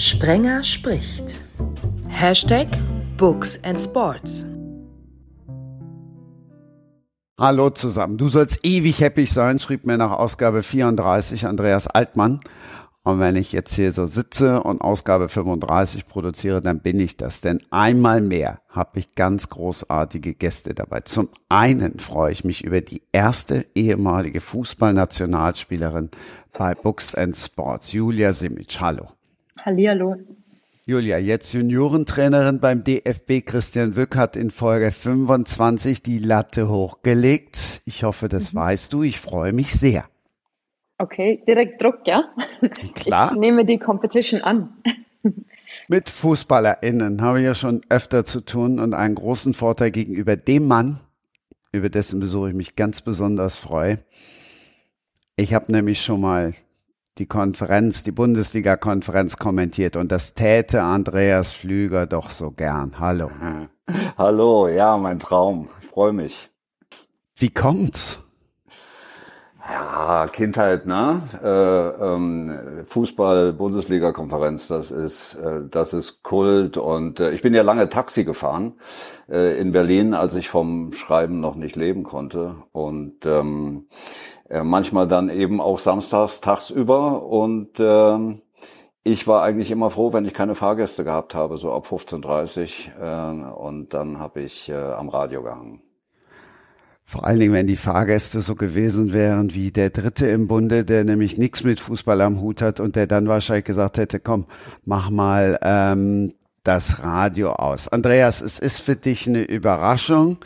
Sprenger spricht. Hashtag Books and Sports. Hallo zusammen. Du sollst ewig happy sein, schrieb mir nach Ausgabe 34 Andreas Altmann. Und wenn ich jetzt hier so sitze und Ausgabe 35 produziere, dann bin ich das. Denn einmal mehr habe ich ganz großartige Gäste dabei. Zum einen freue ich mich über die erste ehemalige Fußballnationalspielerin bei Books and Sports, Julia Simic. Hallo. Hallihallo. Julia, jetzt Juniorentrainerin beim DFB. Christian Wück hat in Folge 25 die Latte hochgelegt. Ich hoffe, das mhm. weißt du. Ich freue mich sehr. Okay, direkt Druck, ja? Klar. Ich nehme die Competition an. Mit FußballerInnen habe ich ja schon öfter zu tun und einen großen Vorteil gegenüber dem Mann, über dessen Besuch ich mich ganz besonders freue. Ich habe nämlich schon mal die Konferenz, die Bundesliga-Konferenz kommentiert und das täte Andreas Flüger doch so gern. Hallo. Hallo, ja, mein Traum. Ich freue mich. Wie kommt's? Ja, Kindheit, ne? Äh, ähm, Fußball, Bundesliga-Konferenz, das ist, äh, das ist Kult. Und äh, ich bin ja lange Taxi gefahren äh, in Berlin, als ich vom Schreiben noch nicht leben konnte. Und ähm, äh, manchmal dann eben auch samstags tagsüber. Und äh, ich war eigentlich immer froh, wenn ich keine Fahrgäste gehabt habe, so ab 15.30 äh, und dann habe ich äh, am Radio gehangen. Vor allen Dingen, wenn die Fahrgäste so gewesen wären wie der Dritte im Bunde, der nämlich nichts mit Fußball am Hut hat und der dann wahrscheinlich gesagt hätte, komm, mach mal ähm, das Radio aus. Andreas, es ist für dich eine Überraschung.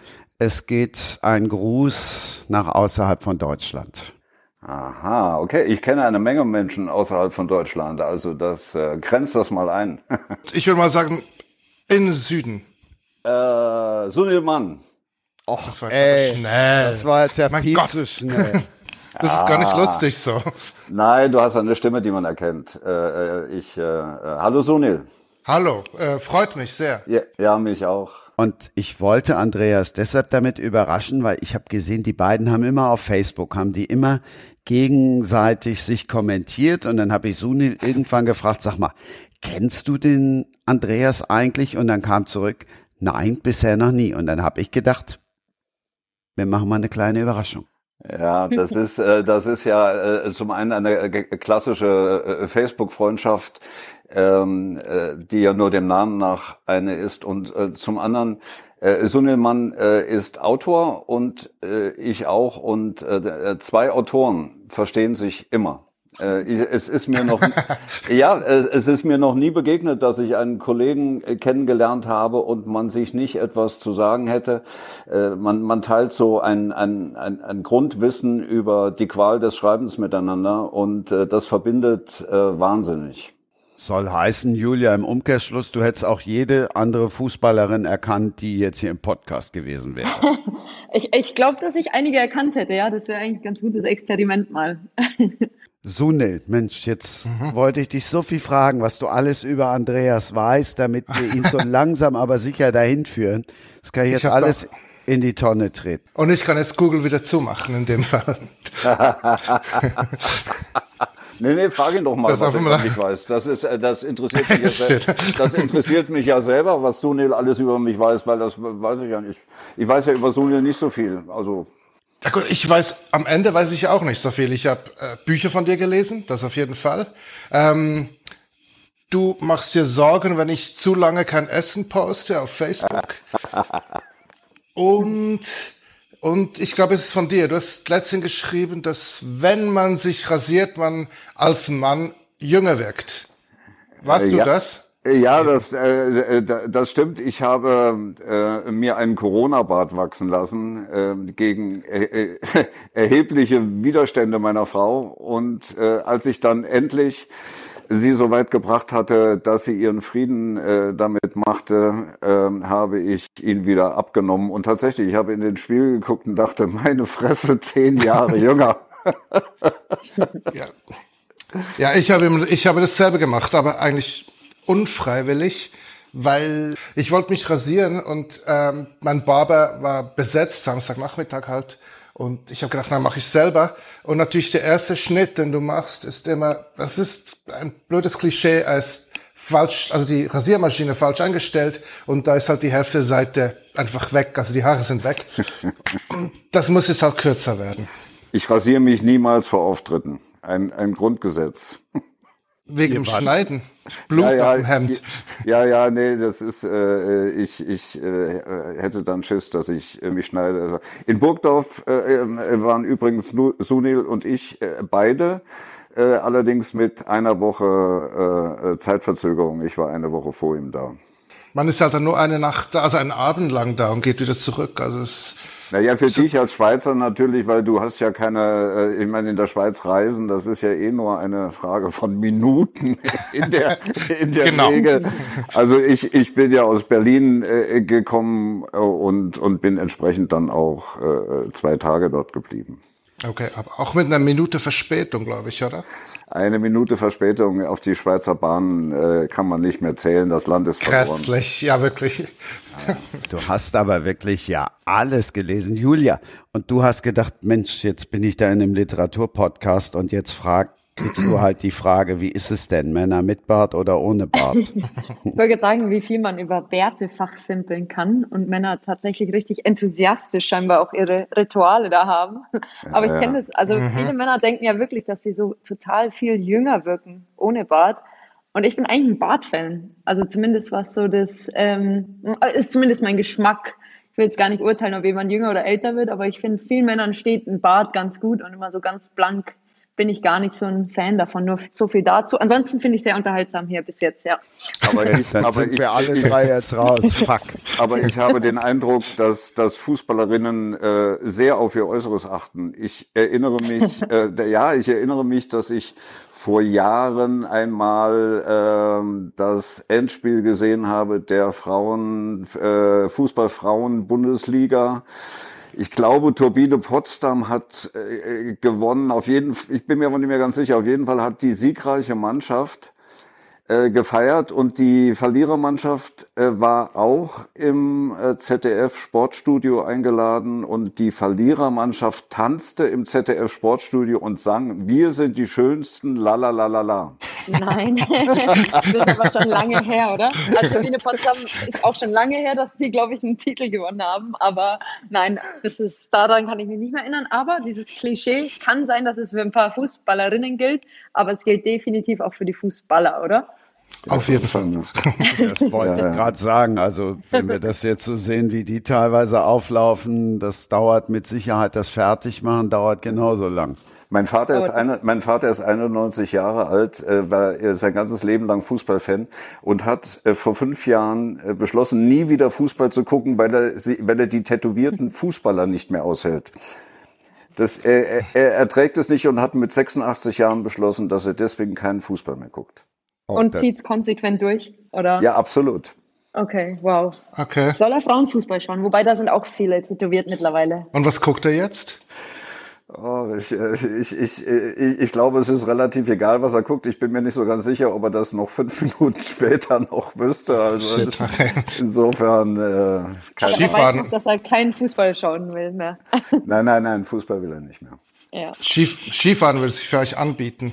Es geht ein Gruß nach außerhalb von Deutschland. Aha, okay. Ich kenne eine Menge Menschen außerhalb von Deutschland. Also das äh, grenzt das mal ein. ich würde mal sagen, in Süden. Äh, Sunil Mann. Och, das war ey, schnell. Das war jetzt ja mein viel Gott. zu schnell. Das ist gar nicht lustig so. Nein, du hast eine Stimme, die man erkennt. Äh, äh ich, äh, äh, hallo Sunil. Hallo, äh, freut mich sehr. Ja, ja, mich auch. Und ich wollte Andreas deshalb damit überraschen, weil ich habe gesehen, die beiden haben immer auf Facebook, haben die immer gegenseitig sich kommentiert und dann habe ich Sunil irgendwann gefragt, sag mal, kennst du den Andreas eigentlich? Und dann kam zurück, nein, bisher noch nie. Und dann habe ich gedacht, wir machen mal eine kleine Überraschung. Ja, das ist äh, das ist ja äh, zum einen eine äh, klassische äh, Facebook-Freundschaft, ähm, äh, die ja nur dem Namen nach eine ist, und äh, zum anderen äh, Sunilmann äh, ist Autor und äh, ich auch, und äh, zwei Autoren verstehen sich immer. Äh, es ist mir noch, ja, äh, es ist mir noch nie begegnet, dass ich einen Kollegen äh, kennengelernt habe und man sich nicht etwas zu sagen hätte. Äh, man, man teilt so ein, ein, ein, ein Grundwissen über die Qual des Schreibens miteinander und äh, das verbindet äh, wahnsinnig. Soll heißen, Julia, im Umkehrschluss, du hättest auch jede andere Fußballerin erkannt, die jetzt hier im Podcast gewesen wäre. ich ich glaube, dass ich einige erkannt hätte, ja. Das wäre eigentlich ein ganz gutes Experiment mal. Sunil, Mensch, jetzt mhm. wollte ich dich so viel fragen, was du alles über Andreas weißt, damit wir ihn so langsam aber sicher dahin führen. Das kann ich jetzt ich alles in die Tonne treten. Und ich kann jetzt Google wieder zumachen in dem Fall. Nee, nee, frag ihn doch mal, das was er nicht weiß. Das ist, äh, das interessiert mich ja selber. Das interessiert mich ja selber, was Sunil alles über mich weiß, weil das weiß ich ja nicht. Ich weiß ja über Sunil nicht so viel. Also, ja gut, ich weiß, am Ende weiß ich ja auch nicht so viel. Ich habe äh, Bücher von dir gelesen, das auf jeden Fall. Ähm, du machst dir Sorgen, wenn ich zu lange kein Essen poste auf Facebook. Und, und ich glaube, es ist von dir. Du hast letztens geschrieben, dass wenn man sich rasiert, man als Mann jünger wirkt. Warst ja. du das? Ja, das, äh, äh das stimmt. Ich habe äh, mir einen Corona-Bart wachsen lassen äh, gegen äh, äh erhebliche Widerstände meiner Frau. Und äh, als ich dann endlich sie so weit gebracht hatte, dass sie ihren Frieden äh, damit machte, äh, habe ich ihn wieder abgenommen. Und tatsächlich, ich habe in den Spiegel geguckt und dachte, meine Fresse, zehn Jahre jünger. ja. ja, ich habe ich habe dasselbe gemacht, aber eigentlich unfreiwillig, weil ich wollte mich rasieren und ähm, mein Barber war besetzt, Samstagnachmittag halt. Und ich habe gedacht, na, mache ich selber. Und natürlich der erste Schnitt, den du machst, ist immer, das ist ein blödes Klischee als falsch, also die Rasiermaschine falsch eingestellt und da ist halt die Hälfte Seite einfach weg, also die Haare sind weg. das muss jetzt halt kürzer werden. Ich rasiere mich niemals vor Auftritten. Ein, ein Grundgesetz. Wegen dem Schneiden. Blut ja, ja, auf dem Hemd. Ja, ja, nee, das ist, äh, ich, ich äh, hätte dann Schiss, dass ich äh, mich schneide. Also in Burgdorf äh, äh waren übrigens Sunil und ich äh, beide, äh, allerdings mit einer Woche äh, Zeitverzögerung. Ich war eine Woche vor ihm da. Man ist halt dann nur eine Nacht da, also einen Abend lang da und geht wieder zurück. Also es naja, für dich als Schweizer natürlich, weil du hast ja keine, äh, ich meine, in der Schweiz reisen, das ist ja eh nur eine Frage von Minuten in der, in der genau. Regel. Also ich, ich bin ja aus Berlin äh, gekommen äh, und, und bin entsprechend dann auch äh, zwei Tage dort geblieben. Okay, aber auch mit einer Minute Verspätung, glaube ich, oder? Eine Minute Verspätung auf die Schweizer Bahn äh, kann man nicht mehr zählen. Das Land ist verloren. Grässlich, ja wirklich. Ja, du hast aber wirklich ja alles gelesen, Julia. Und du hast gedacht, Mensch, jetzt bin ich da in einem Literaturpodcast und jetzt fragt kriegst du halt die Frage, wie ist es denn, Männer mit Bart oder ohne Bart? ich wollte jetzt sagen, wie viel man über Werte fachsimpeln kann und Männer tatsächlich richtig enthusiastisch scheinbar auch ihre Rituale da haben. Aber ich kenne das, also mhm. viele Männer denken ja wirklich, dass sie so total viel jünger wirken ohne Bart. Und ich bin eigentlich ein Bart-Fan. Also zumindest was so das, ähm, ist zumindest mein Geschmack. Ich will jetzt gar nicht urteilen, ob jemand jünger oder älter wird, aber ich finde, vielen Männern steht ein Bart ganz gut und immer so ganz blank bin ich gar nicht so ein Fan davon. Nur so viel dazu. Ansonsten finde ich sehr unterhaltsam hier bis jetzt, ja. Aber, ich, Dann aber sind ich, wir alle drei jetzt raus. Fuck. Aber ich habe den Eindruck, dass, dass Fußballerinnen äh, sehr auf ihr Äußeres achten. Ich erinnere mich, äh, ja, ich erinnere mich, dass ich vor Jahren einmal ähm, das Endspiel gesehen habe der Frauen äh, Fußballfrauen Bundesliga ich glaube, Turbine Potsdam hat äh, gewonnen. Auf jeden, ich bin mir aber nicht mehr ganz sicher. Auf jeden Fall hat die siegreiche Mannschaft äh, gefeiert und die Verlierermannschaft äh, war auch im äh, ZDF Sportstudio eingeladen und die Verlierermannschaft tanzte im ZDF Sportstudio und sang Wir sind die schönsten la la la la la. Nein, das ist aber schon lange her, oder? Also Turbine Potsdam ist auch schon lange her, dass sie, glaube ich, einen Titel gewonnen haben. Aber nein, das ist, daran kann ich mich nicht mehr erinnern. Aber dieses Klischee kann sein, dass es für ein paar Fußballerinnen gilt, aber es gilt definitiv auch für die Fußballer, oder? Auf jeden Fall. Das wollte ja, ich gerade sagen. Also wenn wir das jetzt so sehen, wie die teilweise auflaufen, das dauert mit Sicherheit, das Fertigmachen dauert genauso lang. Mein Vater ist eine, mein Vater ist 91 Jahre alt, äh, war sein ganzes Leben lang Fußballfan und hat äh, vor fünf Jahren äh, beschlossen, nie wieder Fußball zu gucken, weil er, weil er die tätowierten Fußballer nicht mehr aushält. Das, er, er erträgt es nicht und hat mit 86 Jahren beschlossen, dass er deswegen keinen Fußball mehr guckt. Oh, und zieht es konsequent durch, oder? Ja, absolut. Okay, wow. Okay. Soll er Frauenfußball schauen? Wobei da sind auch viele tätowiert mittlerweile. Und was guckt er jetzt? Oh, ich, äh, ich, ich, ich, ich glaube, es ist relativ egal, was er guckt. Ich bin mir nicht so ganz sicher, ob er das noch fünf Minuten später noch wüsste. Also Shit. insofern äh, kein Aber er weiß noch, dass er keinen Fußball schauen will mehr. nein, nein, nein, Fußball will er nicht mehr. Ja. Skif Skifahren würde sich für euch anbieten.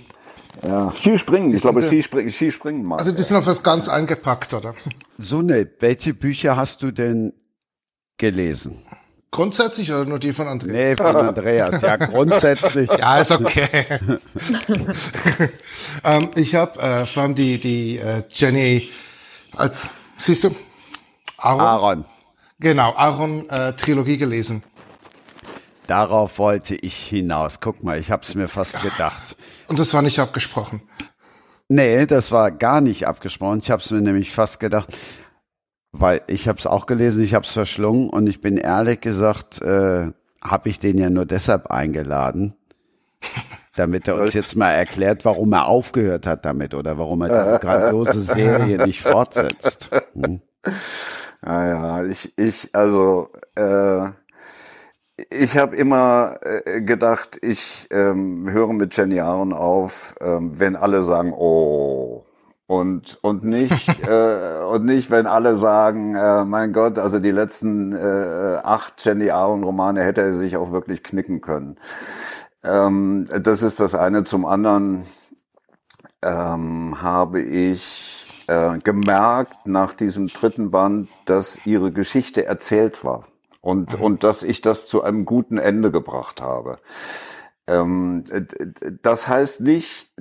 Ja, Skispringen, ich glaube Skispringen, Skispringen mal. Also die sind auf was ganz eingepackt, oder? Sunne, welche Bücher hast du denn gelesen? Grundsätzlich oder nur die von Andreas? Nee, von Andreas, ja, grundsätzlich. ja, ist okay. ähm, ich habe äh, vor allem die, die äh, Jenny als, siehst du? Aaron. Aaron. Genau, Aaron-Trilogie äh, gelesen. Darauf wollte ich hinaus. Guck mal, ich habe es mir fast gedacht. Und das war nicht abgesprochen? Nee, das war gar nicht abgesprochen. Ich habe es mir nämlich fast gedacht, weil ich habe es auch gelesen, ich habe es verschlungen und ich bin ehrlich gesagt, äh, habe ich den ja nur deshalb eingeladen, damit er uns jetzt mal erklärt, warum er aufgehört hat damit oder warum er diese grandiose Serie nicht fortsetzt. Hm? Ja, ja, ich, ich, also äh, ich habe immer äh, gedacht, ich ähm, höre mit Jenny Aaron auf, ähm, wenn alle sagen, oh, und und nicht äh, und nicht, wenn alle sagen, äh, mein Gott, also die letzten äh, acht Jenny Aaron Romane hätte er sich auch wirklich knicken können. Ähm, das ist das eine. Zum anderen ähm, habe ich äh, gemerkt nach diesem dritten Band, dass ihre Geschichte erzählt war und, mhm. und dass ich das zu einem guten Ende gebracht habe. Ähm, das heißt nicht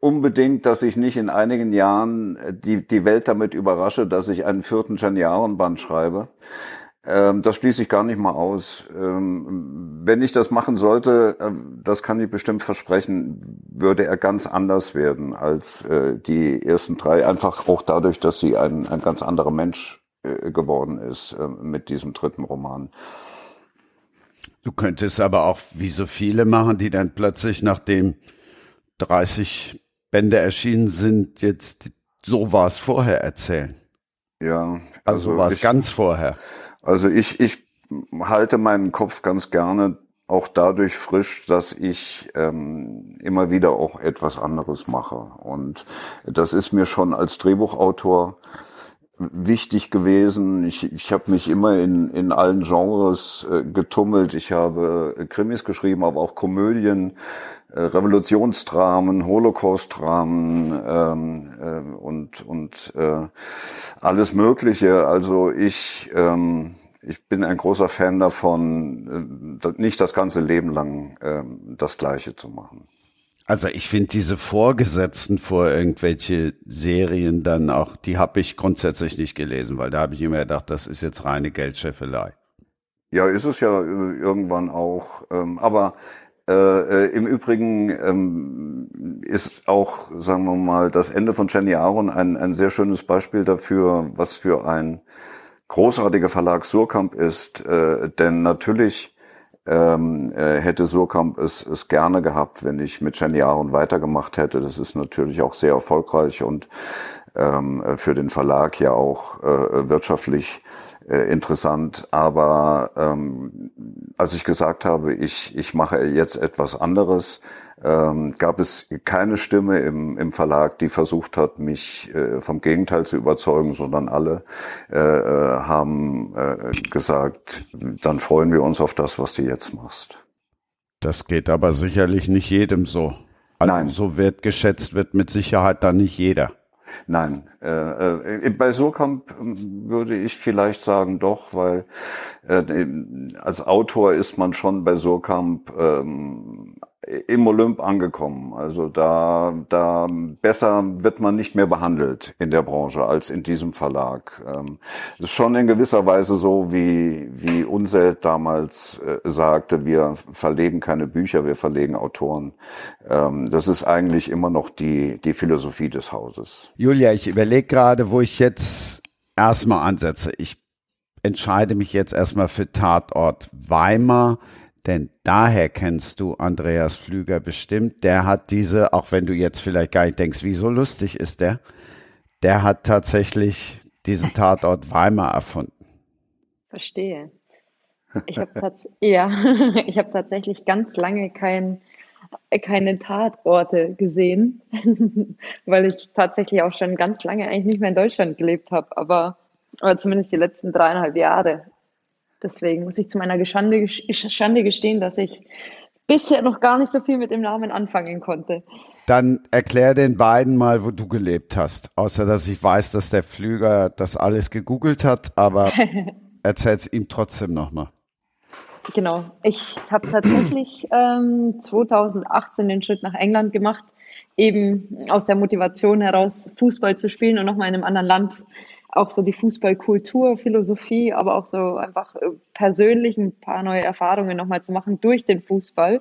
unbedingt, dass ich nicht in einigen Jahren die, die Welt damit überrasche, dass ich einen vierten Jahren-Band schreibe. Ähm, das schließe ich gar nicht mal aus. Ähm, wenn ich das machen sollte, äh, das kann ich bestimmt versprechen, würde er ganz anders werden als äh, die ersten drei. Einfach auch dadurch, dass sie ein, ein ganz anderer Mensch äh, geworden ist mit diesem dritten Roman. Du könntest aber auch wie so viele machen, die dann plötzlich, nachdem 30 Bände erschienen sind, jetzt so war es vorher erzählen. Ja. Also, also war es ganz vorher. Also ich, ich halte meinen Kopf ganz gerne auch dadurch frisch, dass ich ähm, immer wieder auch etwas anderes mache. Und das ist mir schon als Drehbuchautor wichtig gewesen. Ich, ich habe mich immer in, in allen Genres äh, getummelt. Ich habe Krimis geschrieben, aber auch Komödien, äh, Revolutionsdramen, Holocaust-Dramen ähm, äh, und, und äh, alles Mögliche. Also ich, ähm, ich bin ein großer Fan davon, äh, nicht das ganze Leben lang äh, das Gleiche zu machen. Also ich finde diese Vorgesetzten vor irgendwelche Serien dann auch, die habe ich grundsätzlich nicht gelesen, weil da habe ich immer gedacht, das ist jetzt reine Geldscheffelei. Ja, ist es ja irgendwann auch. Ähm, aber äh, äh, Im Übrigen ähm, ist auch, sagen wir mal, das Ende von Jenny Aaron ein, ein sehr schönes Beispiel dafür, was für ein großartiger Verlag Surkamp ist. Äh, denn natürlich ähm, äh, hätte Surkamp es, es gerne gehabt, wenn ich mit Jenny Aaron weitergemacht hätte. Das ist natürlich auch sehr erfolgreich und ähm, für den Verlag ja auch äh, wirtschaftlich äh, interessant. Aber ähm, als ich gesagt habe, ich, ich mache jetzt etwas anderes, ähm, gab es keine Stimme im, im Verlag, die versucht hat, mich äh, vom Gegenteil zu überzeugen, sondern alle äh, äh haben äh, gesagt, dann freuen wir uns auf das, was du jetzt machst. Das geht aber sicherlich nicht jedem so. Also Nein. So wird geschätzt wird mit Sicherheit dann nicht jeder. Nein, äh, äh, bei Surkamp ähm, würde ich vielleicht sagen doch, weil äh, als Autor ist man schon bei Surkamp ähm, im Olymp angekommen. Also da, da besser wird man nicht mehr behandelt in der Branche als in diesem Verlag. Ähm, es ist schon in gewisser Weise so, wie, wie Unselt damals äh, sagte, wir verlegen keine Bücher, wir verlegen Autoren. Ähm, das ist eigentlich immer noch die, die Philosophie des Hauses. Julia, ich überlege gerade, wo ich jetzt erstmal ansetze. Ich entscheide mich jetzt erstmal für Tatort Weimar denn daher kennst du Andreas Flüger bestimmt. Der hat diese, auch wenn du jetzt vielleicht gar nicht denkst, wie so lustig ist der, der hat tatsächlich diesen Tatort Weimar erfunden. Verstehe. Ich habe tats ja, hab tatsächlich ganz lange kein, keine Tatorte gesehen, weil ich tatsächlich auch schon ganz lange eigentlich nicht mehr in Deutschland gelebt habe, aber, aber zumindest die letzten dreieinhalb Jahre. Deswegen muss ich zu meiner Schande, Schande gestehen, dass ich bisher noch gar nicht so viel mit dem Namen anfangen konnte. Dann erklär den beiden mal, wo du gelebt hast. Außer dass ich weiß, dass der Flüger das alles gegoogelt hat, aber erzähl es ihm trotzdem nochmal. Genau. Ich habe tatsächlich ähm, 2018 den Schritt nach England gemacht, eben aus der Motivation heraus, Fußball zu spielen und nochmal in einem anderen Land auch so die Fußballkultur, Philosophie, aber auch so einfach äh, persönlich ein paar neue Erfahrungen nochmal zu machen durch den Fußball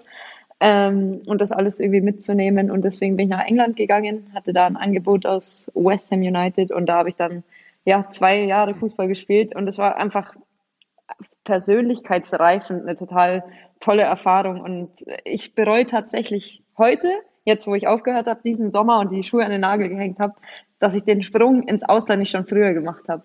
ähm, und das alles irgendwie mitzunehmen. Und deswegen bin ich nach England gegangen, hatte da ein Angebot aus West Ham United und da habe ich dann ja zwei Jahre Fußball gespielt und es war einfach persönlichkeitsreifend eine total tolle Erfahrung und ich bereue tatsächlich heute, jetzt wo ich aufgehört habe, diesen Sommer und die Schuhe an den Nagel gehängt habe, dass ich den Sprung ins Ausland nicht schon früher gemacht habe.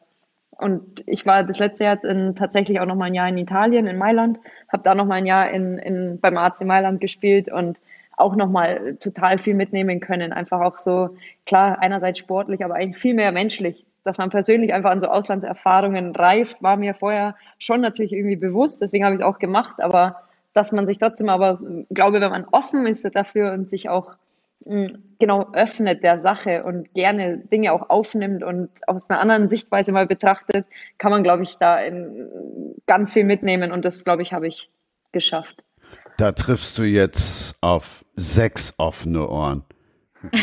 Und ich war das letzte Jahr in, tatsächlich auch noch mal ein Jahr in Italien, in Mailand, habe da noch mal ein Jahr in, in, beim AC Mailand gespielt und auch noch mal total viel mitnehmen können. Einfach auch so, klar, einerseits sportlich, aber eigentlich viel mehr menschlich. Dass man persönlich einfach an so Auslandserfahrungen reift, war mir vorher schon natürlich irgendwie bewusst. Deswegen habe ich es auch gemacht. Aber dass man sich trotzdem aber, glaube, wenn man offen ist dafür und sich auch genau öffnet der Sache und gerne Dinge auch aufnimmt und aus einer anderen Sichtweise mal betrachtet, kann man, glaube ich, da ganz viel mitnehmen und das, glaube ich, habe ich geschafft. Da triffst du jetzt auf sechs offene Ohren.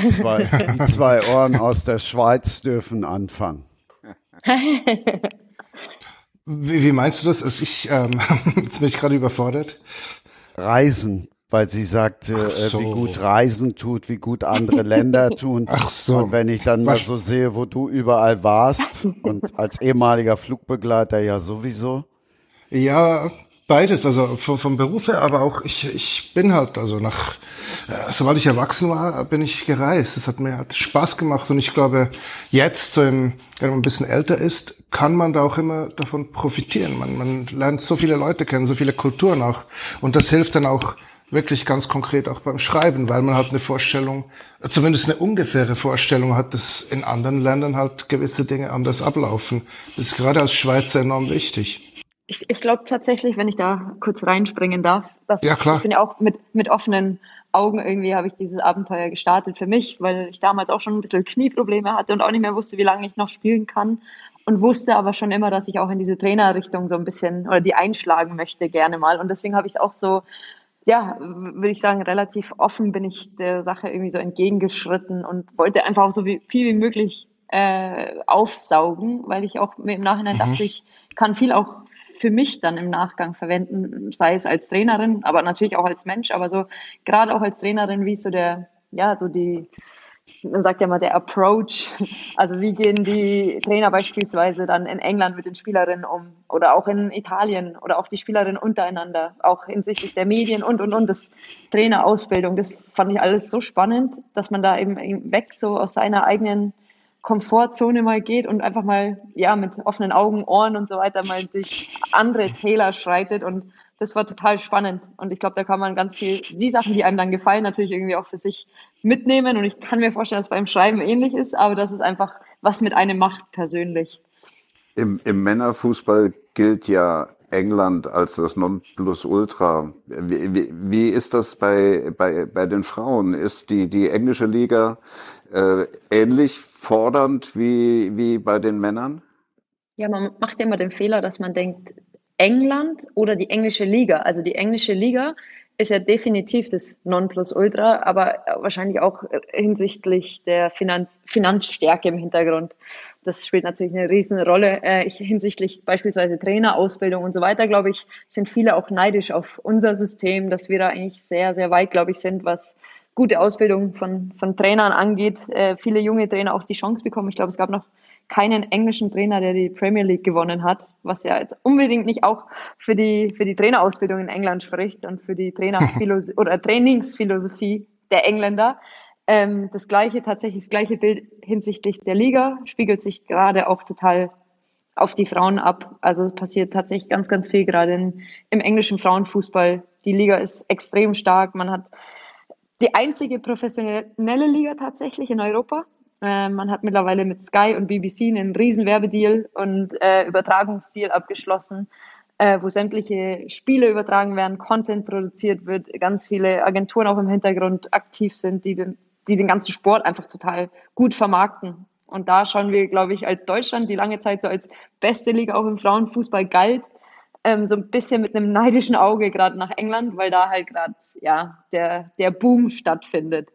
Zwei, die zwei Ohren aus der Schweiz dürfen anfangen. Wie, wie, meinst du das? Also ich, ähm, jetzt bin ich gerade überfordert. Reisen, weil sie sagte, so. äh, wie gut Reisen tut, wie gut andere Länder tun. Ach so. Und wenn ich dann mal so sehe, wo du überall warst und als ehemaliger Flugbegleiter ja sowieso. Ja, Beides, also vom, vom Beruf her, aber auch ich, ich bin halt, also nach, äh, sobald ich erwachsen war, bin ich gereist. Das hat mir hat Spaß gemacht und ich glaube, jetzt, so im, wenn man ein bisschen älter ist, kann man da auch immer davon profitieren. Man, man lernt so viele Leute kennen, so viele Kulturen auch und das hilft dann auch wirklich ganz konkret auch beim Schreiben, weil man halt eine Vorstellung, zumindest eine ungefähre Vorstellung hat, dass in anderen Ländern halt gewisse Dinge anders ablaufen. Das ist gerade als Schweizer enorm wichtig. Ich, ich glaube tatsächlich, wenn ich da kurz reinspringen darf, dass ja, klar. ich bin ja auch mit, mit offenen Augen irgendwie habe ich dieses Abenteuer gestartet für mich, weil ich damals auch schon ein bisschen Knieprobleme hatte und auch nicht mehr wusste, wie lange ich noch spielen kann und wusste aber schon immer, dass ich auch in diese Trainerrichtung so ein bisschen oder die einschlagen möchte gerne mal und deswegen habe ich es auch so ja, würde ich sagen, relativ offen bin ich der Sache irgendwie so entgegengeschritten und wollte einfach auch so viel wie möglich äh, aufsaugen, weil ich auch mir im Nachhinein mhm. dachte, ich kann viel auch für mich dann im Nachgang verwenden, sei es als Trainerin, aber natürlich auch als Mensch, aber so gerade auch als Trainerin, wie so der, ja, so die, man sagt ja mal der Approach, also wie gehen die Trainer beispielsweise dann in England mit den Spielerinnen um? Oder auch in Italien? Oder auch die Spielerinnen untereinander, auch hinsichtlich der Medien und und und das Trainerausbildung, das fand ich alles so spannend, dass man da eben weg so aus seiner eigenen Komfortzone mal geht und einfach mal ja mit offenen Augen, Ohren und so weiter mal durch andere Täler schreitet und das war total spannend und ich glaube, da kann man ganz viel die Sachen, die einem dann gefallen, natürlich irgendwie auch für sich mitnehmen und ich kann mir vorstellen, dass es beim Schreiben ähnlich ist, aber das ist einfach was mit einem macht persönlich. Im, im Männerfußball gilt ja England als das Nonplusultra. Wie, wie, wie ist das bei, bei, bei den Frauen? Ist die, die englische Liga äh, ähnlich fordernd wie, wie bei den Männern? Ja, man macht ja immer den Fehler, dass man denkt, England oder die englische Liga. Also die englische Liga ist ja definitiv das Nonplusultra, aber wahrscheinlich auch hinsichtlich der Finanz Finanzstärke im Hintergrund. Das spielt natürlich eine Riesenrolle. Äh, hinsichtlich beispielsweise Trainerausbildung und so weiter, glaube ich, sind viele auch neidisch auf unser System, dass wir da eigentlich sehr, sehr weit, glaube ich, sind, was gute Ausbildung von, von Trainern angeht. Äh, viele junge Trainer auch die Chance bekommen. Ich glaube, es gab noch keinen englischen Trainer, der die Premier League gewonnen hat, was ja jetzt unbedingt nicht auch für die, für die Trainerausbildung in England spricht und für die Trainerphilosophie oder Trainingsphilosophie der Engländer. Ähm, das gleiche, tatsächlich das gleiche Bild hinsichtlich der Liga spiegelt sich gerade auch total auf die Frauen ab. Also es passiert tatsächlich ganz, ganz viel gerade in, im englischen Frauenfußball. Die Liga ist extrem stark. Man hat die einzige professionelle Liga tatsächlich in Europa. Äh, man hat mittlerweile mit Sky und BBC einen riesen Werbedeal und äh, Übertragungsdeal abgeschlossen, äh, wo sämtliche Spiele übertragen werden, Content produziert wird, ganz viele Agenturen auch im Hintergrund aktiv sind, die den, die den ganzen Sport einfach total gut vermarkten. Und da schauen wir, glaube ich, als Deutschland, die lange Zeit so als beste Liga auch im Frauenfußball galt, ähm, so ein bisschen mit einem neidischen Auge gerade nach England, weil da halt gerade ja der der Boom stattfindet.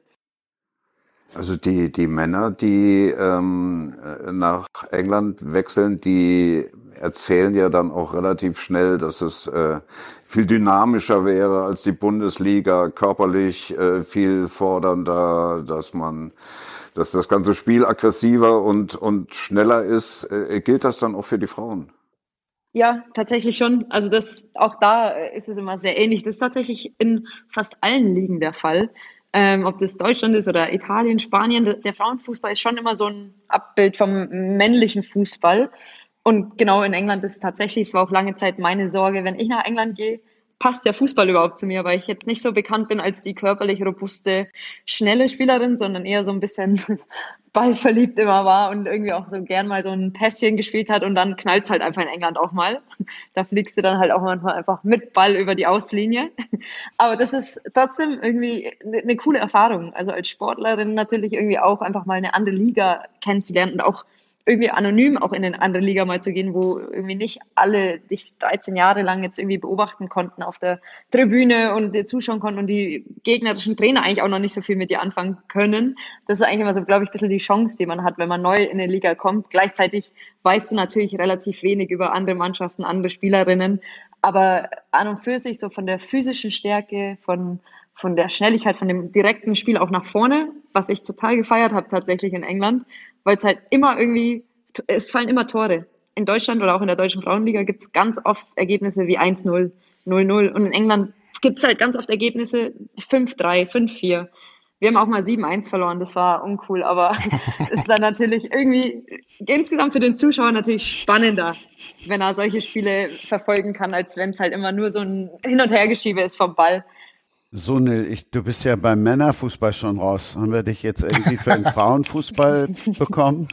Also die die Männer, die ähm, nach England wechseln, die erzählen ja dann auch relativ schnell, dass es äh, viel dynamischer wäre als die Bundesliga, körperlich äh, viel fordernder, dass man dass das ganze Spiel aggressiver und und schneller ist. Äh, gilt das dann auch für die Frauen? Ja, tatsächlich schon. Also das auch da ist es immer sehr ähnlich. Das ist tatsächlich in fast allen Ligen der Fall. Ähm, ob das Deutschland ist oder Italien, Spanien, der Frauenfußball ist schon immer so ein Abbild vom männlichen Fußball. Und genau in England ist es tatsächlich, es war auch lange Zeit meine Sorge, wenn ich nach England gehe, passt der Fußball überhaupt zu mir, weil ich jetzt nicht so bekannt bin als die körperlich robuste, schnelle Spielerin, sondern eher so ein bisschen ballverliebt immer war und irgendwie auch so gern mal so ein Pässchen gespielt hat und dann knallt halt einfach in England auch mal. Da fliegst du dann halt auch manchmal einfach mit Ball über die Auslinie. Aber das ist trotzdem irgendwie eine coole Erfahrung. Also als Sportlerin natürlich irgendwie auch einfach mal eine andere Liga kennenzulernen und auch irgendwie anonym auch in eine andere Liga mal zu gehen, wo irgendwie nicht alle dich 13 Jahre lang jetzt irgendwie beobachten konnten auf der Tribüne und dir zuschauen konnten und die gegnerischen Trainer eigentlich auch noch nicht so viel mit dir anfangen können. Das ist eigentlich immer so, glaube ich, ein bisschen die Chance, die man hat, wenn man neu in eine Liga kommt. Gleichzeitig weißt du natürlich relativ wenig über andere Mannschaften, andere Spielerinnen, aber an und für sich so von der physischen Stärke, von von der Schnelligkeit, von dem direkten Spiel auch nach vorne, was ich total gefeiert habe tatsächlich in England, weil es halt immer irgendwie, es fallen immer Tore. In Deutschland oder auch in der deutschen Frauenliga gibt es ganz oft Ergebnisse wie 1-0, 0-0 und in England gibt es halt ganz oft Ergebnisse 5-3, 5-4. Wir haben auch mal 7-1 verloren, das war uncool, aber es ist dann natürlich irgendwie insgesamt für den Zuschauer natürlich spannender, wenn er solche Spiele verfolgen kann, als wenn es halt immer nur so ein Hin- und Hergeschiebe ist vom Ball. So, Nil, ich, du bist ja beim Männerfußball schon raus. Haben wir dich jetzt irgendwie für den Frauenfußball bekommen?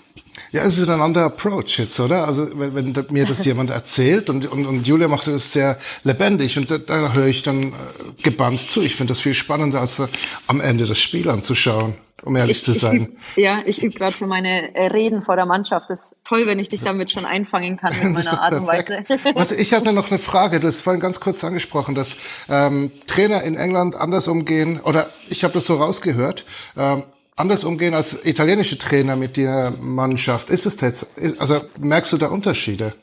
Ja, es ist ein anderer Approach jetzt, oder? Also wenn, wenn mir das jemand erzählt und, und, und Julia macht das sehr lebendig und da, da höre ich dann äh, gebannt zu. Ich finde das viel spannender, als äh, am Ende das Spiel anzuschauen um ehrlich ich, zu sein. Ich ja, ich übe gerade für meine äh, Reden vor der Mannschaft. Das ist toll, wenn ich dich damit schon einfangen kann mit meiner Art und Weise. Was, ich hatte noch eine Frage. Du hast vorhin ganz kurz angesprochen, dass ähm, Trainer in England anders umgehen, oder ich habe das so rausgehört, ähm, anders umgehen als italienische Trainer mit der Mannschaft. Ist es jetzt, also merkst du da Unterschiede?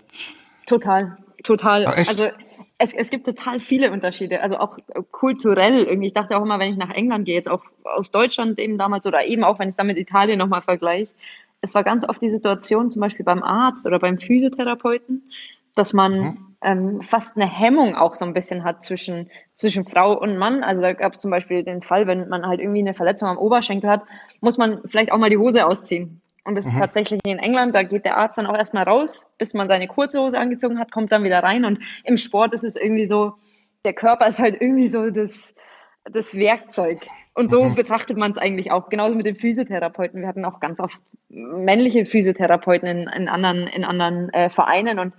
Total, total. Ah, also es, es gibt total viele Unterschiede, also auch kulturell irgendwie. Ich dachte auch immer, wenn ich nach England gehe, jetzt auch aus Deutschland eben damals oder eben auch, wenn ich es dann mit Italien nochmal vergleiche, es war ganz oft die Situation, zum Beispiel beim Arzt oder beim Physiotherapeuten, dass man mhm. ähm, fast eine Hemmung auch so ein bisschen hat zwischen, zwischen Frau und Mann. Also da gab es zum Beispiel den Fall, wenn man halt irgendwie eine Verletzung am Oberschenkel hat, muss man vielleicht auch mal die Hose ausziehen. Und das mhm. ist tatsächlich in England, da geht der Arzt dann auch erstmal raus, bis man seine kurze Hose angezogen hat, kommt dann wieder rein. Und im Sport ist es irgendwie so, der Körper ist halt irgendwie so das, das Werkzeug. Und so mhm. betrachtet man es eigentlich auch. Genauso mit den Physiotherapeuten. Wir hatten auch ganz oft männliche Physiotherapeuten in, in anderen, in anderen äh, Vereinen. Und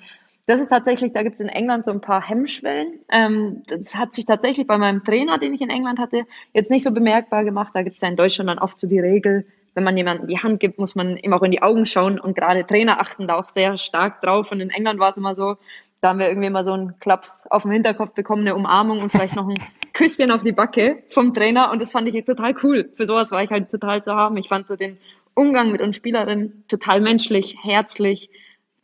das ist tatsächlich, da gibt es in England so ein paar Hemmschwellen. Ähm, das hat sich tatsächlich bei meinem Trainer, den ich in England hatte, jetzt nicht so bemerkbar gemacht. Da gibt es ja in Deutschland dann oft so die Regel, wenn man jemandem die Hand gibt, muss man ihm auch in die Augen schauen und gerade Trainer achten da auch sehr stark drauf. Und in England war es immer so, da haben wir irgendwie mal so einen Klaps auf dem Hinterkopf bekommen, eine Umarmung und vielleicht noch ein Küsschen auf die Backe vom Trainer. Und das fand ich total cool. Für sowas war ich halt total zu haben. Ich fand so den Umgang mit uns Spielerinnen total menschlich, herzlich,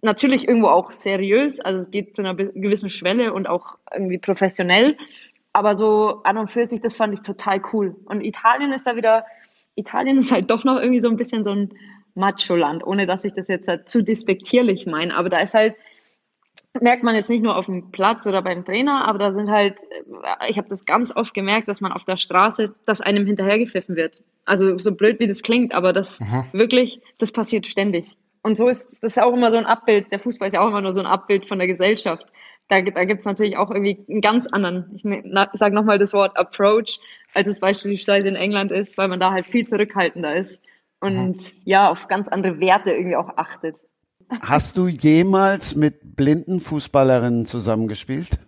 natürlich irgendwo auch seriös. Also es geht zu einer gewissen Schwelle und auch irgendwie professionell. Aber so an und für sich, das fand ich total cool. Und Italien ist da wieder Italien ist halt doch noch irgendwie so ein bisschen so ein Macho-Land, ohne dass ich das jetzt halt zu despektierlich meine. Aber da ist halt, merkt man jetzt nicht nur auf dem Platz oder beim Trainer, aber da sind halt, ich habe das ganz oft gemerkt, dass man auf der Straße, dass einem hinterhergepfiffen wird. Also so blöd wie das klingt, aber das Aha. wirklich, das passiert ständig. Und so ist das ist auch immer so ein Abbild, der Fußball ist ja auch immer nur so ein Abbild von der Gesellschaft. Da, da gibt es natürlich auch irgendwie einen ganz anderen, ich sage nochmal das Wort Approach, als es beispielsweise in England ist, weil man da halt viel zurückhaltender ist und mhm. ja, auf ganz andere Werte irgendwie auch achtet. Hast du jemals mit blinden Fußballerinnen zusammengespielt?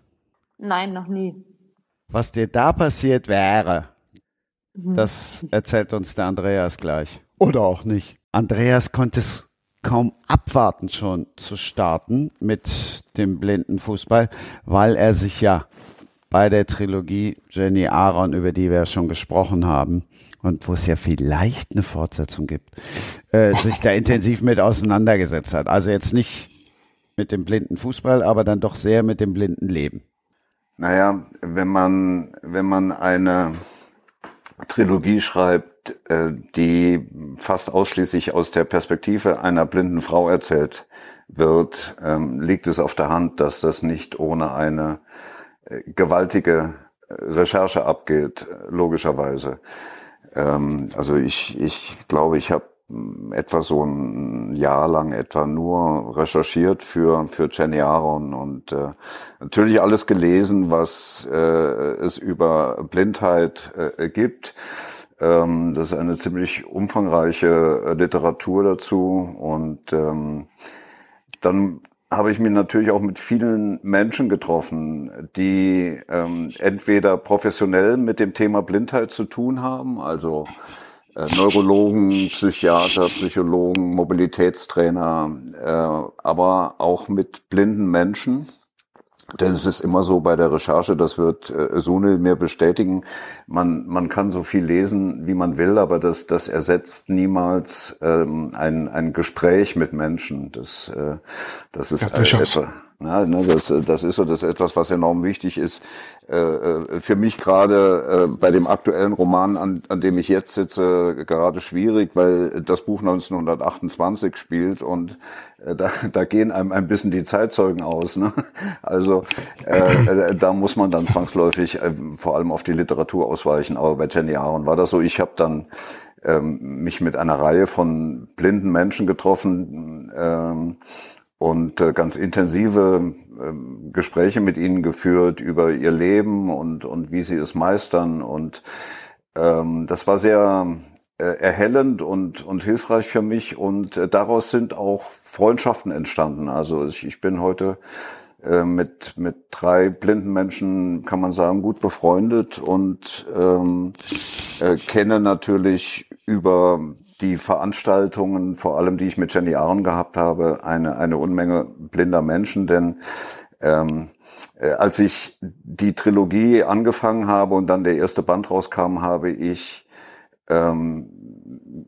Nein, noch nie. Was dir da passiert wäre, mhm. das erzählt uns der Andreas gleich. Oder auch nicht. Andreas konnte es kaum abwarten schon zu starten mit dem blinden Fußball, weil er sich ja bei der Trilogie Jenny Aaron, über die wir ja schon gesprochen haben, und wo es ja vielleicht eine Fortsetzung gibt, äh, sich da intensiv mit auseinandergesetzt hat. Also jetzt nicht mit dem blinden Fußball, aber dann doch sehr mit dem blinden Leben. Naja, wenn man, wenn man eine Trilogie schreibt, die fast ausschließlich aus der Perspektive einer blinden Frau erzählt wird, ähm, liegt es auf der Hand, dass das nicht ohne eine äh, gewaltige Recherche abgeht, logischerweise. Ähm, also ich, ich glaube, ich habe etwa so ein Jahr lang etwa nur recherchiert für für Jenny Aaron und äh, natürlich alles gelesen, was äh, es über Blindheit äh, gibt. Ähm, das ist eine ziemlich umfangreiche äh, Literatur dazu und ähm, dann habe ich mich natürlich auch mit vielen Menschen getroffen, die ähm, entweder professionell mit dem Thema Blindheit zu tun haben, also äh, Neurologen, Psychiater, Psychologen, Mobilitätstrainer, äh, aber auch mit blinden Menschen denn es ist immer so bei der Recherche, das wird äh, Sunil mir bestätigen, man, man kann so viel lesen, wie man will, aber das, das ersetzt niemals ähm, ein, ein Gespräch mit Menschen. Das, äh, das ist ja, etwas, ja, ne, das, das ist so, das etwas, was enorm wichtig ist. Äh, äh, für mich gerade äh, bei dem aktuellen Roman, an, an dem ich jetzt sitze, gerade schwierig, weil das Buch 1928 spielt und äh, da, da gehen einem ein bisschen die Zeitzeugen aus. Ne? Also äh, äh, da muss man dann zwangsläufig vor allem auf die Literatur ausweichen. Aber bei Jenny Aaron war das so. Ich habe dann ähm, mich mit einer Reihe von blinden Menschen getroffen. Ähm, und äh, ganz intensive äh, Gespräche mit ihnen geführt über ihr Leben und, und wie sie es meistern. Und ähm, das war sehr äh, erhellend und, und hilfreich für mich. Und äh, daraus sind auch Freundschaften entstanden. Also ich, ich bin heute äh, mit, mit drei blinden Menschen, kann man sagen, gut befreundet und ähm, äh, kenne natürlich über die Veranstaltungen, vor allem die ich mit Jenny Aaron gehabt habe, eine, eine Unmenge blinder Menschen, denn ähm, äh, als ich die Trilogie angefangen habe und dann der erste Band rauskam, habe ich ähm,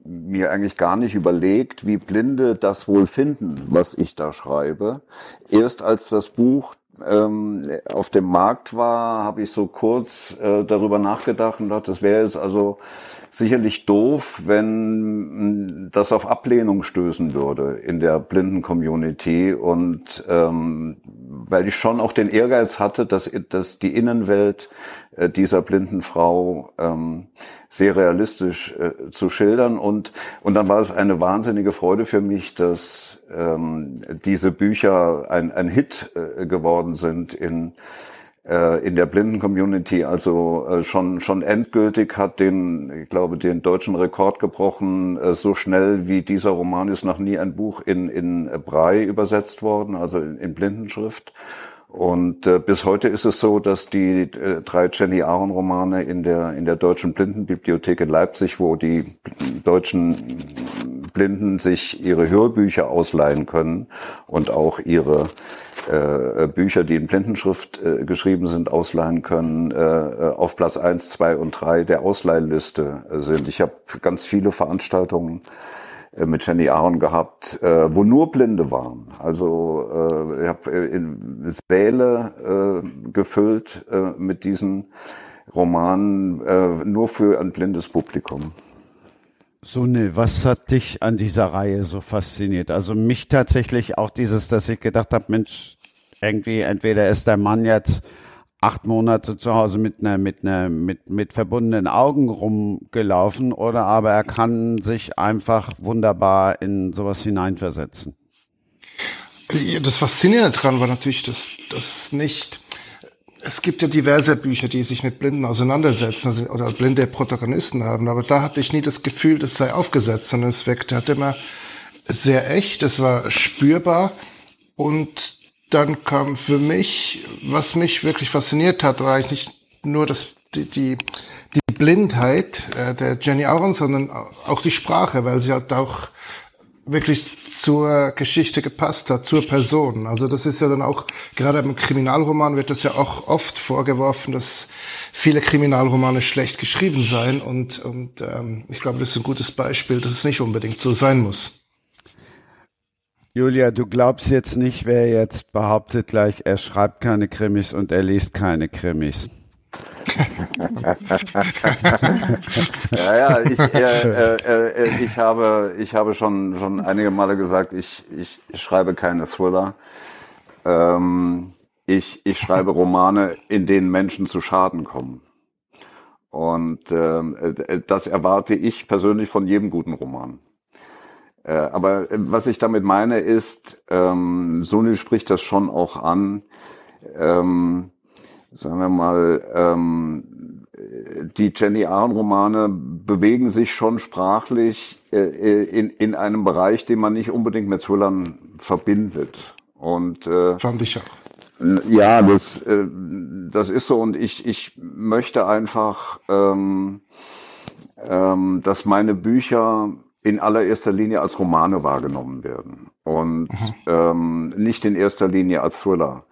mir eigentlich gar nicht überlegt, wie Blinde das wohl finden, was ich da schreibe. Erst als das Buch ähm, auf dem Markt war, habe ich so kurz äh, darüber nachgedacht und dachte, das wäre jetzt also sicherlich doof, wenn das auf Ablehnung stößen würde in der blinden Community. Und ähm, weil ich schon auch den Ehrgeiz hatte, dass, dass die Innenwelt dieser blinden Frau ähm, sehr realistisch äh, zu schildern. Und und dann war es eine wahnsinnige Freude für mich, dass ähm, diese Bücher ein, ein Hit äh, geworden sind in äh, in der blinden Community. Also äh, schon schon endgültig hat den ich glaube den deutschen Rekord gebrochen äh, so schnell wie dieser Roman ist noch nie ein Buch in in Brei übersetzt worden also in, in Blindenschrift und äh, bis heute ist es so, dass die äh, drei Jenny Aaron Romane in der in der deutschen Blindenbibliothek in Leipzig, wo die deutschen Blinden sich ihre Hörbücher ausleihen können und auch ihre äh, Bücher, die in Blindenschrift äh, geschrieben sind, ausleihen können, äh, auf Platz eins, zwei und drei der Ausleihliste sind. Ich habe ganz viele Veranstaltungen äh, mit Jenny Aaron gehabt, äh, wo nur Blinde waren. Also äh, ich habe in Säle äh, gefüllt äh, mit diesen Romanen äh, nur für ein blindes Publikum. Sunil, was hat dich an dieser Reihe so fasziniert? Also mich tatsächlich auch dieses, dass ich gedacht habe, Mensch, irgendwie entweder ist der Mann jetzt acht Monate zu Hause mit einer, mit einer, mit, mit verbundenen Augen rumgelaufen oder aber er kann sich einfach wunderbar in sowas hineinversetzen. Das Faszinierende daran war natürlich, dass das nicht es gibt ja diverse Bücher, die sich mit Blinden auseinandersetzen also, oder blinde Protagonisten haben, aber da hatte ich nie das Gefühl, das sei aufgesetzt, sondern es wirkte halt immer sehr echt, es war spürbar und dann kam für mich, was mich wirklich fasziniert hat, war eigentlich nicht nur das, die, die, die Blindheit äh, der Jenny Aaron, sondern auch die Sprache, weil sie halt auch wirklich zur Geschichte gepasst hat, zur Person. Also das ist ja dann auch, gerade im Kriminalroman wird das ja auch oft vorgeworfen, dass viele Kriminalromane schlecht geschrieben seien. Und, und ähm, ich glaube, das ist ein gutes Beispiel, dass es nicht unbedingt so sein muss. Julia, du glaubst jetzt nicht, wer jetzt behauptet gleich, er schreibt keine Krimis und er liest keine Krimis. ja, ja, ich, äh, äh, äh, ich habe, ich habe schon, schon einige Male gesagt, ich, ich schreibe keine Thriller. Ähm, ich, ich schreibe Romane, in denen Menschen zu Schaden kommen. Und ähm, äh, das erwarte ich persönlich von jedem guten Roman. Äh, aber äh, was ich damit meine ist, ähm, Sunil spricht das schon auch an, ähm, sagen wir mal, ähm, die Jenny Ahren-Romane bewegen sich schon sprachlich äh, äh, in, in einem Bereich, den man nicht unbedingt mit Thrillern verbindet. Und äh, fand ich auch. Ja, das, äh, das ist so und ich, ich möchte einfach, ähm, ähm, dass meine Bücher in allererster Linie als Romane wahrgenommen werden und mhm. ähm, nicht in erster Linie als Thriller.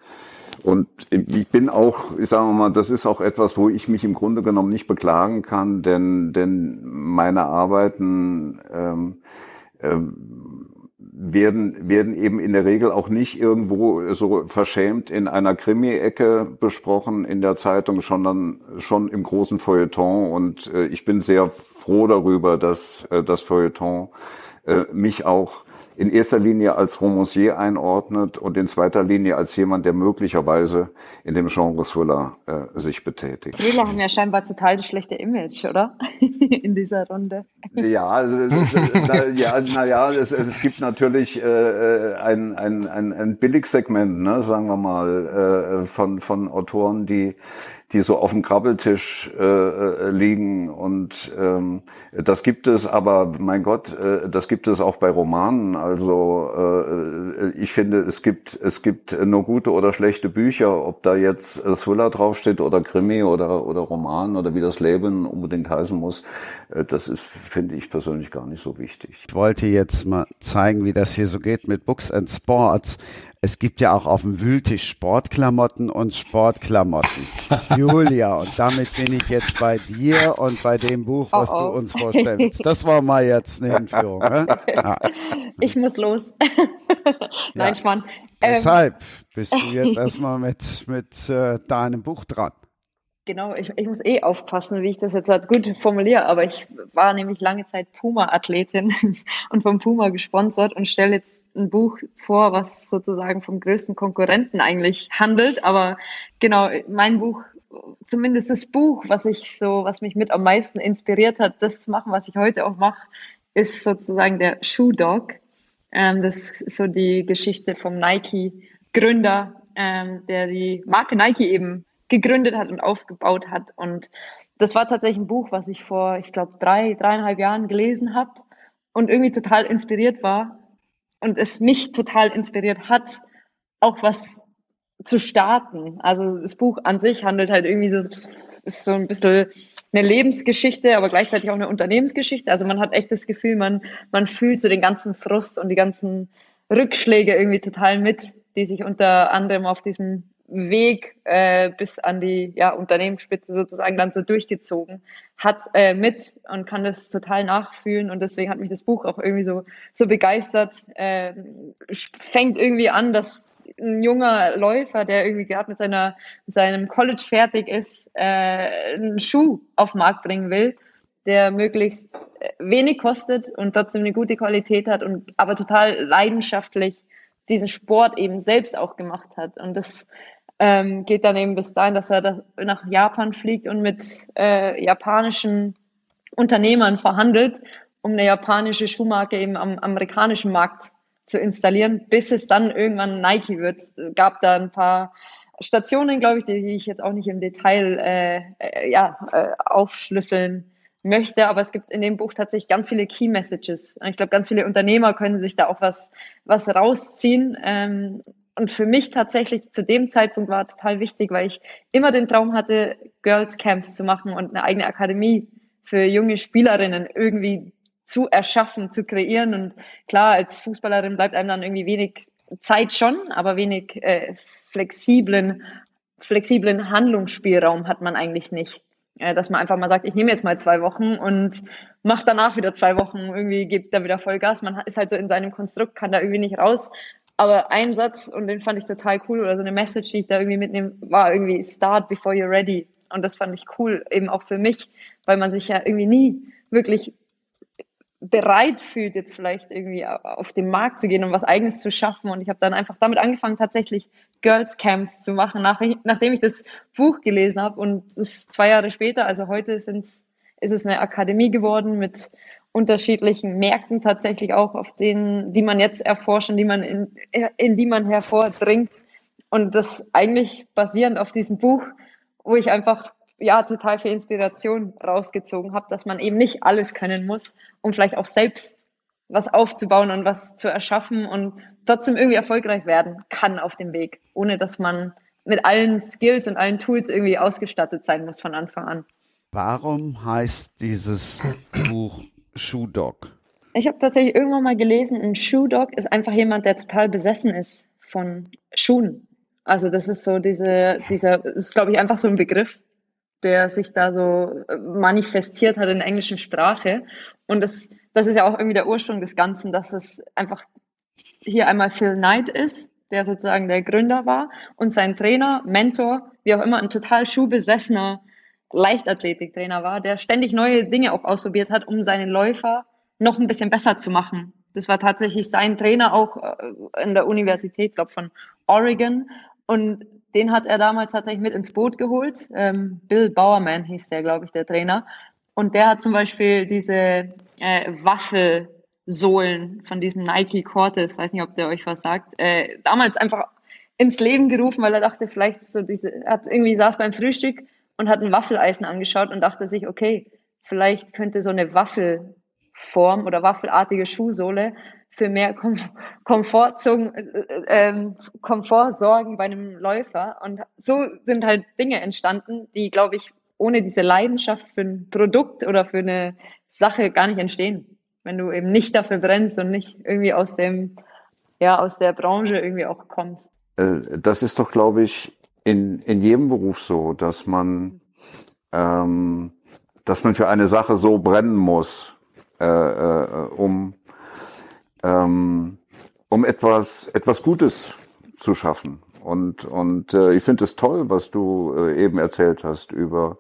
Und ich bin auch, ich sage mal, das ist auch etwas, wo ich mich im Grunde genommen nicht beklagen kann, denn, denn meine Arbeiten ähm, ähm, werden, werden eben in der Regel auch nicht irgendwo so verschämt in einer Krimi-Ecke besprochen in der Zeitung, sondern schon im großen Feuilleton. Und äh, ich bin sehr froh darüber, dass äh, das Feuilleton äh, mich auch in erster Linie als Romancier einordnet und in zweiter Linie als jemand, der möglicherweise in dem Genre Thriller äh, sich betätigt. Thriller haben ja scheinbar total das schlechte Image, oder? in dieser Runde. Ja, na, ja, naja, es, es gibt natürlich äh, äh, ein, ein, ein, ein Billigsegment, ne, sagen wir mal, äh, von, von Autoren, die die so auf dem Krabbeltisch äh, äh, liegen. Und ähm, das gibt es, aber mein Gott, äh, das gibt es auch bei Romanen. Also äh, ich finde, es gibt es gibt nur gute oder schlechte Bücher, ob da jetzt Thriller draufsteht oder Krimi oder oder Roman oder wie das Leben unbedingt heißen muss. Äh, das ist, finde ich persönlich gar nicht so wichtig. Ich wollte jetzt mal zeigen, wie das hier so geht mit Books and Sports. Es gibt ja auch auf dem Wühltisch Sportklamotten und Sportklamotten. Julia, und damit bin ich jetzt bei dir und bei dem Buch, was oh oh. du uns vorstellst. Das war mal jetzt eine Hinführung. Ne? Ja. Ich muss los. Nein, ja. Schmarrn. Ähm, Deshalb bist du jetzt erstmal mit, mit äh, deinem Buch dran. Genau, ich, ich muss eh aufpassen, wie ich das jetzt halt gut formuliere, aber ich war nämlich lange Zeit Puma-Athletin und vom Puma gesponsert und stelle jetzt ein Buch vor, was sozusagen vom größten Konkurrenten eigentlich handelt. Aber genau, mein Buch, zumindest das Buch, was ich so, was mich mit am meisten inspiriert hat, das zu machen, was ich heute auch mache, ist sozusagen der Shoe Dog. Ähm, das ist so die Geschichte vom Nike-Gründer, ähm, der die Marke Nike eben gegründet hat und aufgebaut hat. Und das war tatsächlich ein Buch, was ich vor, ich glaube, drei, dreieinhalb Jahren gelesen habe und irgendwie total inspiriert war und es mich total inspiriert hat, auch was zu starten. Also das Buch an sich handelt halt irgendwie so, ist so ein bisschen eine Lebensgeschichte, aber gleichzeitig auch eine Unternehmensgeschichte. Also man hat echt das Gefühl, man, man fühlt so den ganzen Frust und die ganzen Rückschläge irgendwie total mit, die sich unter anderem auf diesem Weg äh, bis an die ja, Unternehmensspitze sozusagen dann so durchgezogen hat äh, mit und kann das total nachfühlen und deswegen hat mich das Buch auch irgendwie so, so begeistert. Äh, fängt irgendwie an, dass ein junger Läufer, der irgendwie gerade mit, seiner, mit seinem College fertig ist, äh, einen Schuh auf den Markt bringen will, der möglichst äh, wenig kostet und trotzdem eine gute Qualität hat und aber total leidenschaftlich diesen Sport eben selbst auch gemacht hat. Und das ähm, geht dann eben bis dahin, dass er da nach Japan fliegt und mit äh, japanischen Unternehmern verhandelt, um eine japanische Schuhmarke eben am amerikanischen Markt zu installieren, bis es dann irgendwann Nike wird. Gab da ein paar Stationen, glaube ich, die ich jetzt auch nicht im Detail äh, äh, ja, äh, aufschlüsseln möchte, aber es gibt in dem Buch tatsächlich ganz viele Key Messages. Ich glaube, ganz viele Unternehmer können sich da auch was, was rausziehen. Ähm, und für mich tatsächlich zu dem Zeitpunkt war total wichtig, weil ich immer den Traum hatte, Girls Camps zu machen und eine eigene Akademie für junge Spielerinnen irgendwie zu erschaffen, zu kreieren. Und klar, als Fußballerin bleibt einem dann irgendwie wenig Zeit schon, aber wenig äh, flexiblen, flexiblen Handlungsspielraum hat man eigentlich nicht. Äh, dass man einfach mal sagt, ich nehme jetzt mal zwei Wochen und mache danach wieder zwei Wochen, irgendwie gibt da wieder Vollgas. Man ist halt so in seinem Konstrukt, kann da irgendwie nicht raus. Aber ein Satz, und den fand ich total cool, oder so eine Message, die ich da irgendwie mitnehme, war irgendwie Start before you're ready. Und das fand ich cool, eben auch für mich, weil man sich ja irgendwie nie wirklich bereit fühlt, jetzt vielleicht irgendwie auf den Markt zu gehen und was Eigenes zu schaffen. Und ich habe dann einfach damit angefangen, tatsächlich Girls Camps zu machen, nach, nachdem ich das Buch gelesen habe. Und das ist zwei Jahre später, also heute sind's, ist es eine Akademie geworden mit unterschiedlichen Märkten tatsächlich auch, auf denen, die man jetzt erforscht und die man in, in die man hervordringt. Und das eigentlich basierend auf diesem Buch, wo ich einfach ja total viel Inspiration rausgezogen habe, dass man eben nicht alles können muss, um vielleicht auch selbst was aufzubauen und was zu erschaffen und trotzdem irgendwie erfolgreich werden kann auf dem Weg, ohne dass man mit allen Skills und allen Tools irgendwie ausgestattet sein muss von Anfang an. Warum heißt dieses Buch Shoe Dog? Ich habe tatsächlich irgendwann mal gelesen, ein Shoe Dog ist einfach jemand, der total besessen ist von Schuhen. Also das ist so diese, dieser, ist glaube ich einfach so ein Begriff, der sich da so manifestiert hat in der englischen Sprache. Und das, das ist ja auch irgendwie der Ursprung des Ganzen, dass es einfach hier einmal Phil Knight ist, der sozusagen der Gründer war und sein Trainer, Mentor, wie auch immer, ein total schuhbesessener Leichtathletiktrainer war, der ständig neue Dinge auch ausprobiert hat, um seinen Läufer noch ein bisschen besser zu machen. Das war tatsächlich sein Trainer auch äh, in der Universität, glaube von Oregon. Und den hat er damals tatsächlich mit ins Boot geholt. Ähm, Bill Bowerman hieß der, glaube ich, der Trainer. Und der hat zum Beispiel diese äh, Waffelsohlen von diesem Nike Cortez, weiß nicht, ob der euch was sagt, äh, damals einfach ins Leben gerufen, weil er dachte, vielleicht so diese, hat irgendwie saß beim Frühstück und hat ein Waffeleisen angeschaut und dachte sich, okay, vielleicht könnte so eine Waffelform oder waffelartige Schuhsohle für mehr Kom Komfort, äh, äh, Komfort sorgen bei einem Läufer. Und so sind halt Dinge entstanden, die, glaube ich, ohne diese Leidenschaft für ein Produkt oder für eine Sache gar nicht entstehen. Wenn du eben nicht dafür brennst und nicht irgendwie aus dem, ja, aus der Branche irgendwie auch kommst. Äh, das ist doch, glaube ich, in, in jedem Beruf so, dass man, ähm, dass man für eine Sache so brennen muss, äh, äh, um, ähm, um etwas, etwas Gutes zu schaffen. Und, und äh, ich finde es toll, was du äh, eben erzählt hast über,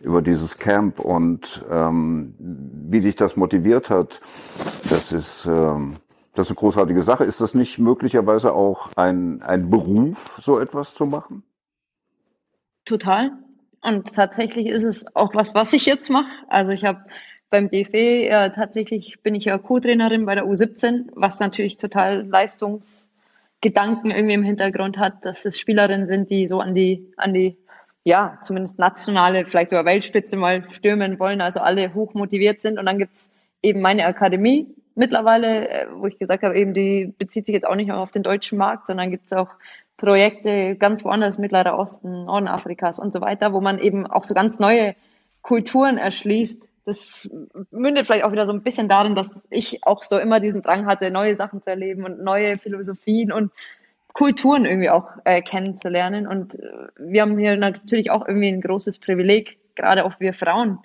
über dieses Camp und ähm, wie dich das motiviert hat. Das ist, ähm, das ist eine großartige Sache. Ist das nicht möglicherweise auch ein, ein Beruf, so etwas zu machen? Total. Und tatsächlich ist es auch was, was ich jetzt mache. Also ich habe beim DFB ja, tatsächlich bin ich ja Co-Trainerin bei der U17, was natürlich total Leistungsgedanken irgendwie im Hintergrund hat, dass es Spielerinnen sind, die so an die, an die, ja, zumindest nationale, vielleicht sogar Weltspitze mal stürmen wollen, also alle hoch motiviert sind. Und dann gibt's eben meine Akademie mittlerweile, äh, wo ich gesagt habe, eben die bezieht sich jetzt auch nicht nur auf den deutschen Markt, sondern gibt's auch Projekte ganz woanders, Mittlerer Osten, Norden Afrikas und so weiter, wo man eben auch so ganz neue Kulturen erschließt. Das mündet vielleicht auch wieder so ein bisschen darin, dass ich auch so immer diesen Drang hatte, neue Sachen zu erleben und neue Philosophien und Kulturen irgendwie auch äh, kennenzulernen. Und äh, wir haben hier natürlich auch irgendwie ein großes Privileg, gerade auch wir Frauen.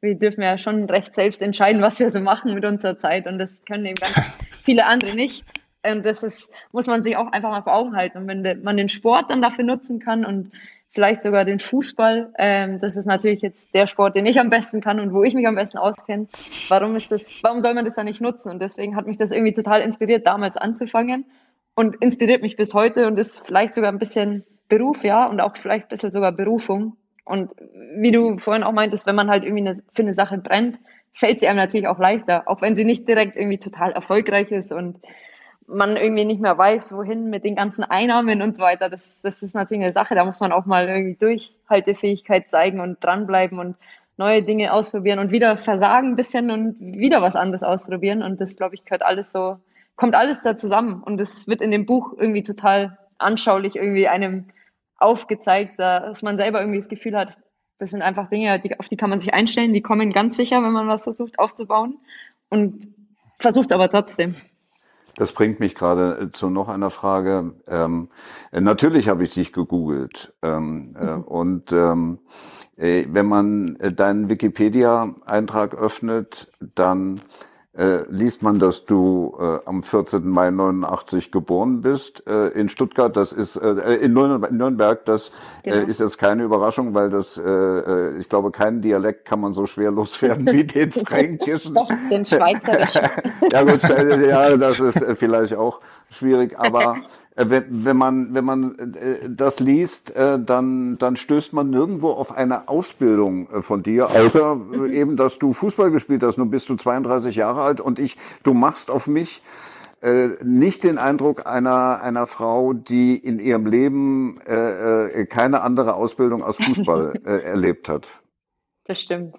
Wir dürfen ja schon recht selbst entscheiden, was wir so machen mit unserer Zeit. Und das können eben ganz viele andere nicht. Und das ist, muss man sich auch einfach mal vor Augen halten. Und wenn de, man den Sport dann dafür nutzen kann und vielleicht sogar den Fußball, ähm, das ist natürlich jetzt der Sport, den ich am besten kann und wo ich mich am besten auskenne. Warum ist das, warum soll man das dann nicht nutzen? Und deswegen hat mich das irgendwie total inspiriert, damals anzufangen und inspiriert mich bis heute und ist vielleicht sogar ein bisschen Beruf, ja, und auch vielleicht ein bisschen sogar Berufung. Und wie du vorhin auch meintest, wenn man halt irgendwie eine, für eine Sache brennt, fällt sie einem natürlich auch leichter, auch wenn sie nicht direkt irgendwie total erfolgreich ist und man irgendwie nicht mehr weiß, wohin mit den ganzen Einnahmen und so weiter. Das, das ist natürlich eine Sache, da muss man auch mal irgendwie Durchhaltefähigkeit zeigen und dranbleiben und neue Dinge ausprobieren und wieder versagen ein bisschen und wieder was anderes ausprobieren. Und das, glaube ich, gehört alles so, kommt alles da zusammen. Und das wird in dem Buch irgendwie total anschaulich irgendwie einem aufgezeigt, dass man selber irgendwie das Gefühl hat, das sind einfach Dinge, die, auf die kann man sich einstellen, die kommen ganz sicher, wenn man was versucht aufzubauen und versucht aber trotzdem. Das bringt mich gerade äh, zu noch einer Frage. Ähm, äh, natürlich habe ich dich gegoogelt. Ähm, äh, mhm. Und ähm, äh, wenn man äh, deinen Wikipedia-Eintrag öffnet, dann äh, liest man, dass du äh, am 14. Mai 89 geboren bist äh, in Stuttgart. Das ist äh, äh in Nürnberg. Das äh, genau. äh, ist jetzt keine Überraschung, weil das, äh, äh, ich glaube, keinen Dialekt kann man so schwer loswerden wie den Fränkischen. Doch, den Schweizerischen. ja gut, ja, das ist vielleicht auch schwierig, aber wenn, wenn man wenn man äh, das liest, äh, dann dann stößt man nirgendwo auf eine Ausbildung äh, von dir, außer äh, eben, dass du Fußball gespielt hast. Nun bist du 32 Jahre alt und ich, du machst auf mich äh, nicht den Eindruck einer einer Frau, die in ihrem Leben äh, äh, keine andere Ausbildung als Fußball äh, erlebt hat. Das stimmt.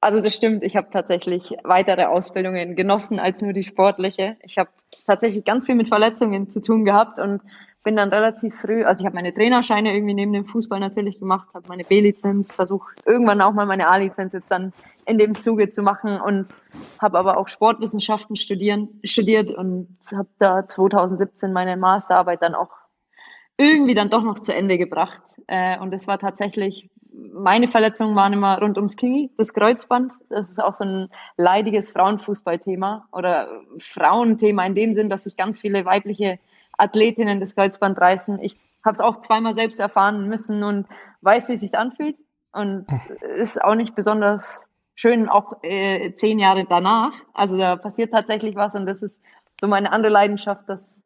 Also das stimmt. Ich habe tatsächlich weitere Ausbildungen genossen als nur die sportliche. Ich habe tatsächlich ganz viel mit Verletzungen zu tun gehabt und bin dann relativ früh, also ich habe meine Trainerscheine irgendwie neben dem Fußball natürlich gemacht, habe meine B-Lizenz, versucht irgendwann auch mal meine A-Lizenz jetzt dann in dem Zuge zu machen und habe aber auch Sportwissenschaften studieren, studiert und habe da 2017 meine Masterarbeit dann auch irgendwie dann doch noch zu Ende gebracht. Äh, und es war tatsächlich meine Verletzungen waren immer rund ums Knie, das Kreuzband. Das ist auch so ein leidiges Frauenfußballthema oder Frauenthema in dem Sinn, dass sich ganz viele weibliche Athletinnen das Kreuzband reißen. Ich habe es auch zweimal selbst erfahren müssen und weiß, wie es sich anfühlt. Und ist auch nicht besonders schön, auch äh, zehn Jahre danach. Also da passiert tatsächlich was und das ist so meine andere Leidenschaft, dass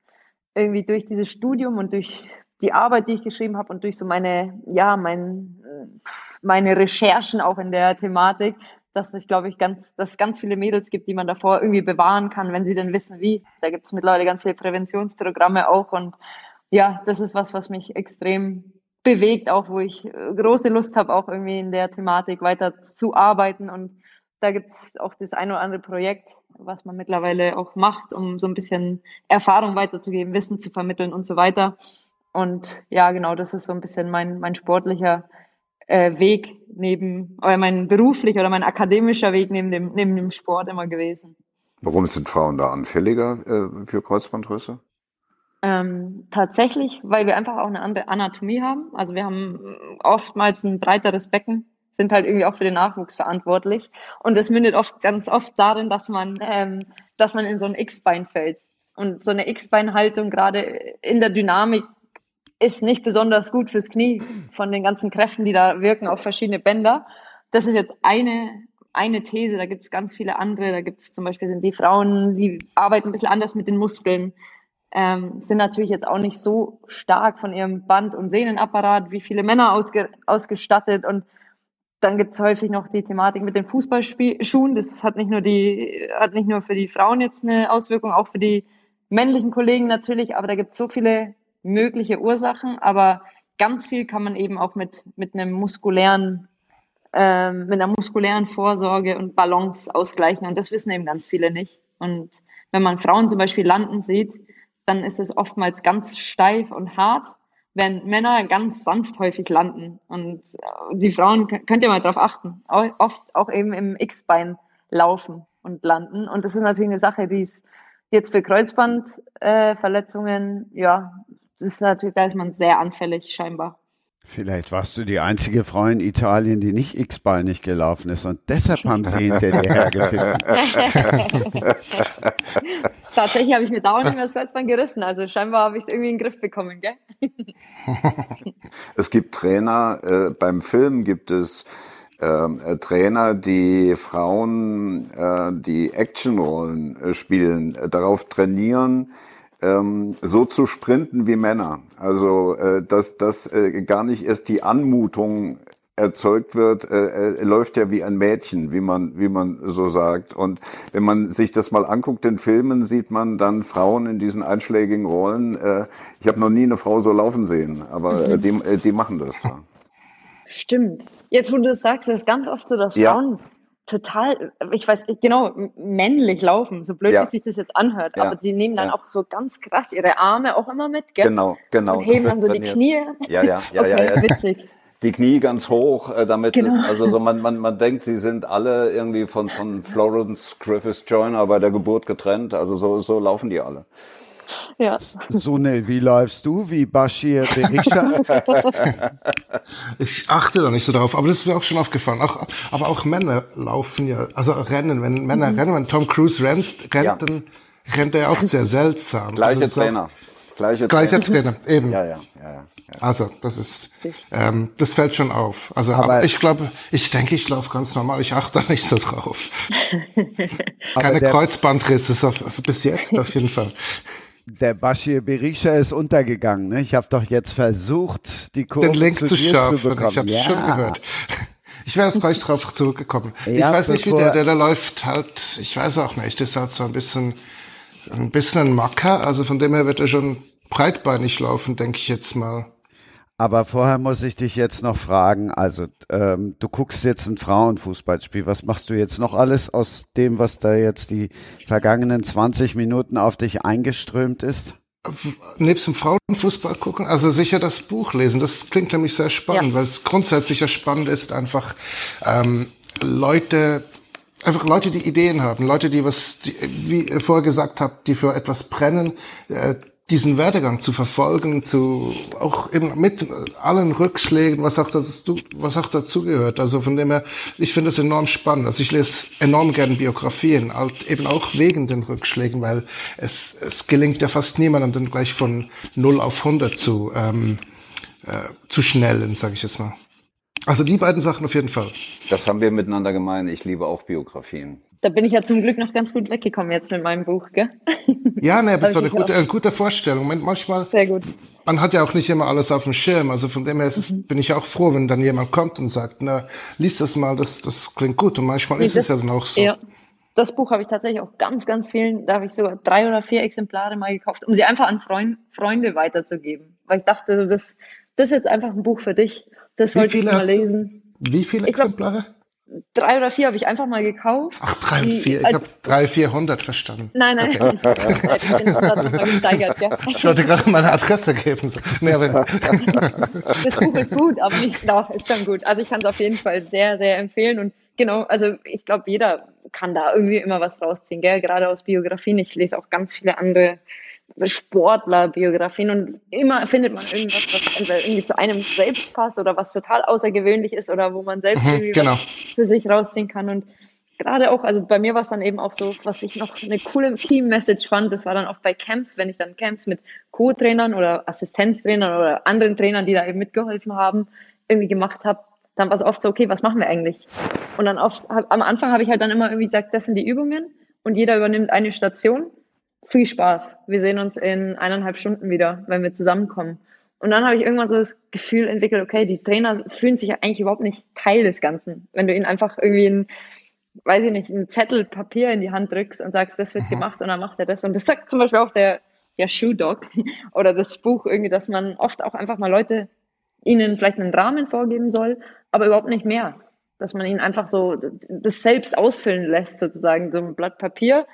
irgendwie durch dieses Studium und durch die Arbeit, die ich geschrieben habe und durch so meine, ja, mein, meine Recherchen auch in der Thematik, dass ich glaube ich ganz, dass es ganz viele Mädels gibt, die man davor irgendwie bewahren kann, wenn sie denn wissen, wie. Da gibt es mittlerweile ganz viele Präventionsprogramme auch und ja, das ist was, was mich extrem bewegt, auch wo ich große Lust habe, auch irgendwie in der Thematik weiter zu arbeiten und da gibt es auch das ein oder andere Projekt, was man mittlerweile auch macht, um so ein bisschen Erfahrung weiterzugeben, Wissen zu vermitteln und so weiter. Und ja, genau, das ist so ein bisschen mein, mein sportlicher äh, Weg neben, oder mein beruflicher oder mein akademischer Weg neben dem, neben dem Sport immer gewesen. Warum sind Frauen da anfälliger äh, für Kreuzbandrisse? Ähm, tatsächlich, weil wir einfach auch eine andere Anatomie haben. Also wir haben oftmals ein breiteres Becken, sind halt irgendwie auch für den Nachwuchs verantwortlich. Und das mündet oft ganz oft darin, dass man, ähm, dass man in so ein X-Bein fällt. Und so eine X-Bein-Haltung gerade in der Dynamik ist nicht besonders gut fürs Knie von den ganzen Kräften, die da wirken auf verschiedene Bänder. Das ist jetzt eine, eine These, da gibt es ganz viele andere. Da gibt es zum Beispiel sind die Frauen, die arbeiten ein bisschen anders mit den Muskeln, ähm, sind natürlich jetzt auch nicht so stark von ihrem Band- und Sehnenapparat wie viele Männer ausge, ausgestattet. Und dann gibt es häufig noch die Thematik mit den Fußballschuhen. Das hat nicht nur die, hat nicht nur für die Frauen jetzt eine Auswirkung, auch für die männlichen Kollegen natürlich, aber da gibt es so viele mögliche Ursachen, aber ganz viel kann man eben auch mit, mit einem muskulären, ähm, mit einer muskulären Vorsorge und Balance ausgleichen. Und das wissen eben ganz viele nicht. Und wenn man Frauen zum Beispiel landen sieht, dann ist es oftmals ganz steif und hart, während Männer ganz sanft häufig landen. Und äh, die Frauen, könnt ihr mal darauf achten, oft auch eben im X-Bein laufen und landen. Und das ist natürlich eine Sache, die ist jetzt für Kreuzbandverletzungen, äh, ja, ist natürlich, da ist man sehr anfällig scheinbar. Vielleicht warst du die einzige Frau in Italien, die nicht x-beinig gelaufen ist und deshalb haben sie hinter dir hergepfiffen. Tatsächlich habe ich mir dauernd nicht mehr das Kreuzband gerissen, also scheinbar habe ich es irgendwie in den Griff bekommen, gell? es gibt Trainer, äh, beim Film gibt es ähm, äh, Trainer, die Frauen, äh, die Actionrollen äh, spielen, äh, darauf trainieren, ähm, so zu sprinten wie Männer. Also äh, dass, dass äh, gar nicht erst die Anmutung erzeugt wird, äh, äh, läuft ja wie ein Mädchen, wie man wie man so sagt. Und wenn man sich das mal anguckt in Filmen, sieht man dann Frauen in diesen einschlägigen Rollen. Äh, ich habe noch nie eine Frau so laufen sehen, aber äh, mhm. die, äh, die machen das. Stimmt. Jetzt, wo du das sagst, ist ganz oft so, dass ja. Frauen total, ich weiß genau, männlich laufen, so blöd ja. wie sich das jetzt anhört, ja. aber die nehmen dann ja. auch so ganz krass ihre Arme auch immer mit, gell? Genau, genau. Und heben dann so die Knie. Ja, ja, ja, okay, ja, ja. witzig. Die Knie ganz hoch, äh, damit genau. es, also so man, man, man denkt, sie sind alle irgendwie von, von Florence Griffiths Joyner bei der Geburt getrennt, also so, so laufen die alle. Ja. Sunil, wie läufst du? Wie Bashir Berisha? ich achte da nicht so drauf, aber das ist mir auch schon aufgefallen. Auch, aber auch Männer laufen ja, also rennen, wenn Männer mhm. rennen, wenn Tom Cruise rennt, rennt ja. dann rennt er auch sehr seltsam. Gleiche also Trainer. Gleiche Gleicher Trainer. Trainer, eben. Ja, ja, ja, ja. Also, das ist, ähm, das fällt schon auf. Also, aber, aber ich glaube, ich denke, ich laufe ganz normal. Ich achte da nicht so drauf. Keine Kreuzbandrisse, also bis jetzt auf jeden Fall. Der Bashir Berisha ist untergegangen. Ne? Ich habe doch jetzt versucht, die Kurve Den Link zu, zu dir schaffen. zu bekommen. Ich habe ja. schon gehört. Ich wäre jetzt gleich drauf zurückgekommen. Ja, ich weiß nicht, wie der, der, der läuft halt, ich weiß auch nicht, ist halt so ein bisschen, ein bisschen ein Macker. Also von dem her wird er schon breitbeinig laufen, denke ich jetzt mal. Aber vorher muss ich dich jetzt noch fragen, also ähm, du guckst jetzt ein Frauenfußballspiel, was machst du jetzt noch alles aus dem, was da jetzt die vergangenen 20 Minuten auf dich eingeströmt ist? Nebst dem Frauenfußball gucken, also sicher das Buch lesen. Das klingt nämlich sehr spannend, Ja. weil es grundsätzlich ja spannend ist, einfach ähm, Leute, einfach Leute, die Ideen haben, Leute, die was, die, wie ihr vorher gesagt habt, die für etwas brennen, äh, diesen Werdegang zu verfolgen, zu auch eben mit allen Rückschlägen, was auch dazu, was auch dazugehört. Also von dem her, ich finde es enorm spannend. Also ich lese enorm gerne Biografien, halt eben auch wegen den Rückschlägen, weil es, es gelingt ja fast niemandem dann gleich von 0 auf 100 zu, ähm, äh, zu schnellen, sage ich jetzt mal. Also die beiden Sachen auf jeden Fall. Das haben wir miteinander gemein. Ich liebe auch Biografien. Da bin ich ja zum Glück noch ganz gut weggekommen jetzt mit meinem Buch, gell? Ja, ne, das war eine gute, eine gute Vorstellung. Man- Manchmal, Sehr gut. man hat ja auch nicht immer alles auf dem Schirm. Also von dem her ist es, Mhm. bin ich auch froh, wenn dann jemand kommt und sagt, na, lies das mal, das, das klingt gut. Und manchmal Nee, ist es das- ja dann auch so. Ja. Das Buch habe ich tatsächlich auch ganz, ganz vielen, da habe ich sogar drei oder vier Exemplare mal gekauft, um sie einfach an Freund, Freunde weiterzugeben. Weil ich dachte, so, das, das ist jetzt einfach ein Buch für dich. Das sollte ich mal hast du? lesen. Wie viele Exemplare? Drei oder vier habe ich einfach mal gekauft. Ach, drei, Die- vier. Ich habe drei, vierhundert verstanden. Nein, nein, gesteigert, ja. Ich wollte gerade meine Adresse geben. Nee, aber, Das Buch ist gut, aber nicht, doch, ist schon gut. Also ich kann es auf jeden Fall sehr, sehr empfehlen. Und genau, also ich glaube, jeder kann da irgendwie immer was rausziehen, gell? gerade aus Biografien. Ich lese auch ganz viele andere Sportler-Biografien und immer findet man irgendwas, was irgendwie zu einem selbst passt oder was total außergewöhnlich ist oder wo man selbst Mhm, irgendwie genau. für sich rausziehen kann. Und gerade auch, also bei mir war es dann eben auch so, was ich noch eine coole Key-Message fand, das war dann auch bei Camps, wenn ich dann Camps mit Co-Trainern oder Assistenztrainern oder anderen Trainern, die da eben mitgeholfen haben, irgendwie gemacht habe, dann war es oft so, okay, was machen wir eigentlich? Und dann oft, hab, am Anfang habe ich halt dann immer irgendwie gesagt, das sind die Übungen und jeder übernimmt eine Station. Viel Spaß. Wir sehen uns in eineinhalb Stunden wieder, wenn wir zusammenkommen. Und dann habe ich irgendwann so das Gefühl entwickelt, okay, die Trainer fühlen sich ja eigentlich überhaupt nicht Teil des Ganzen. Wenn du ihnen einfach irgendwie ein, weiß ich nicht, einen Zettel Papier in die Hand drückst und sagst, das wird gemacht und dann macht er das. Und das sagt zum Beispiel auch der, der Shoe Dog oder das Buch irgendwie, dass man oft auch einfach mal Leute ihnen vielleicht einen Rahmen vorgeben soll, aber überhaupt nicht mehr. Dass man ihnen einfach so das selbst ausfüllen lässt, sozusagen, so ein Blatt Papier.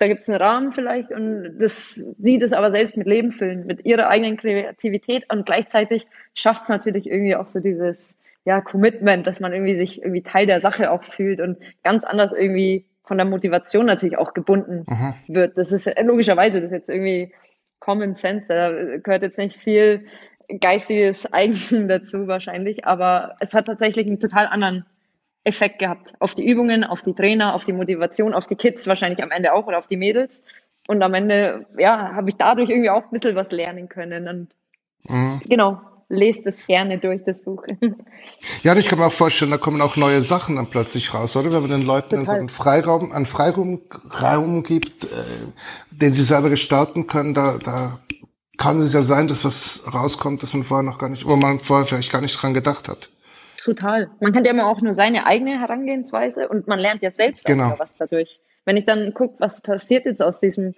Da gibt es einen Rahmen vielleicht und das, sie das aber selbst mit Leben füllen, mit ihrer eigenen Kreativität und gleichzeitig schafft es natürlich irgendwie auch so dieses ja, Commitment, dass man irgendwie sich irgendwie Teil der Sache auch fühlt und ganz anders irgendwie von der Motivation natürlich auch gebunden wird. Das ist logischerweise, das ist jetzt irgendwie Common Sense, da gehört jetzt nicht viel geistiges Eigentum dazu wahrscheinlich, aber es hat tatsächlich einen total anderen Effekt gehabt auf die Übungen, auf die Trainer, auf die Motivation, auf die Kids wahrscheinlich am Ende auch oder auf die Mädels. Und am Ende, ja, habe ich dadurch irgendwie auch ein bisschen was lernen können. Und Mhm. genau, lest es gerne durch das Buch. Ja, ich kann mir auch vorstellen, da kommen auch neue Sachen dann plötzlich raus, oder? Wenn man den Leuten so einen Freiraum, einen Freiraum Raum gibt, äh, den sie selber gestalten können, da, da kann es ja sein, dass was rauskommt, dass man vorher noch gar nicht, wo man vorher vielleicht gar nicht dran gedacht hat. Total. Man kann ja immer auch nur seine eigene Herangehensweise und man lernt ja selbst Genau. auch was dadurch. Wenn ich dann gucke, was passiert jetzt aus diesem,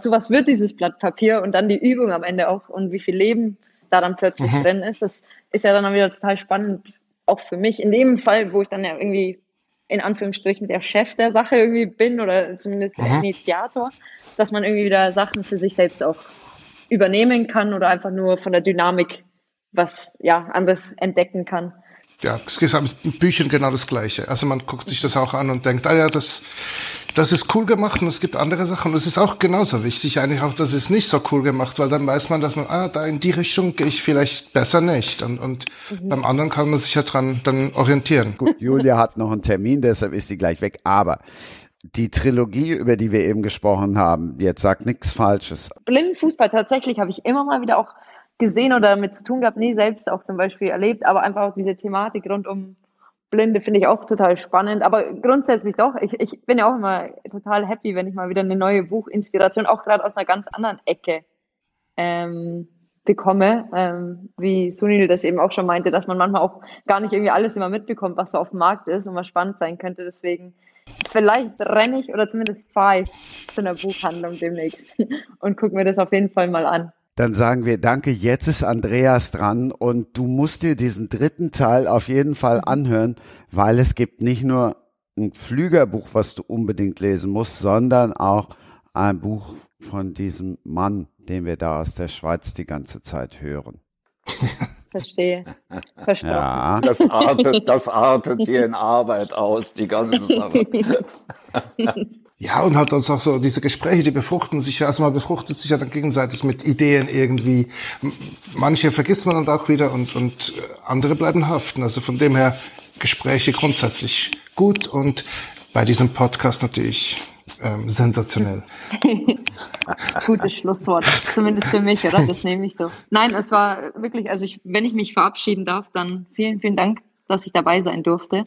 zu was wird dieses Blatt Papier und dann die Übung am Ende auch und wie viel Leben da dann plötzlich Mhm. drin ist, das ist ja dann wieder total spannend, auch für mich. In dem Fall, wo ich dann ja irgendwie in Anführungsstrichen der Chef der Sache irgendwie bin oder zumindest der Mhm. Initiator, dass man irgendwie wieder Sachen für sich selbst auch übernehmen kann oder einfach nur von der Dynamik was ja anderes entdecken kann. Ja, es ist mit Büchern genau das Gleiche. Also man guckt sich das auch an und denkt, ah ja, das, das ist cool gemacht und es gibt andere Sachen. Und es ist auch genauso wichtig eigentlich auch, das ist nicht so cool gemacht, weil dann weiß man, dass man, ah, da in die Richtung gehe ich vielleicht besser nicht. Und, und beim anderen kann man sich ja dran dann orientieren. Gut, Julia hat noch einen Termin, deshalb ist sie gleich weg. Aber die Trilogie, über die wir eben gesprochen haben, jetzt sagt nichts Falsches. Blindenfußball tatsächlich habe ich immer mal wieder auch gesehen oder damit zu tun gehabt, nie selbst auch zum Beispiel erlebt, aber einfach diese Thematik rund um Blinde finde ich auch total spannend, aber grundsätzlich doch. Ich, ich bin ja auch immer total happy, wenn ich mal wieder eine neue Buchinspiration, auch gerade aus einer ganz anderen Ecke ähm, bekomme, ähm, wie Sunil das eben auch schon meinte, dass man manchmal auch gar nicht irgendwie alles immer mitbekommt, was so auf dem Markt ist und was spannend sein könnte. Deswegen vielleicht renne ich oder zumindest fahre ich zu einer Buchhandlung demnächst und gucke mir das auf jeden Fall mal an. Dann sagen wir Danke, jetzt ist Andreas dran und du musst dir diesen dritten Teil auf jeden Fall anhören, weil es gibt nicht nur ein Flügerbuch, was du unbedingt lesen musst, sondern auch ein Buch von diesem Mann, den wir da aus der Schweiz die ganze Zeit hören. Verstehe. Versprochen. Ja. Das, artet, das artet hier in Arbeit aus, die ganze Sache. Ja, und halt uns auch so diese Gespräche, die befruchten sich ja, also man befruchtet sich ja dann gegenseitig mit Ideen irgendwie. Manche vergisst man dann auch wieder und, und äh, andere bleiben haften. Also von dem her Gespräche grundsätzlich gut und bei diesem Podcast natürlich ähm, sensationell. Gutes Schlusswort, zumindest für mich, oder? Das nehme ich so. Nein, es war wirklich, also ich, wenn ich mich verabschieden darf, dann vielen, vielen Dank, dass ich dabei sein durfte.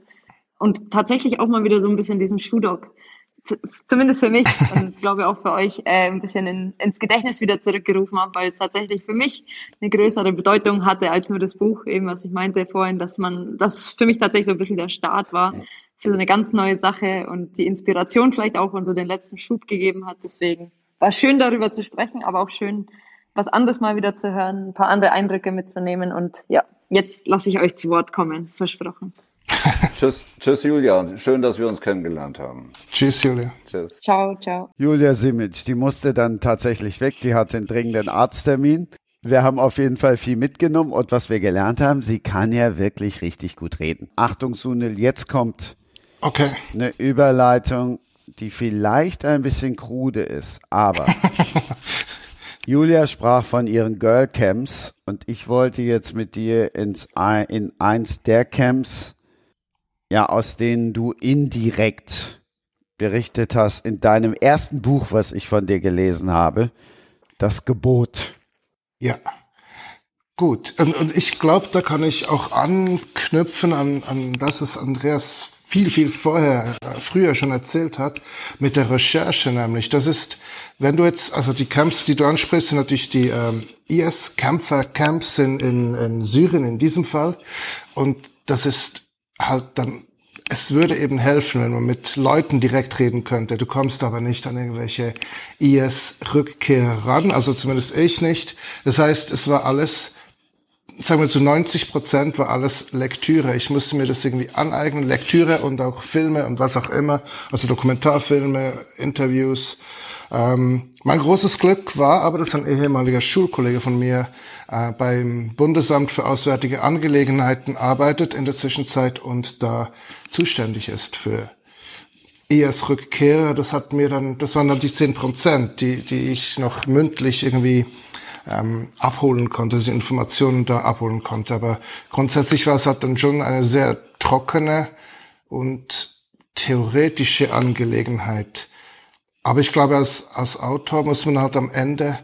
Und tatsächlich auch mal wieder so ein bisschen diesen Schuhdog zumindest für mich und glaube auch für euch äh, ein bisschen in, ins Gedächtnis wieder zurückgerufen habe, weil es tatsächlich für mich eine größere Bedeutung hatte als nur das Buch, eben was ich meinte vorhin, dass man, das für mich tatsächlich so ein bisschen der Start war für so eine ganz neue Sache und die Inspiration vielleicht auch und so den letzten Schub gegeben hat. Deswegen war schön darüber zu sprechen, aber auch schön was anderes mal wieder zu hören, ein paar andere Eindrücke mitzunehmen und ja, jetzt lasse ich euch zu Wort kommen, versprochen. tschüss, tschüss Julia. Schön, dass wir uns kennengelernt haben. Tschüss Julia. Tschüss. Ciao, ciao. Julia Simic, die musste dann tatsächlich weg. Die hatte einen dringenden Arzttermin. Wir haben auf jeden Fall viel mitgenommen und was wir gelernt haben, sie kann ja wirklich richtig gut reden. Achtung, Sunil, jetzt kommt okay. eine Überleitung, die vielleicht ein bisschen krude ist, aber Julia sprach von ihren Girl Camps und ich wollte jetzt mit dir ins, in eins der Camps ja, aus denen du indirekt berichtet hast in deinem ersten Buch, was ich von dir gelesen habe, das Gebot. Ja. Gut, und, und ich glaube, da kann ich auch anknüpfen an, an das, was Andreas viel, viel vorher, äh, früher schon erzählt hat, mit der Recherche nämlich. Das ist, wenn du jetzt, also die Camps, die du ansprichst, sind natürlich die ähm, IS-Kämpfer-Camps in, in, in Syrien in diesem Fall. Und das ist halt dann, es würde eben helfen, wenn man mit Leuten direkt reden könnte. Du kommst aber nicht an irgendwelche IS-Rückkehrer ran, also zumindest ich nicht. Das heißt, es war alles, sagen wir zu 90 Prozent war alles Lektüre. Ich musste mir das irgendwie aneignen, Lektüre und auch Filme und was auch immer, also Dokumentarfilme, Interviews. Ähm, mein großes Glück war aber, dass ein ehemaliger Schulkollege von mir äh, beim Bundesamt für Auswärtige Angelegenheiten arbeitet in der Zwischenzeit und da zuständig ist für IS-Rückkehrer. Das hat mir dann, das waren dann die zehn Prozent, die, die ich noch mündlich irgendwie ähm, abholen konnte, diese Informationen da abholen konnte. Aber grundsätzlich war es halt dann schon eine sehr trockene und theoretische Angelegenheit. Aber ich glaube, als, als Autor muss man halt am Ende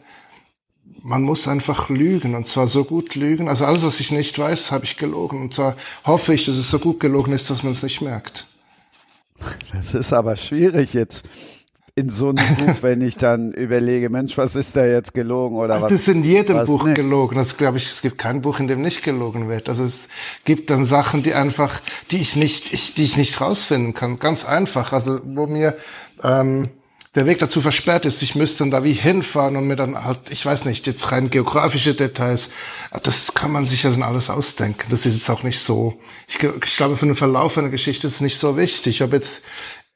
man muss einfach lügen und zwar so gut lügen. Also alles, was ich nicht weiß, habe ich gelogen. Und zwar hoffe ich, dass es so gut gelogen ist, dass man es nicht merkt. Das ist aber schwierig jetzt in so einem Buch, wenn ich dann überlege, Mensch, was ist da jetzt gelogen oder also was? Es ist in jedem Buch nicht? gelogen. Das glaube ich, es gibt kein Buch, in dem nicht gelogen wird. Also es gibt dann Sachen, die einfach, die ich nicht, ich, die ich nicht rausfinden kann. Ganz einfach. Also wo mir ähm, der Weg dazu versperrt ist. Ich müsste dann da wie hinfahren und mir dann halt, ich weiß nicht, jetzt rein geografische Details, das kann man sich ja dann alles ausdenken. Das ist jetzt auch nicht so, ich, ich glaube, für den Verlauf einer Geschichte ist es nicht so wichtig, ob jetzt,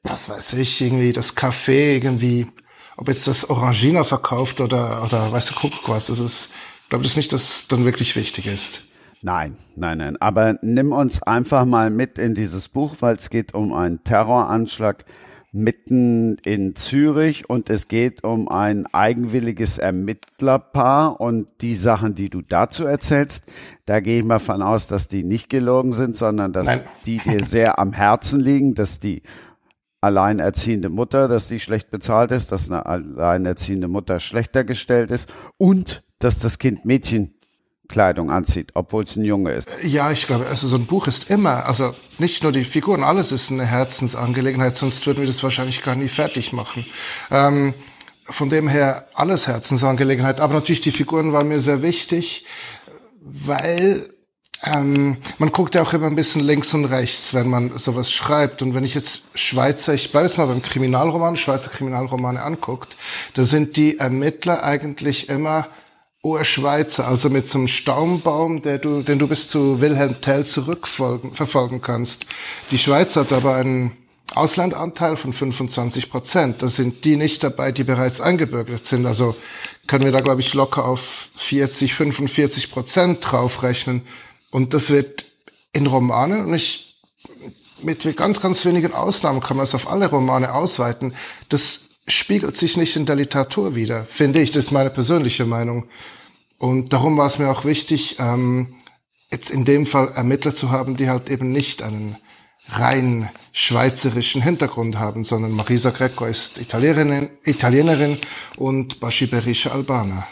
was weiß ich, irgendwie das Café irgendwie, ob jetzt das Orangina verkauft oder, oder weißt du, guck was, das ist, ich glaube, das nicht, dass dann wirklich wichtig ist. Nein, nein, nein. Aber nimm uns einfach mal mit in dieses Buch, weil es geht um einen Terroranschlag mitten in Zürich und es geht um ein eigenwilliges Ermittlerpaar und die Sachen, die du dazu erzählst, da gehe ich mal von aus, dass die nicht gelogen sind, sondern dass Nein. die dir sehr am Herzen liegen, dass die alleinerziehende Mutter, dass die schlecht bezahlt ist, dass eine alleinerziehende Mutter schlechter gestellt ist und dass das Kind Mädchen Kleidung anzieht, obwohl es ein Junge ist. Ja, ich glaube, also so ein Buch ist immer, also nicht nur die Figuren, alles ist eine Herzensangelegenheit, sonst würden wir das wahrscheinlich gar nie fertig machen. Ähm, von dem her alles Herzensangelegenheit, aber natürlich die Figuren waren mir sehr wichtig, weil ähm, man guckt ja auch immer ein bisschen links und rechts, wenn man sowas schreibt. Und wenn ich jetzt Schweizer, ich bleibe jetzt mal beim Kriminalroman, Schweizer Kriminalromane anguckt, da sind die Ermittler eigentlich immer Urschweizer, also mit so einem Staumbaum, der du, den du bis zu Wilhelm Tell zurückverfolgen kannst. Die Schweiz hat aber einen Auslandanteil von 25 Prozent. Da sind die nicht dabei, die bereits eingebürgert sind. Also können wir da, glaube ich, locker auf 40, 45 Prozent draufrechnen. Und das wird in Romanen, und ich, mit ganz, ganz wenigen Ausnahmen kann man es auf alle Romane ausweiten. Das spiegelt sich nicht in der Literatur wieder, finde ich. Das ist meine persönliche Meinung. Und darum war es mir auch wichtig, ähm, jetzt in dem Fall Ermittler zu haben, die halt eben nicht einen rein schweizerischen Hintergrund haben, sondern Marisa Greco ist Italienerin, Italienerin und Bashiberische Albaner.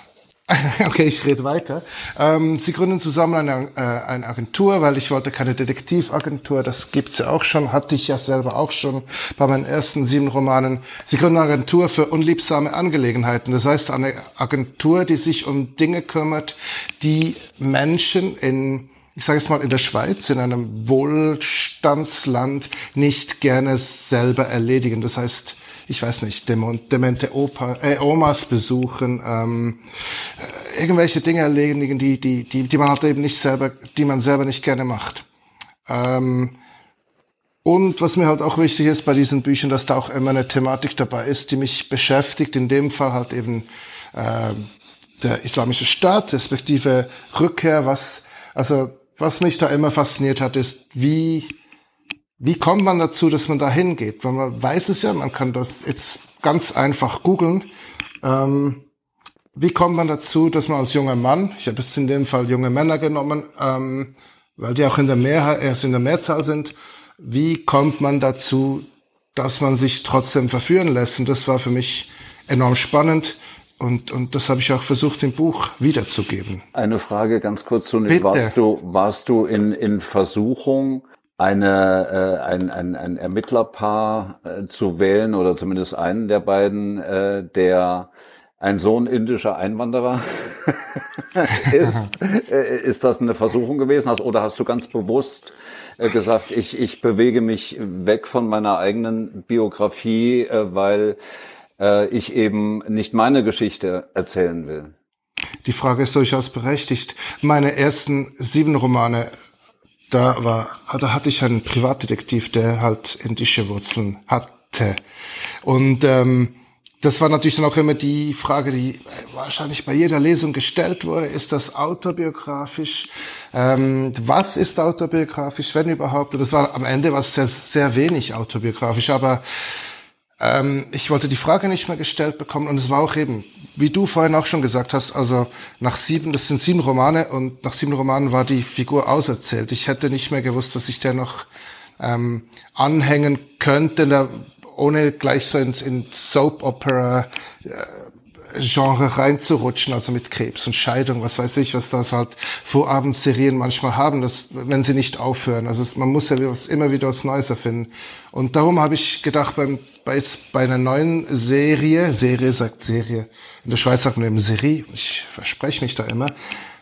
Okay, ich rede weiter. Ähm, sie gründen zusammen eine, äh, eine Agentur, weil ich wollte keine Detektivagentur. Das gibt's ja auch schon, hatte ich ja selber auch schon bei meinen ersten sieben Romanen. Sie gründen eine Agentur für unliebsame Angelegenheiten. Das heißt, eine Agentur, die sich um Dinge kümmert, die Menschen in ich sage es mal, in der Schweiz, in einem Wohlstandsland, nicht gerne selber erledigen. Das heißt, ich weiß nicht, demente Opa, äh, Omas besuchen, ähm, äh, irgendwelche Dinge erledigen, die, die, die, die man halt eben nicht selber, die man selber nicht gerne macht. Ähm, und was mir halt auch wichtig ist bei diesen Büchern, dass da auch immer eine Thematik dabei ist, die mich beschäftigt. In dem Fall halt eben äh, der islamische Staat, respektive Rückkehr. Was, also was mich da immer fasziniert hat, ist, wie wie kommt man dazu, dass man da hingeht? Weil man weiß es ja, man kann das jetzt ganz einfach googeln. Ähm, wie kommt man dazu, dass man als junger Mann, ich habe jetzt in dem Fall junge Männer genommen, ähm, weil die auch in der Mehrheit, erst in der Mehrzahl sind, wie kommt man dazu, dass man sich trotzdem verführen lässt? Und das war für mich enorm spannend. Und, und das habe ich auch versucht, im Buch wiederzugeben. Eine Frage ganz kurz zu Bitte. Warst du, warst du in, in Versuchung, eine, äh, ein, ein, ein Ermittlerpaar äh, zu wählen oder zumindest einen der beiden, äh, der ein Sohn indischer Einwanderer ist. Äh, ist das eine Versuchung gewesen? Oder hast du ganz bewusst äh, gesagt, ich, ich bewege mich weg von meiner eigenen Biografie, äh, weil äh, ich eben nicht meine Geschichte erzählen will? Die Frage ist durchaus berechtigt. Meine ersten sieben Romane da war, da hatte ich einen Privatdetektiv, der halt indische Wurzeln hatte. Und ähm, das war natürlich dann auch immer die Frage, die wahrscheinlich bei jeder Lesung gestellt wurde. Ist das autobiografisch? Ähm, was ist autobiografisch, wenn überhaupt? Und das war am Ende was sehr, sehr wenig autobiografisch. Aber ähm, ich wollte die Frage nicht mehr gestellt bekommen und es war auch eben, wie du vorhin auch schon gesagt hast, also nach sieben, das sind sieben Romane und nach sieben Romanen war die Figur auserzählt. Ich hätte nicht mehr gewusst, was ich da noch ähm, anhängen könnte, ohne gleich so ins, in Soap Opera äh, Genre reinzurutschen, also mit Krebs und Scheidung, was weiß ich, was das halt Vorabendserien manchmal haben, das, wenn sie nicht aufhören. Also es, man muss ja immer wieder was Neues erfinden. Und darum habe ich gedacht, beim, bei, bei einer neuen Serie, Serie sagt Serie, in der Schweiz sagt man eben Serie, ich verspreche mich da immer.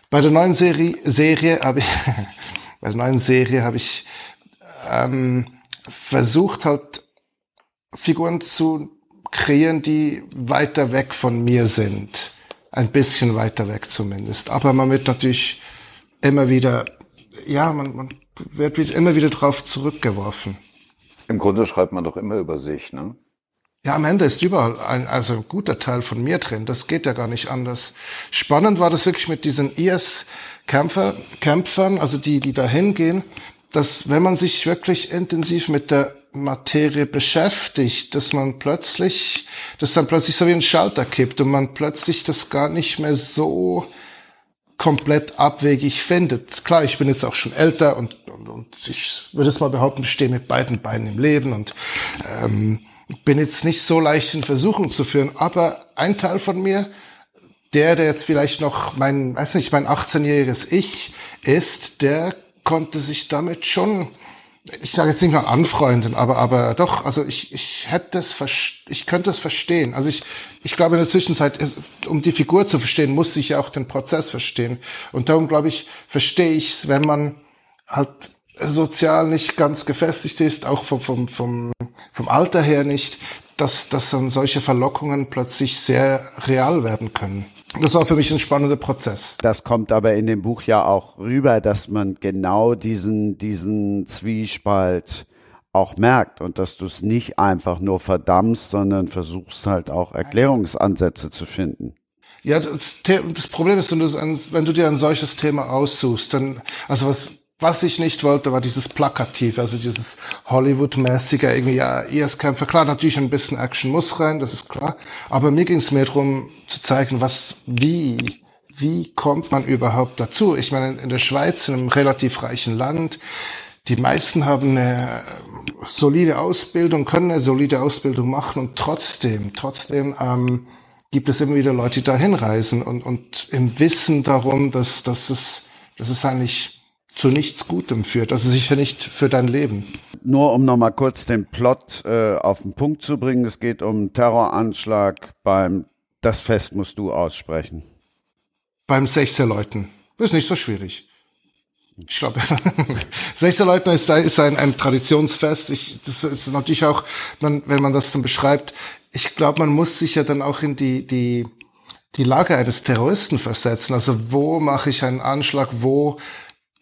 Bei der neuen Serie, Serie habe ich, bei der neuen Serie habe ich ähm, versucht halt Figuren zu kreieren, die weiter weg von mir sind. Ein bisschen weiter weg zumindest. Aber man wird natürlich immer wieder, ja, man, man wird immer wieder drauf zurückgeworfen. Im Grunde schreibt man doch immer über sich, ne? Ja, am Ende ist überall ein, also ein guter Teil von mir drin. Das geht ja gar nicht anders. Spannend war das wirklich mit diesen IS-Kämpfer, Kämpfern, also die, die da hingehen, dass wenn man sich wirklich intensiv mit der Materie beschäftigt, dass man plötzlich, dass dann plötzlich so wie ein Schalter kippt und man plötzlich das gar nicht mehr so komplett abwegig findet. Klar, ich bin jetzt auch schon älter und, und, und ich würde es mal behaupten, ich stehe mit beiden Beinen im Leben und ähm, bin jetzt nicht so leicht in Versuchung zu führen. Aber ein Teil von mir, der, der jetzt vielleicht noch mein, weiß nicht, mein 18-jähriges Ich ist, der konnte sich damit schon, ich sage jetzt nicht mal anfreunden, aber, aber doch, also ich, ich hätte es, ich könnte es verstehen. Also ich, ich glaube in der Zwischenzeit, um die Figur zu verstehen, muss ich ja auch den Prozess verstehen. Und darum glaube ich, verstehe ich es, wenn man halt sozial nicht ganz gefestigt ist, auch vom, vom, vom, vom Alter her nicht, dass, dass dann solche Verlockungen plötzlich sehr real werden können. Das war für mich ein spannender Prozess. Das kommt aber in dem Buch ja auch rüber, dass man genau diesen, diesen Zwiespalt auch merkt und dass du es nicht einfach nur verdammst, sondern versuchst halt auch Erklärungsansätze zu finden. Ja, das, das Problem ist, wenn du, wenn du dir ein solches Thema aussuchst, dann, also was, was ich nicht wollte, war dieses Plakativ, also dieses Hollywood-mäßige, irgendwie, ja, IS-Kämpfer. Klar, natürlich ein bisschen Action muss rein, das ist klar. Aber mir ging es mehr darum, zu zeigen, was, wie, wie kommt man überhaupt dazu? Ich meine, in der Schweiz, in einem relativ reichen Land, die meisten haben eine solide Ausbildung, können eine solide Ausbildung machen und trotzdem, trotzdem ähm, gibt es immer wieder Leute, die da hinreisen und, und im Wissen darum, dass, dass es, dass es eigentlich zu nichts Gutem führt, also sicher nicht für dein Leben. Nur um nochmal kurz den Plot äh, auf den Punkt zu bringen, es geht um Terroranschlag beim, das Fest musst du aussprechen. Beim Sechserleuten. Ist nicht so schwierig. Ich glaube, Sechserleuten ist, ist ein, ein Traditionsfest. Ich, das ist natürlich auch, man, wenn man das dann beschreibt, ich glaube, man muss sich ja dann auch in die, die, die Lage eines Terroristen versetzen. Also wo mache ich einen Anschlag, wo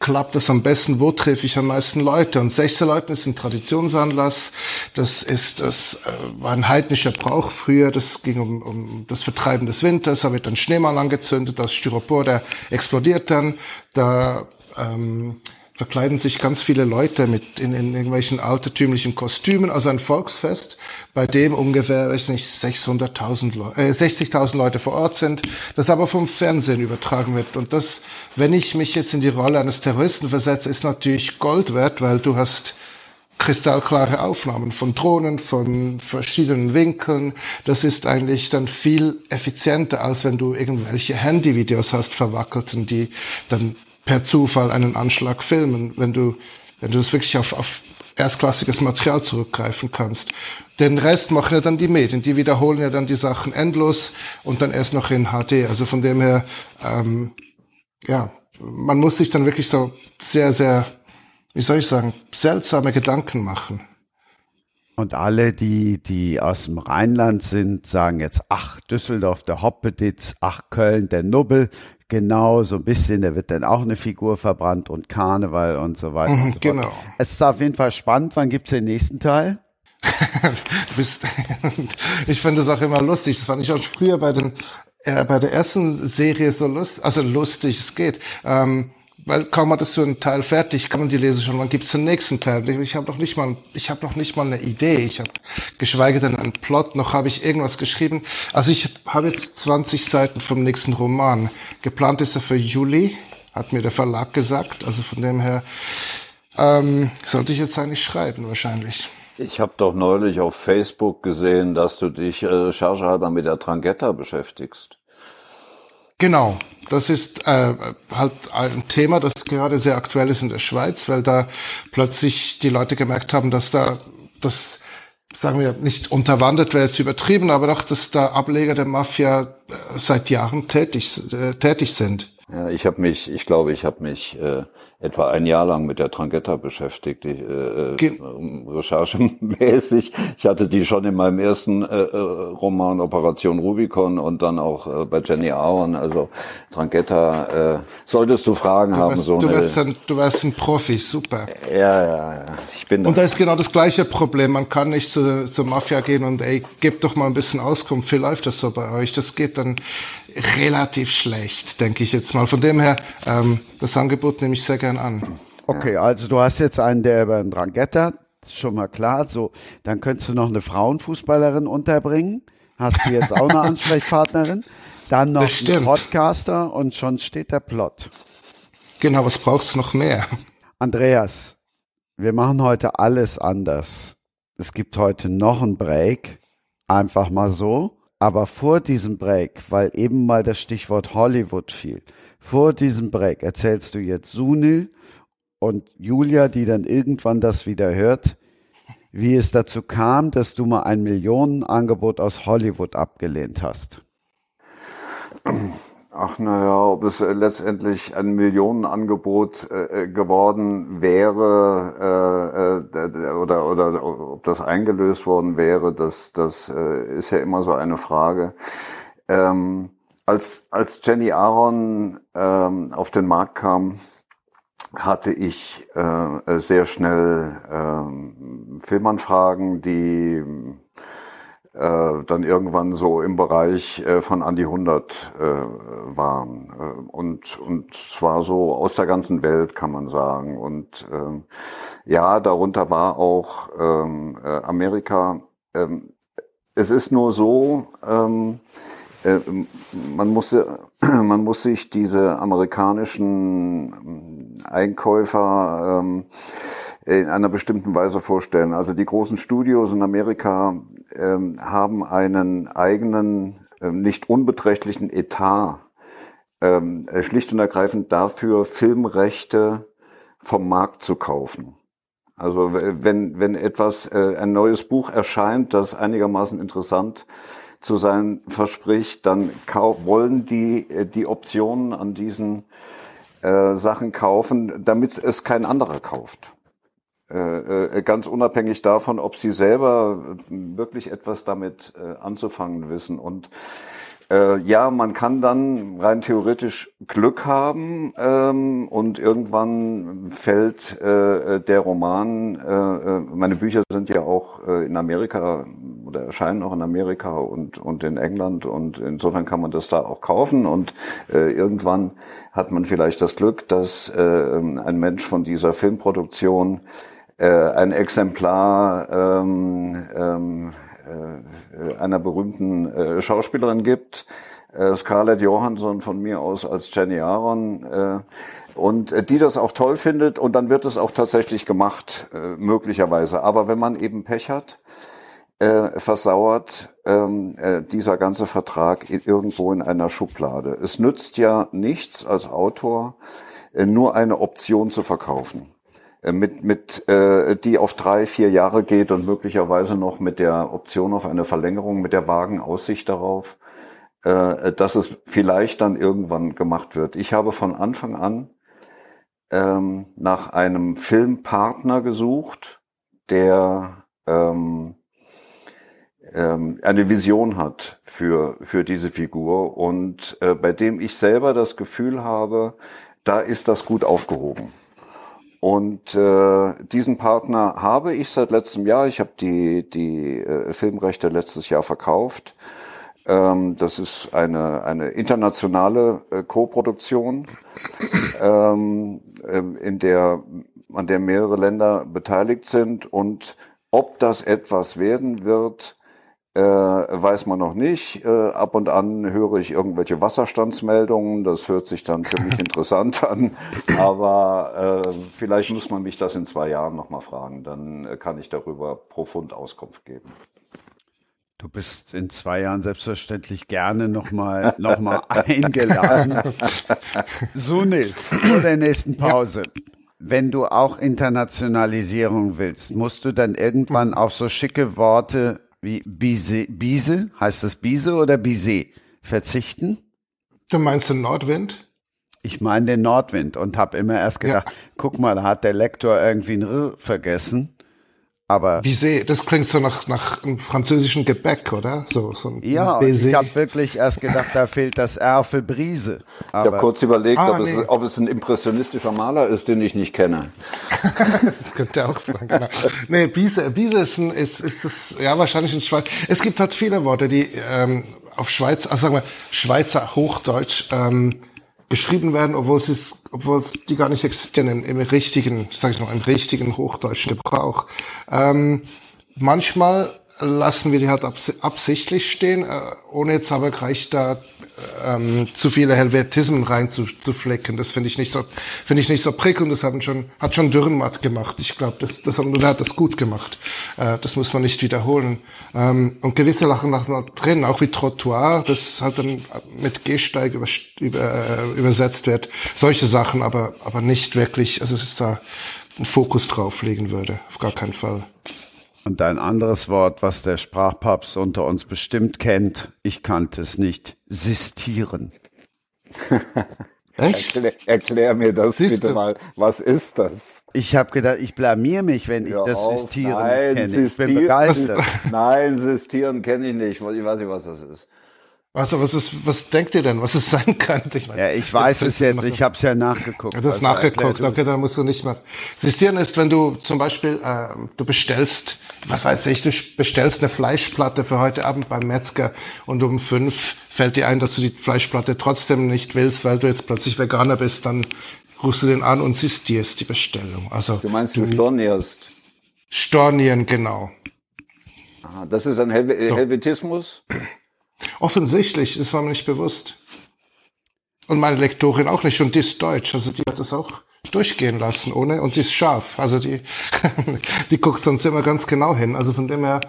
klappt es am besten, wo treffe ich am meisten Leute? Und Sechserleuten ist ein Traditionsanlass, das ist, das äh, war ein heidnischer Brauch früher, das ging um, um das Vertreiben des Winters, da wird ein Schneemann angezündet, das Styropor, der explodiert dann, da ähm, verkleiden sich ganz viele Leute mit in, in irgendwelchen altertümlichen Kostümen, also ein Volksfest, bei dem ungefähr, weiß nicht, 600.000 Leute, äh, 60.000 Leute vor Ort sind, das aber vom Fernsehen übertragen wird. Und das, wenn ich mich jetzt in die Rolle eines Terroristen versetze, ist natürlich Gold wert, weil du hast kristallklare Aufnahmen von Drohnen, von verschiedenen Winkeln. Das ist eigentlich dann viel effizienter, als wenn du irgendwelche Handyvideos hast verwackelten, die dann per Zufall einen Anschlag filmen, wenn du, wenn du das wirklich auf, auf erstklassiges Material zurückgreifen kannst. Den Rest machen ja dann die Medien, die wiederholen ja dann die Sachen endlos und dann erst noch in HD. Also von dem her, ähm, ja, man muss sich dann wirklich so sehr, sehr, wie soll ich sagen, seltsame Gedanken machen. Und alle, die, die aus dem Rheinland sind, sagen jetzt, ach, Düsseldorf, der Hoppeditz, ach, Köln, der Nubbel. Genau, so ein bisschen, da wird dann auch eine Figur verbrannt und Karneval und so weiter. Mhm, und so genau. Es ist auf jeden Fall spannend. Wann gibt's den nächsten Teil? ich finde das auch immer lustig. Das fand ich auch früher bei den, äh, bei der ersten Serie so lustig, also lustig es geht. Ähm, weil kaum hattest du einen Teil fertig, kann man die lesen schon, wann gibt's den nächsten Teil? Ich habe noch nicht mal, ich habe noch nicht mal eine Idee. Ich habe geschweige denn einen Plot, noch habe ich irgendwas geschrieben. Also ich habe jetzt 20 Seiten vom nächsten Roman. Geplant ist er für Juli, hat mir der Verlag gesagt. Also von dem her ähm, sollte ich jetzt eigentlich schreiben wahrscheinlich. Ich habe doch neulich auf Facebook gesehen, dass du dich äh, recherchehalber mit der Trangetta beschäftigst. Genau, das ist äh, halt ein Thema, das gerade sehr aktuell ist in der Schweiz, weil da plötzlich die Leute gemerkt haben, dass da das sagen wir nicht unterwandert wäre jetzt übertrieben, aber doch, dass da Ableger der Mafia äh, seit Jahren tätig, äh, tätig sind. Ja, ich habe mich, ich glaube, ich habe mich äh, etwa ein Jahr lang mit der Trangetta beschäftigt, äh, äh recherchemäßig. Ich hatte die schon in meinem ersten äh, äh, Roman Operation Rubicon und dann auch äh, bei Jenny Aron. Also Trangetta, äh, solltest du Fragen du haben, wirst, so du eine. Wirst ein, du wirst ein Profi, super. Ja, ja, ja. Ich bin. Und da ist genau das gleiche Problem. Man kann nicht zu, zur Mafia gehen und ey, gebt doch mal ein bisschen Auskunft. Wie läuft das so bei euch? Das geht dann relativ schlecht, denke ich jetzt mal. Von dem her, ähm, das Angebot nehme ich sehr gern an. Okay, also du hast jetzt einen, der über den Drangetta, schon mal klar. So, dann könntest du noch eine Frauenfußballerin unterbringen. Hast du jetzt auch eine Ansprechpartnerin? Dann noch einen Podcaster und schon steht der Plot. Genau, was braucht's noch mehr? Andreas, wir machen heute alles anders. Es gibt heute noch einen Break. Einfach mal so. Aber vor diesem Break, weil eben mal das Stichwort Hollywood fiel, vor diesem Break erzählst du jetzt Sunil und Julia, die dann irgendwann das wieder hört, wie es dazu kam, dass du mal ein Millionenangebot aus Hollywood abgelehnt hast. Ach naja, ob es äh, letztendlich ein Millionenangebot äh, äh geworden wäre äh, äh, oder, oder ob das eingelöst worden wäre, das, das äh, ist ja immer so eine Frage. Ähm, als, als Jenny Aaron ähm, auf den Markt kam, hatte ich äh, sehr schnell äh, Filmanfragen, die äh, dann irgendwann so im Bereich äh, von an die 100 äh, waren. Äh, und, und zwar so aus der ganzen Welt, kann man sagen. Und ähm, ja, darunter war auch ähm, äh, Amerika. Ähm, es ist nur so, ähm, äh, man, muss, man muss sich diese amerikanischen Einkäufer ähm, in einer bestimmten Weise vorstellen. Also die großen Studios in Amerika ähm, haben einen eigenen, ähm, nicht unbeträchtlichen Etat, ähm, äh, schlicht und ergreifend dafür, Filmrechte vom Markt zu kaufen. Also wenn, wenn etwas, äh, ein neues Buch erscheint, das einigermaßen interessant zu sein verspricht, dann wollen die äh, die Optionen an diesen äh, Sachen kaufen, damit es kein anderer kauft. Äh, äh, ganz unabhängig davon, ob sie selber wirklich etwas damit äh, anzufangen wissen. Und äh, ja, man kann dann rein theoretisch Glück haben ähm, und irgendwann fällt äh, der Roman, äh, meine Bücher sind ja auch äh, in Amerika oder erscheinen auch in Amerika und, und in England und insofern kann man das da auch kaufen und äh, irgendwann hat man vielleicht das Glück, dass äh, ein Mensch von dieser Filmproduktion äh, ein Exemplar ähm, ähm, äh, einer berühmten äh, Schauspielerin gibt, äh, Scarlett Johansson von mir aus als Jenny Aaron, äh, und äh, die das auch toll findet und dann wird es auch tatsächlich gemacht, äh, möglicherweise. Aber wenn man eben Pech hat, äh, versauert ähm, äh, dieser ganze Vertrag irgendwo in einer Schublade. Es nützt ja nichts als Autor, äh, nur eine Option zu verkaufen. Äh, mit, mit äh, die auf drei, vier Jahre geht und möglicherweise noch mit der Option auf eine Verlängerung, mit der vagen Aussicht darauf, äh, dass es vielleicht dann irgendwann gemacht wird. Ich habe von Anfang an ähm, nach einem Filmpartner gesucht, der ähm, ähm, eine Vision hat für, für diese Figur und äh, bei dem ich selber das Gefühl habe, da ist das gut aufgehoben. Und äh, diesen Partner habe ich seit letztem Jahr. Ich habe die, die äh, Filmrechte letztes Jahr verkauft. Ähm, das ist eine, eine internationale äh, Co-Produktion, ähm, äh, in der, an der mehrere Länder beteiligt sind. Und ob das etwas werden wird, äh, weiß man noch nicht. Äh, ab und an höre ich irgendwelche Wasserstandsmeldungen. Das hört sich dann für mich interessant an. Aber äh, vielleicht muss man mich das in zwei Jahren nochmal fragen. Dann äh, kann ich darüber profund Auskunft geben. Du bist in zwei Jahren selbstverständlich gerne nochmal noch mal eingeladen. Sunil, vor der nächsten Pause. Ja. Wenn du auch Internationalisierung willst, musst du dann irgendwann auf so schicke Worte wie Bise, Bise, heißt das Bise oder Bise, verzichten? Du meinst den Nordwind? Ich meine den Nordwind und habe immer erst gedacht, ja. guck mal, da hat der Lektor irgendwie ein R vergessen. Aber Bizet, das klingt so nach, nach einem französischen Gebäck, oder? So, so ein ja, ich habe wirklich erst gedacht, da fehlt das R für Brise. Aber ich habe kurz überlegt, ah, ob, nee. es, ob, es, ein impressionistischer Maler ist, den ich nicht kenne. das könnte auch sein, genau. Nee, Bise, Bise ist, ein, ist, ist es, ja, wahrscheinlich ein Schweiz. Es gibt halt viele Worte, die ähm, auf Schweiz, also sagen wir, Schweizer Hochdeutsch ähm, geschrieben werden, obwohl es ist, obwohl es die gar nicht existieren im, richtigen, sag ich noch, im richtigen hochdeutschen Gebrauch. Ähm, manchmal lassen wir die halt absichtlich stehen, äh, ohne jetzt aber gleich da ähm, zu viele Helvetismen rein zu, zu flecken. Das finde ich nicht so, finde ich nicht so prickelnd. Das hat schon, hat schon Dürrenmatt gemacht. Ich glaube, das, das hat, hat das gut gemacht. Äh, das muss man nicht wiederholen. Ähm, und gewisse Lachen noch drin, auch wie Trottoir, das halt dann mit Gehsteig über, über, äh, übersetzt wird. Solche Sachen, aber, aber nicht wirklich, also es ist da einen Fokus drauf legen würde. Auf gar keinen Fall. Und ein anderes Wort, was der Sprachpapst unter uns bestimmt kennt, ich kannte es nicht, sistieren. Echt? Erklär, erklär, mir das Siehst bitte du? mal. Was ist das? Ich habe gedacht, ich blamier mich, wenn ich das auf. Sistieren Nein, kenne. Ich bin begeistert. Nein, Sistieren kenne ich nicht. Ich weiß nicht, was das ist. Was, was, ist, was denkt ihr denn, was es sein könnte? Ich, meine, ja, ich weiß es jetzt, ich habe es ja nachgeguckt. Du hast also nachgeguckt, okay, dann musst du nicht mehr. Sistieren ist, wenn du zum Beispiel, äh, du bestellst, was weiß ich, du bestellst eine Fleischplatte für heute Abend beim Metzger und um fünf fällt dir ein, dass du die Fleischplatte trotzdem nicht willst, weil du jetzt plötzlich Veganer bist, dann rufst du den an und sistierst die Bestellung. Also Du meinst, du, du stornierst? Stornieren, genau. Aha, das ist ein Hel so. Helvetismus? Offensichtlich, das war mir nicht bewusst. Und meine Lektorin auch nicht. Und die ist deutsch. Also die hat das auch durchgehen lassen, ohne, und die ist scharf. Also die, die guckt sonst immer ganz genau hin. Also von dem her,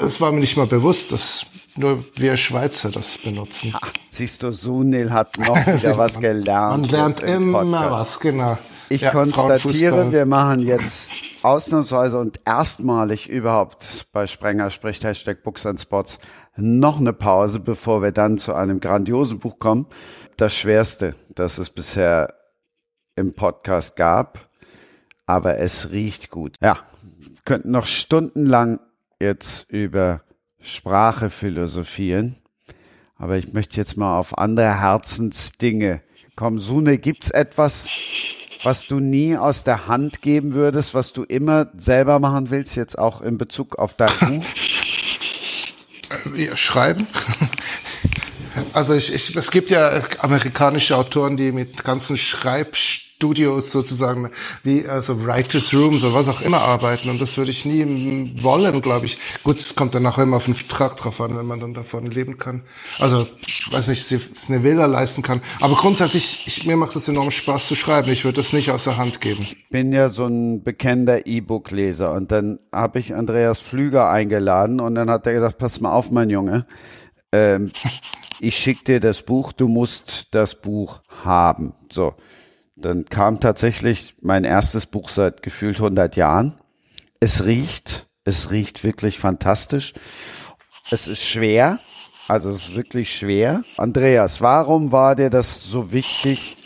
es war mir nicht mal bewusst, dass nur wir Schweizer das benutzen. Ach, siehst du, Sunil hat noch wieder was gelernt. Man lernt immer Podcast. was, genau. Ich ja, konstatiere, wir machen jetzt ausnahmsweise und erstmalig überhaupt bei Sprenger spricht Hashtag Books and Spots noch eine Pause, bevor wir dann zu einem grandiosen Buch kommen. Das schwerste, das es bisher im Podcast gab. Aber es riecht gut. Ja, könnten noch stundenlang jetzt über Sprache philosophieren. Aber ich möchte jetzt mal auf andere Herzensdinge kommen. Sune, gibt's etwas, was du nie aus der Hand geben würdest, was du immer selber machen willst, jetzt auch in Bezug auf dein Buch? Schreiben. Also ich, ich, es gibt ja amerikanische Autoren, die mit ganzen Schreibstudios sozusagen, wie also Writers Rooms oder was auch immer arbeiten und das würde ich nie wollen, glaube ich. Gut, es kommt dann nachher immer auf den Vertrag drauf an, wenn man dann davon leben kann. Also, weiß nicht, es eine Villa leisten kann. Aber grundsätzlich, ich, mir macht es enorm Spaß zu schreiben. Ich würde das nicht aus der Hand geben. Ich bin ja so ein bekennender E-Book-Leser und dann habe ich Andreas Flüger eingeladen und dann hat er gesagt, pass mal auf, mein Junge. Ähm, ich schicke dir das Buch, du musst das Buch haben. So, dann kam tatsächlich mein erstes Buch seit gefühlt 100 Jahren. Es riecht, es riecht wirklich fantastisch. Es ist schwer, also es ist wirklich schwer. Andreas, warum war dir das so wichtig,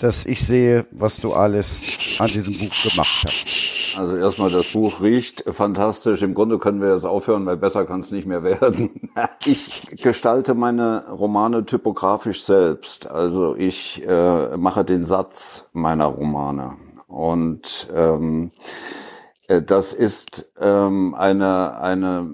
dass ich sehe, was du alles an diesem Buch gemacht hast. Also erstmal, das Buch riecht fantastisch. Im Grunde können wir jetzt aufhören, weil besser kann es nicht mehr werden. Ich gestalte meine Romane typografisch selbst. Also ich äh, mache den Satz meiner Romane. Und ähm, äh, das ist ähm, eine, eine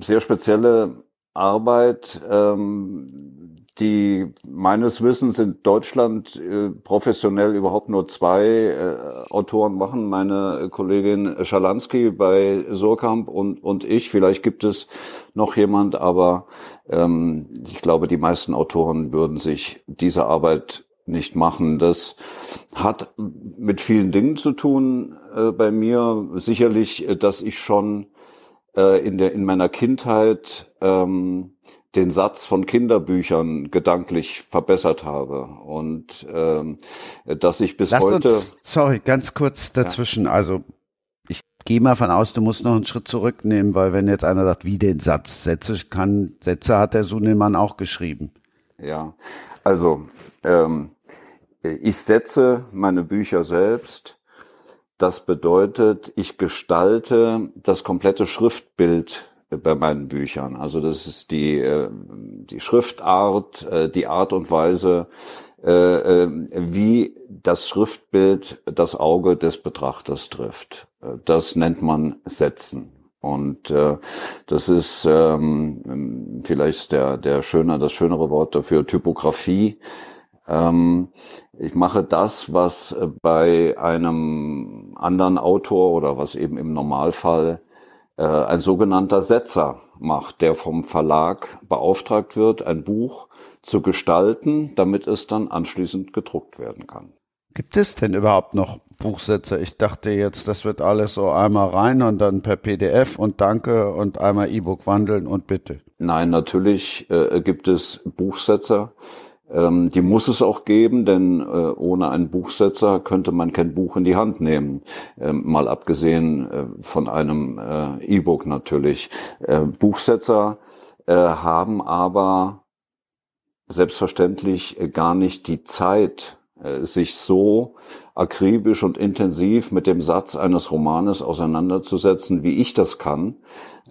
sehr spezielle Arbeit, ähm, die meines Wissens in Deutschland äh, professionell überhaupt nur zwei äh, Autoren machen. Meine Kollegin Schalansky bei Surkamp und, und ich. Vielleicht gibt es noch jemand, aber ähm, ich glaube, die meisten Autoren würden sich diese Arbeit nicht machen. Das hat mit vielen Dingen zu tun äh, bei mir. Sicherlich, äh, dass ich schon äh, in der in meiner Kindheit ähm, den Satz von Kinderbüchern gedanklich verbessert habe und ähm, dass ich bis Lass heute. Uns, sorry, ganz kurz dazwischen. Ja. Also ich gehe mal von aus, du musst noch einen Schritt zurücknehmen, weil wenn jetzt einer sagt, wie den Satz, Sätze kann, Sätze hat der Sunemann auch geschrieben. Ja, also ähm, ich setze meine Bücher selbst. Das bedeutet, ich gestalte das komplette Schriftbild bei meinen Büchern. Also das ist die, äh, die Schriftart, äh, die Art und Weise, äh, wie das Schriftbild das Auge des Betrachters trifft. Das nennt man Setzen. Und äh, das ist ähm, vielleicht der, der schöner, das schönere Wort dafür, Typografie. Ähm, ich mache das, was bei einem anderen Autor oder was eben im Normalfall äh, ein sogenannter Setzer macht, der vom Verlag beauftragt wird, ein Buch zu gestalten, damit es dann anschließend gedruckt werden kann. Gibt es denn überhaupt noch Buchsetzer? Ich dachte jetzt, das wird alles so einmal rein und dann per PDF und Danke und einmal E-Book wandeln und bitte. Nein, natürlich äh, gibt es Buchsetzer. Ähm, die muss es auch geben, denn äh, ohne einen Buchsetzer könnte man kein Buch in die Hand nehmen. Ähm, mal abgesehen äh, von einem äh, E-Book natürlich. Äh, Buchsetzer äh, haben aber selbstverständlich äh, gar nicht die Zeit, sich so akribisch und intensiv mit dem Satz eines Romanes auseinanderzusetzen, wie ich das kann.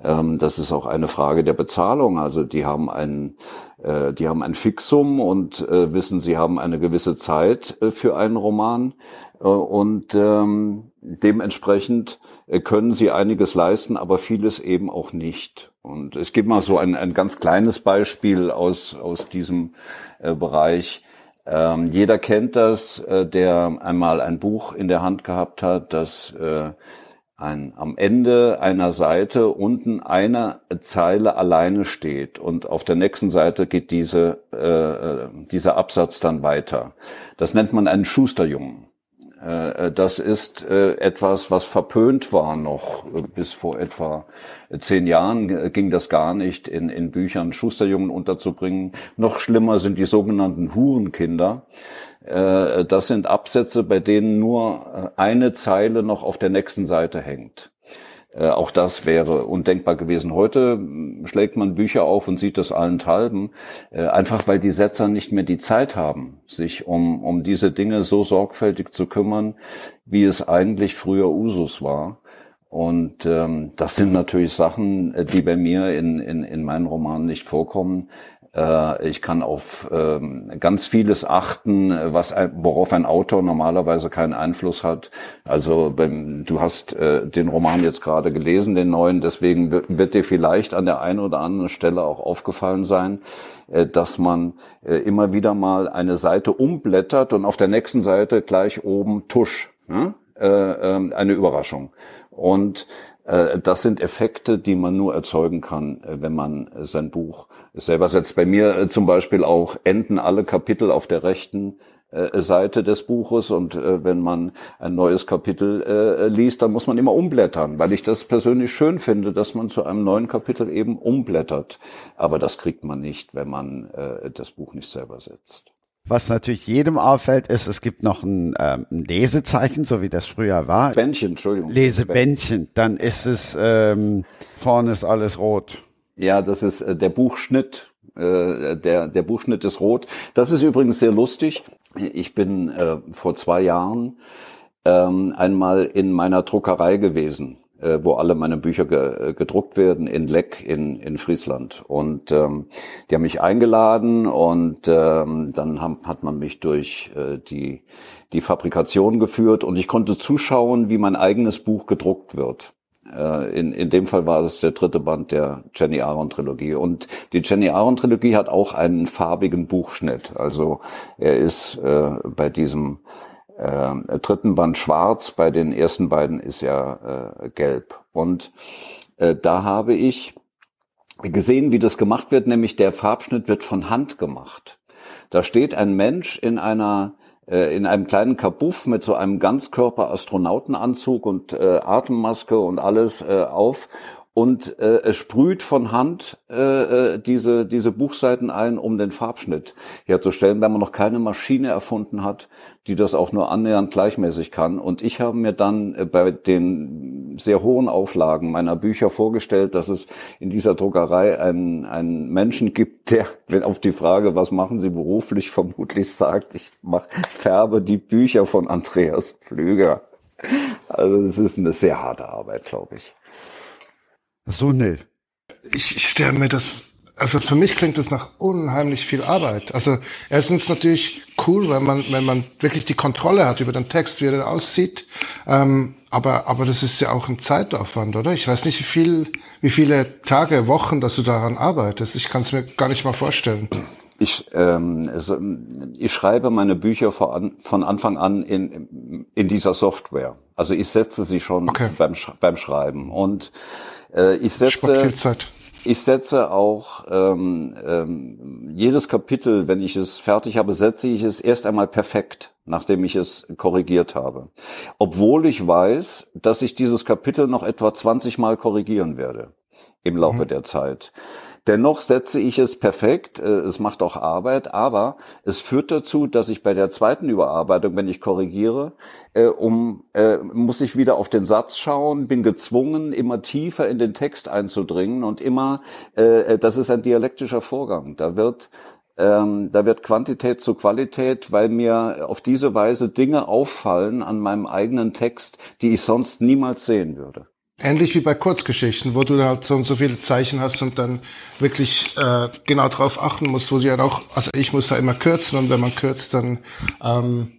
Ähm, das ist auch eine Frage der Bezahlung. Also die haben ein, äh, die haben ein Fixum und äh, wissen, sie haben eine gewisse Zeit äh, für einen Roman und ähm, dementsprechend können sie einiges leisten, aber vieles eben auch nicht. Und es gibt mal so ein, ein ganz kleines Beispiel aus aus diesem Bereich. Ähm, jeder kennt das, äh, der einmal ein Buch in der Hand gehabt hat, das äh, ein, am Ende einer Seite unten eine Zeile alleine steht und auf der nächsten Seite geht diese, äh, äh dieser Absatz dann weiter. Das nennt man einen Schusterjungen. Äh, das ist äh, etwas, was verpönt war noch bis vor etwa zehn Jahren ging das gar nicht, in, in Büchern Schusterjungen unterzubringen. Noch schlimmer sind die sogenannten Hurenkinder. Äh, das sind Absätze, bei denen nur eine Zeile noch auf der nächsten Seite hängt. Äh, auch das wäre undenkbar gewesen. Heute hm, schlägt man Bücher auf und sieht das allenthalben, äh, einfach weil die Setzer nicht mehr die Zeit haben, sich um, um diese Dinge so sorgfältig zu kümmern, wie es eigentlich früher Usus war. Und ähm, das sind natürlich Sachen, äh, die bei mir in, in, in meinen Romanen nicht vorkommen. Äh, ich kann auf ähm, ganz vieles achten, was worauf ein Autor normalerweise keinen Einfluss hat. Also du hast äh, den Roman jetzt gerade gelesen, den neuen, deswegen wird dir vielleicht an der einen oder anderen Stelle auch aufgefallen sein, äh, dass man immer wieder mal eine Seite umblättert und auf der nächsten Seite gleich oben Tusch. Ne? Ähm, eine Überraschung. Und das sind Effekte, die man nur erzeugen kann, äh, wenn man sein Buch selber setzt. Bei mir äh, zum Beispiel auch enden alle Kapitel auf der rechten Seite des Buches und wenn man ein neues Kapitel liest, dann muss man immer umblättern, weil ich das persönlich schön finde, dass man zu einem neuen Kapitel eben umblättert. Aber das kriegt man nicht, wenn man das Buch nicht selber setzt. Was natürlich jedem auffällt, ist, es gibt noch ein, ähm, ein Lesezeichen, so wie das früher war. Bändchen, Entschuldigung. Lesebändchen. Dann ist es, ähm, vorne ist alles rot. Ja, das ist äh, der Buchschnitt. Äh, der, der Buchschnitt ist rot. Das ist übrigens sehr lustig. Ich bin äh, vor zwei Jahren ähm, einmal in meiner Druckerei gewesen äh, wo alle meine Bücher ge äh, gedruckt werden in Leck in, in Friesland. Und ähm, die haben mich eingeladen und ähm, dann haben, hat man mich durch äh, die, die Fabrikation geführt und ich konnte zuschauen, wie mein eigenes Buch gedruckt wird. Äh, in, in dem Fall war es der dritte Band der Jenny Aaron Trilogie. Und die Jenny Aaron Trilogie hat auch einen farbigen Buchschnitt. Also er ist äh, bei diesem äh, dritten Band schwarz, bei den ersten beiden ist ja äh, gelb. Und äh, da habe ich gesehen, wie das gemacht wird, nämlich der Farbschnitt wird von Hand gemacht. Da steht ein Mensch in einer äh, in einem kleinen Kabuff mit so einem Ganzkörper-Astronautenanzug und äh, Atemmaske und alles äh, auf und äh, es sprüht von Hand äh, äh, diese, diese Buchseiten ein, um den Farbschnitt herzustellen, wenn man noch keine Maschine erfunden hat, die das auch nur annähernd gleichmäßig kann. Und ich habe mir dann äh, bei den sehr hohen Auflagen meiner Bücher vorgestellt, dass es in dieser Druckerei einen, einen Menschen gibt, der, wenn auf die Frage, was machen Sie beruflich, vermutlich sagt, ich mach, färbe die Bücher von Andreas Pflüger. Also es ist eine sehr harte Arbeit, glaube ich. So ne. Ich, ich stelle mir das, also für mich klingt das nach unheimlich viel Arbeit. Also erstens natürlich cool, wenn man, wenn man wirklich die Kontrolle hat über den Text, wie er dann aussieht. Ähm, aber, aber das ist ja auch ein Zeitaufwand, oder? Ich weiß nicht, wie viel, wie viele Tage, Wochen, dass du daran arbeitest. Ich kann es mir gar nicht mal vorstellen. Ich, ähm, also, ich schreibe meine Bücher von, von Anfang an in, in dieser Software. Also ich setze sie schon okay. beim, beim Schreiben. Und Äh, ich setze, ich setze auch ähm, ähm, jedes Kapitel, wenn ich es fertig habe, setze ich es erst einmal perfekt, nachdem ich es korrigiert habe. Obwohl ich weiß, dass ich dieses Kapitel noch etwa 20 Mal korrigieren werde im Laufe mhm. der Zeit. Dennoch setze ich es perfekt, äh, es macht auch Arbeit, aber es führt dazu, dass ich bei der zweiten Überarbeitung, wenn ich korrigiere, äh, um, äh, muss ich wieder auf den Satz schauen, bin gezwungen, immer tiefer in den Text einzudringen und immer, das ist ein dialektischer Vorgang. Da wird ähm, da wird Quantität zu Qualität, weil mir auf diese Weise Dinge auffallen an meinem eigenen Text, die ich sonst niemals sehen würde. Ähnlich wie bei Kurzgeschichten, wo du halt so und so viele Zeichen hast und dann wirklich äh, genau drauf achten musst, wo du ja auch, also ich muss da immer kürzen und wenn man kürzt, dann ähm,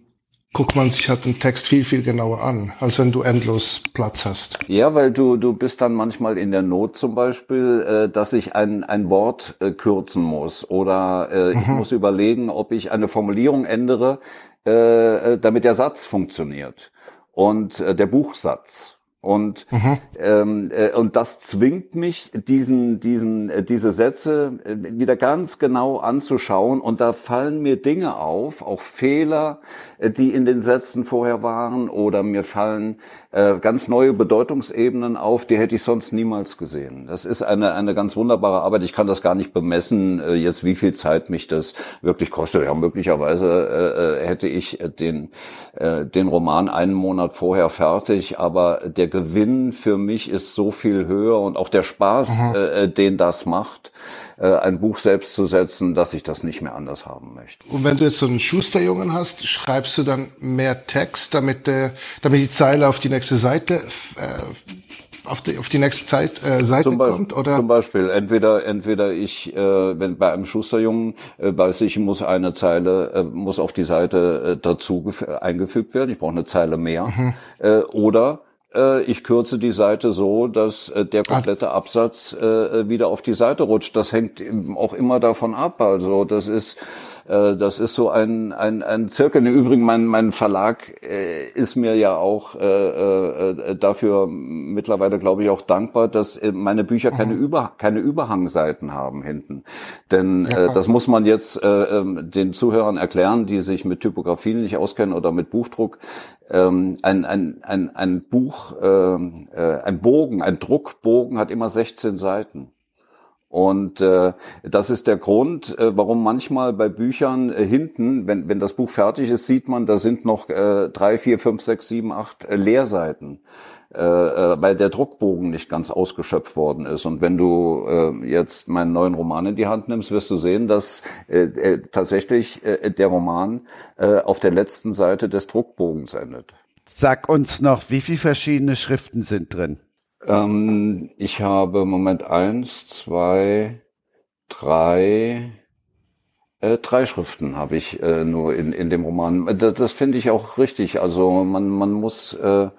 guckt man sich halt den Text viel, viel genauer an, als wenn du endlos Platz hast. Ja, weil du, du bist dann manchmal in der Not zum Beispiel, äh, dass ich ein, ein Wort äh, kürzen muss oder äh, mhm. ich muss überlegen, ob ich eine Formulierung ändere, äh, äh damit der Satz funktioniert und äh, der Buchsatz. Und, mhm. ähm, äh, und das zwingt mich, diesen, diesen, äh, diese Sätze äh, wieder ganz genau anzuschauen. Und da fallen mir Dinge auf, auch Fehler, die in den Sätzen vorher waren, oder mir fallen äh, ganz neue Bedeutungsebenen auf, die hätte ich sonst niemals gesehen. Das ist eine, eine ganz wunderbare Arbeit. Ich kann das gar nicht bemessen, äh, jetzt wie viel Zeit mich das wirklich kostet. Ja, möglicherweise äh, hätte ich den, äh, den Roman einen Monat vorher fertig, aber der Gewinn für mich ist so viel höher und auch der Spaß, mhm. äh, den das macht, äh, ein Buch selbst zu setzen, dass ich das nicht mehr anders haben möchte. Und wenn du jetzt so einen Schusterjungen hast, schreibst du dann mehr Text, damit, der, damit die Zeile auf die nächste Seite äh, auf die, auf die nächste Zeit, äh, Seite zum kommt? Oder? Zum Beispiel, entweder, entweder ich, äh, wenn bei einem Schusterjungen äh, weiß ich, muss eine Zeile, äh, muss auf die Seite äh, dazu eingefügt werden, ich brauche eine Zeile mehr. Mhm. Äh, oder äh, ich kürze die Seite so, dass äh, der komplette Absatz äh, wieder auf die Seite rutscht. Das hängt auch immer davon ab. Also das ist äh, das ist so ein, ein, ein Zirkel. Im Übrigen, mein, mein Verlag äh, ist mir ja auch äh, äh, dafür mittlerweile, glaube ich, auch dankbar, dass äh, meine Bücher keine, mhm. Über, keine Überhangseiten haben hinten. Denn äh, das muss man jetzt äh, ähm, den Zuhörern erklären, die sich mit Typografie nicht auskennen oder mit Buchdruck. Ähm, ein, ein, ein, ein Buch, äh, äh, ein Bogen, ein Druckbogen hat immer 16 Seiten. Und äh, das ist der Grund, äh, warum manchmal bei Büchern äh, hinten, wenn, wenn das Buch fertig ist, sieht man, da sind noch äh, drei, vier, fünf, sechs, sieben, acht äh, Leerseiten, äh, äh, weil der Druckbogen nicht ganz ausgeschöpft worden ist. Und wenn du äh, jetzt meinen neuen Roman in die Hand nimmst, wirst du sehen, dass äh, äh, tatsächlich äh, der Roman äh, auf der letzten Seite des Druckbogens endet. Sag uns noch, wie viele verschiedene Schriften sind drin? Ähm, ich habe Moment eins, zwei, drei, äh, drei Schriften habe ich äh, nur in, in dem Roman. Das, das finde ich auch richtig. Also man, man muss äh,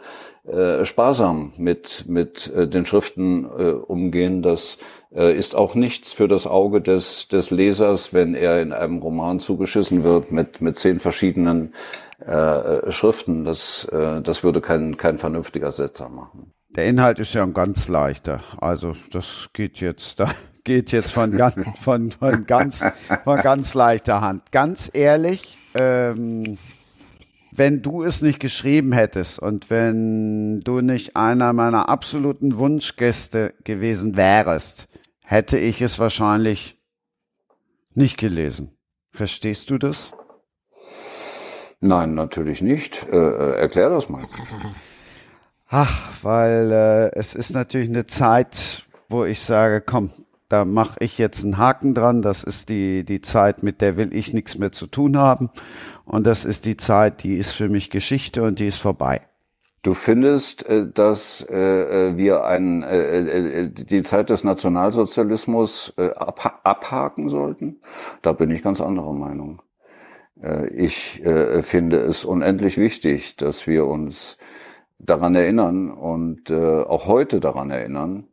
äh, sparsam mit, mit äh, den Schriften äh, umgehen. Das äh, ist auch nichts für das Auge des, des Lesers, wenn er in einem Roman zugeschissen wird mit, mit zehn verschiedenen äh, Schriften. Das, äh, das würde kein, kein vernünftiger Setzer machen. Der Inhalt ist ja ein ganz leichter. Also das geht jetzt, da geht jetzt von ganz, von, von ganz, von ganz leichter Hand. Ganz ehrlich, ähm, wenn du es nicht geschrieben hättest und wenn du nicht einer meiner absoluten Wunschgäste gewesen wärst, hätte ich es wahrscheinlich nicht gelesen. Verstehst du das? Nein, natürlich nicht. Äh, äh erklär das mal. Ach, weil äh, es ist natürlich eine Zeit, wo ich sage, komm, da mache ich jetzt einen Haken dran. Das ist die, die Zeit, mit der will ich nichts mehr zu tun haben. Und das ist die Zeit, die ist für mich Geschichte und die ist vorbei. Du findest, äh, dass äh, wir ein, äh, die Zeit des Nationalsozialismus abhaken sollten? Da bin ich ganz anderer Meinung. Ich finde es unendlich wichtig, dass wir uns daran erinnern und äh, auch heute daran erinnern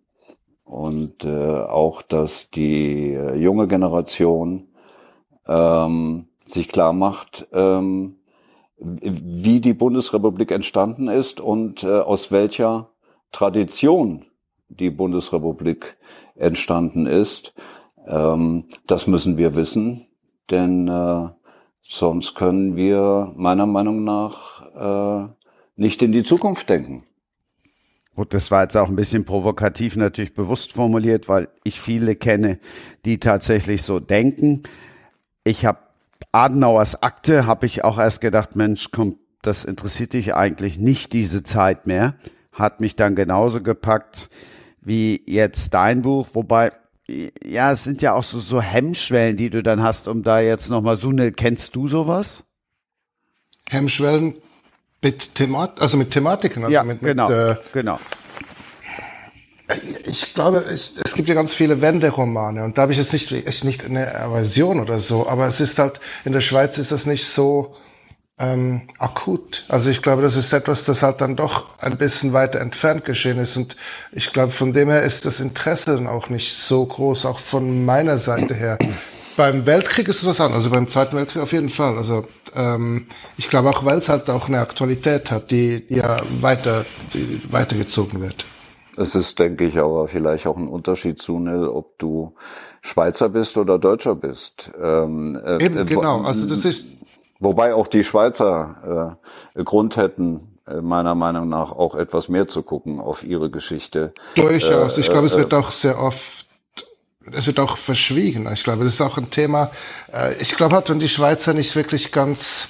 und äh, auch, dass die äh, junge Generation ähm, sich klar macht, ähm, wie die Bundesrepublik entstanden ist und äh, aus welcher Tradition die Bundesrepublik entstanden ist. Ähm, das müssen wir wissen, denn äh, sonst können wir meiner Meinung nach äh, nicht in die Zukunft denken. Gut, das war jetzt auch ein bisschen provokativ natürlich bewusst formuliert, weil ich viele kenne, die tatsächlich so denken. Ich habe Adenauers Akte, habe ich auch erst gedacht, Mensch, komm, das interessiert dich eigentlich nicht diese Zeit mehr. Hat mich dann genauso gepackt wie jetzt dein Buch, wobei ja, es sind ja auch so, so Hemmschwellen, die du dann hast, um da jetzt nochmal, Sunil, kennst du sowas? Hemmschwellen mit Themat, also mit Thematiken, also ja, mit, genau, mit, äh, genau. Ich glaube, es, es gibt ja ganz viele Wenderomane und da habe ich jetzt nicht, ist nicht eine Aversion oder so, aber es ist halt, in der Schweiz ist das nicht so ähm, akut. Also ich glaube, das ist etwas, das halt dann doch ein bisschen weiter entfernt geschehen ist und ich glaube, von dem her ist das Interesse dann auch nicht so groß, auch von meiner Seite her. Beim Weltkrieg ist es was anderes, also beim Zweiten Weltkrieg auf jeden Fall. Also ähm, ich glaube auch, weil es halt auch eine Aktualität hat, die, die ja weiter, die weitergezogen wird. Es ist, denke ich, aber vielleicht auch ein Unterschied, Sunil, ob du Schweizer bist oder Deutscher bist. Ähm, äh, Eben, äh, genau. Also das ist wobei auch die Schweizer äh, Grund hätten, äh, meiner Meinung nach auch etwas mehr zu gucken auf ihre Geschichte. Durchaus. ich glaube, es äh, wird auch sehr oft, es wird auch verschwiegen. Ich glaube, das ist auch ein Thema. Äh, ich glaube halt, wenn die Schweizer nicht wirklich ganz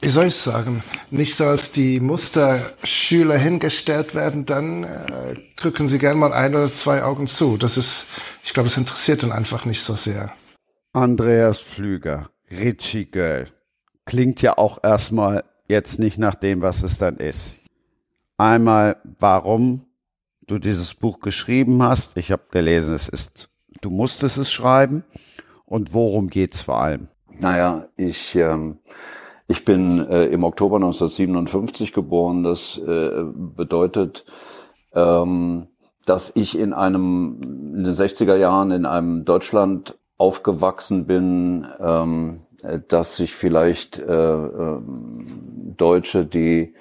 wie soll ich sagen, nicht so als die Musterschüler hingestellt werden, dann äh, drücken sie gern mal ein oder zwei Augen zu. Das ist, ich glaube, das interessiert dann einfach nicht so sehr. Andreas Flüger, Richie Girl, klingt ja auch erstmal jetzt nicht nach dem, was es dann ist. Einmal, warum du dieses Buch geschrieben hast. Ich habe gelesen, es ist, du musstest es schreiben. Und worum geht's vor allem? Naja, ich ähm, ich bin äh, im Oktober 1957 geboren. Das äh, bedeutet, ähm, dass ich in einem in den 60er Jahren in einem Deutschland aufgewachsen bin, ähm, dass sich vielleicht äh, äh, Deutsche, die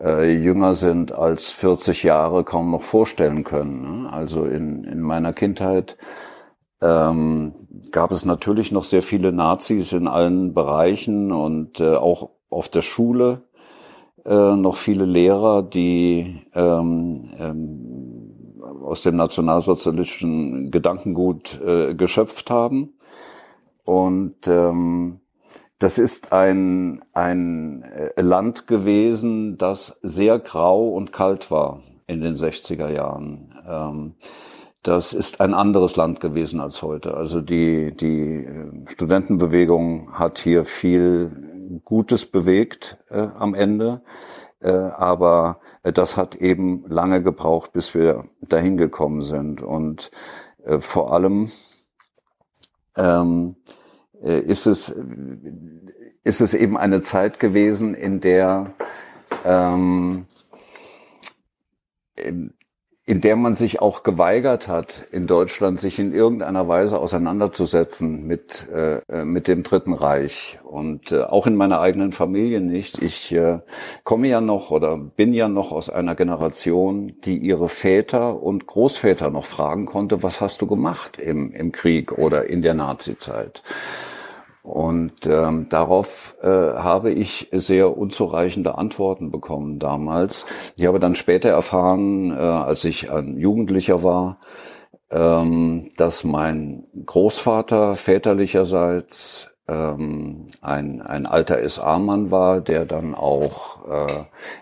äh, jünger sind als 40 Jahre, kaum noch vorstellen können. Ne? Also in, in meiner Kindheit ähm, gab es natürlich noch sehr viele Nazis in allen Bereichen und äh, auch auf der Schule äh, noch viele Lehrer, die ähm, ähm, aus dem nationalsozialistischen Gedankengut äh, geschöpft haben. Und ähm, das ist ein, ein äh, Land gewesen, das sehr grau und kalt war in den 60er Jahren. Ähm, das ist ein anderes Land gewesen als heute. Also die, die äh, Studentenbewegung hat hier viel Gutes bewegt äh, am Ende. Äh, aber äh, das hat eben lange gebraucht, bis wir dahin gekommen sind. Und äh, vor allem ähm, äh, ist es, ist es eben eine Zeit gewesen, in der ähm, in der man sich auch geweigert hat, in Deutschland sich in irgendeiner Weise auseinanderzusetzen mit, äh, äh, mit dem Dritten Reich. Und äh, auch in meiner eigenen Familie nicht. Ich äh, komme ja noch oder bin ja noch aus einer Generation, die ihre Väter und Großväter noch fragen konnte, was hast du gemacht im, im Krieg oder in der Nazizeit? Und ähm, darauf äh, habe ich sehr unzureichende Antworten bekommen damals. Ich habe dann später erfahren, äh, als ich ein Jugendlicher war, ähm, dass mein Großvater väterlicherseits ähm, ein, ein alter SA-Mann war, der dann auch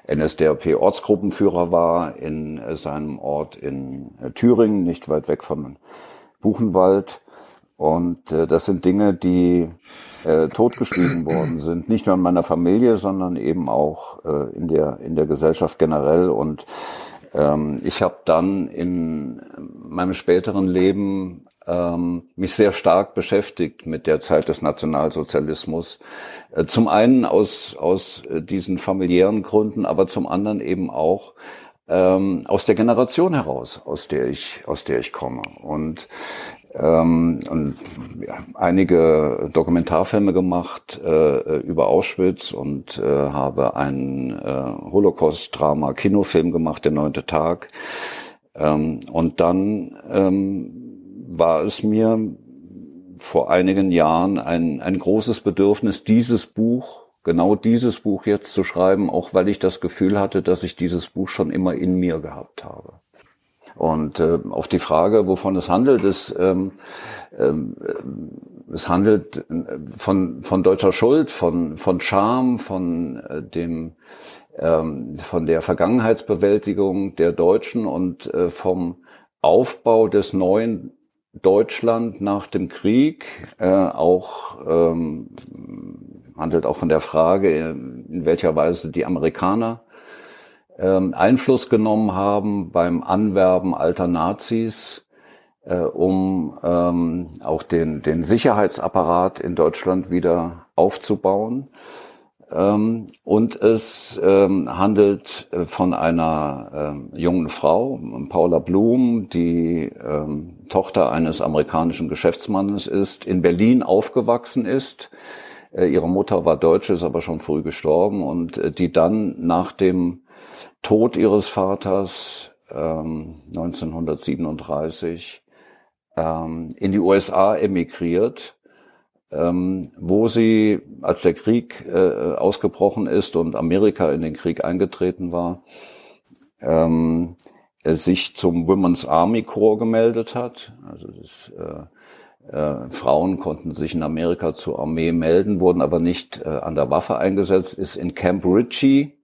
äh, NSDAP-Ortsgruppenführer war in äh, seinem Ort in äh, Thüringen, nicht weit weg von Buchenwald. Und äh, das sind Dinge, die äh, totgeschrieben worden sind, nicht nur in meiner Familie, sondern eben auch äh, in der in der Gesellschaft generell. Und ähm, ich habe dann in meinem späteren Leben ähm, mich sehr stark beschäftigt mit der Zeit des Nationalsozialismus. Äh, zum einen aus aus äh, diesen familiären Gründen, aber zum anderen eben auch ähm, aus der Generation heraus, aus der ich aus der ich komme. Und ähm, und einige Dokumentarfilme gemacht äh, über Auschwitz und äh, habe einen äh, Holocaust-Drama-Kinofilm gemacht, Der neunte Tag. Ähm, und dann ähm, war es mir vor einigen Jahren ein, ein großes Bedürfnis, dieses Buch, genau dieses Buch jetzt zu schreiben, auch weil ich das Gefühl hatte, dass ich dieses Buch schon immer in mir gehabt habe. Und äh, auf die Frage, wovon es handelt, ist, ähm, ähm, es handelt äh, von, von deutscher Schuld, von, von Scham, von äh, dem, ähm, von der Vergangenheitsbewältigung der Deutschen und äh, vom Aufbau des neuen Deutschland nach dem Krieg, äh, auch ähm, handelt auch von der Frage, in welcher Weise die Amerikaner ähm, Einfluss genommen haben beim Anwerben alter Nazis, äh, um ähm, auch den, den Sicherheitsapparat in Deutschland wieder aufzubauen. Ähm, und es handelt äh, von einer jungen Frau, Paula Blum, die Tochter eines amerikanischen Geschäftsmannes ist, in Berlin aufgewachsen ist. Äh, ihre Mutter war Deutsche, ist aber schon früh gestorben und die dann nach dem Tod ihres Vaters ähm, 1937 ähm, in die USA emigriert, ähm, wo sie, als der Krieg äh, ausgebrochen ist und Amerika in den Krieg eingetreten war, ähm, sich zum Women's Army Corps gemeldet hat. Also das, äh, äh, Frauen konnten sich in Amerika zur Armee melden, wurden aber nicht äh, an der Waffe eingesetzt, ist in Camp Ritchie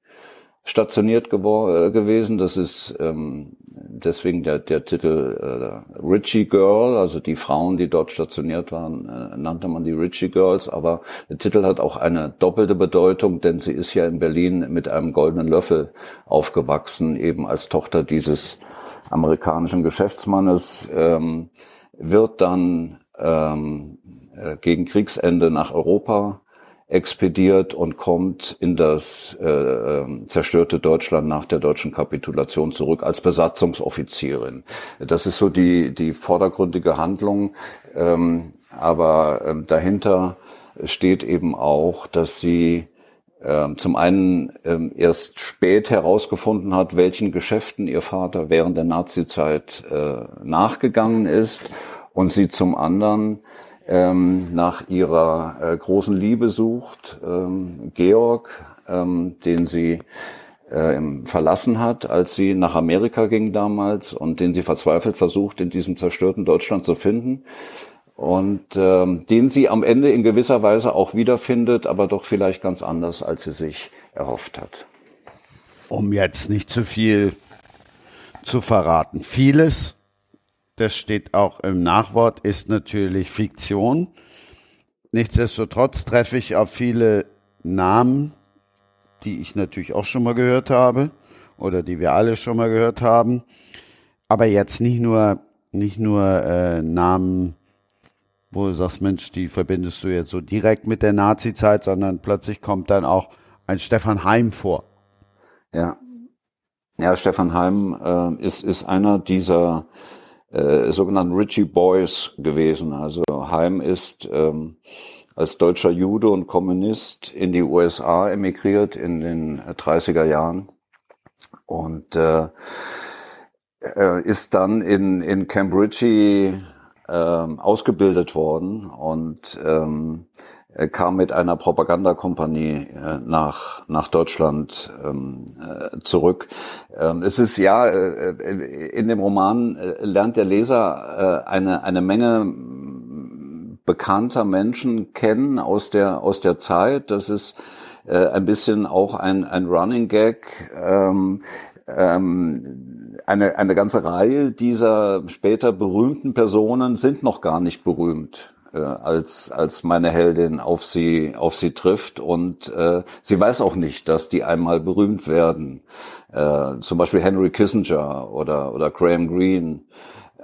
stationiert äh, gewesen. Das ist ähm, deswegen der, der Titel äh, Richie Girl, also die Frauen, die dort stationiert waren, äh, nannte man die Richie Girls. Aber der Titel hat auch eine doppelte Bedeutung, denn sie ist ja in Berlin mit einem goldenen Löffel aufgewachsen, eben als Tochter dieses amerikanischen Geschäftsmannes, ähm, wird dann ähm, äh, gegen Kriegsende nach Europa expediert und kommt in das äh, ähm, zerstörte Deutschland nach der deutschen Kapitulation zurück als Besatzungsoffizierin. Das ist so die, die vordergründige Handlung. Ähm, aber ähm, dahinter steht eben auch, dass sie ähm, zum einen ähm, erst spät herausgefunden hat, welchen Geschäften ihr Vater während der Nazizeit äh, nachgegangen ist und sie zum anderen ähm, nach ihrer äh, großen Liebe sucht, ähm, Georg, ähm, den sie äh, verlassen hat, als sie nach Amerika ging damals und den sie verzweifelt versucht, in diesem zerstörten Deutschland zu finden und ähm, den sie am Ende in gewisser Weise auch wiederfindet, aber doch vielleicht ganz anders, als sie sich erhofft hat. Um jetzt nicht zu viel zu verraten. Vieles das steht auch im Nachwort, ist natürlich Fiktion. Nichtsdestotrotz treffe ich auf viele Namen, die ich natürlich auch schon mal gehört habe oder die wir alle schon mal gehört haben. Aber jetzt nicht nur, nicht nur äh, Namen, wo du sagst, Mensch, die verbindest du jetzt so direkt mit der Nazi-Zeit, sondern plötzlich kommt dann auch ein Stefan Heim vor. Ja. Ja, Stefan Heim äh, ist, ist einer dieser äh, sogenannten Richie Boys gewesen. Also Heim ist ähm, als deutscher Jude und Kommunist in die USA emigriert in den 30er Jahren und äh, ist dann in, in Camp Ritchie äh, ausgebildet worden und ähm, er kam mit einer Propagandakompanie äh, nach, nach Deutschland ähm, äh, zurück. Ähm, es ist ja, äh, äh in dem Roman äh, lernt der Leser äh, eine, eine Menge bekannter Menschen kennen aus der, aus der Zeit. Das ist ein bisschen auch ein, ein Running Gag. Ähm, ähm, eine, eine ganze Reihe dieser später berühmten Personen sind noch gar nicht berühmt äh, als als meine Heldin auf sie auf sie trifft und äh, sie weiß auch nicht, dass die einmal berühmt werden. Äh, zum Beispiel Henry Kissinger oder oder Graham Greene.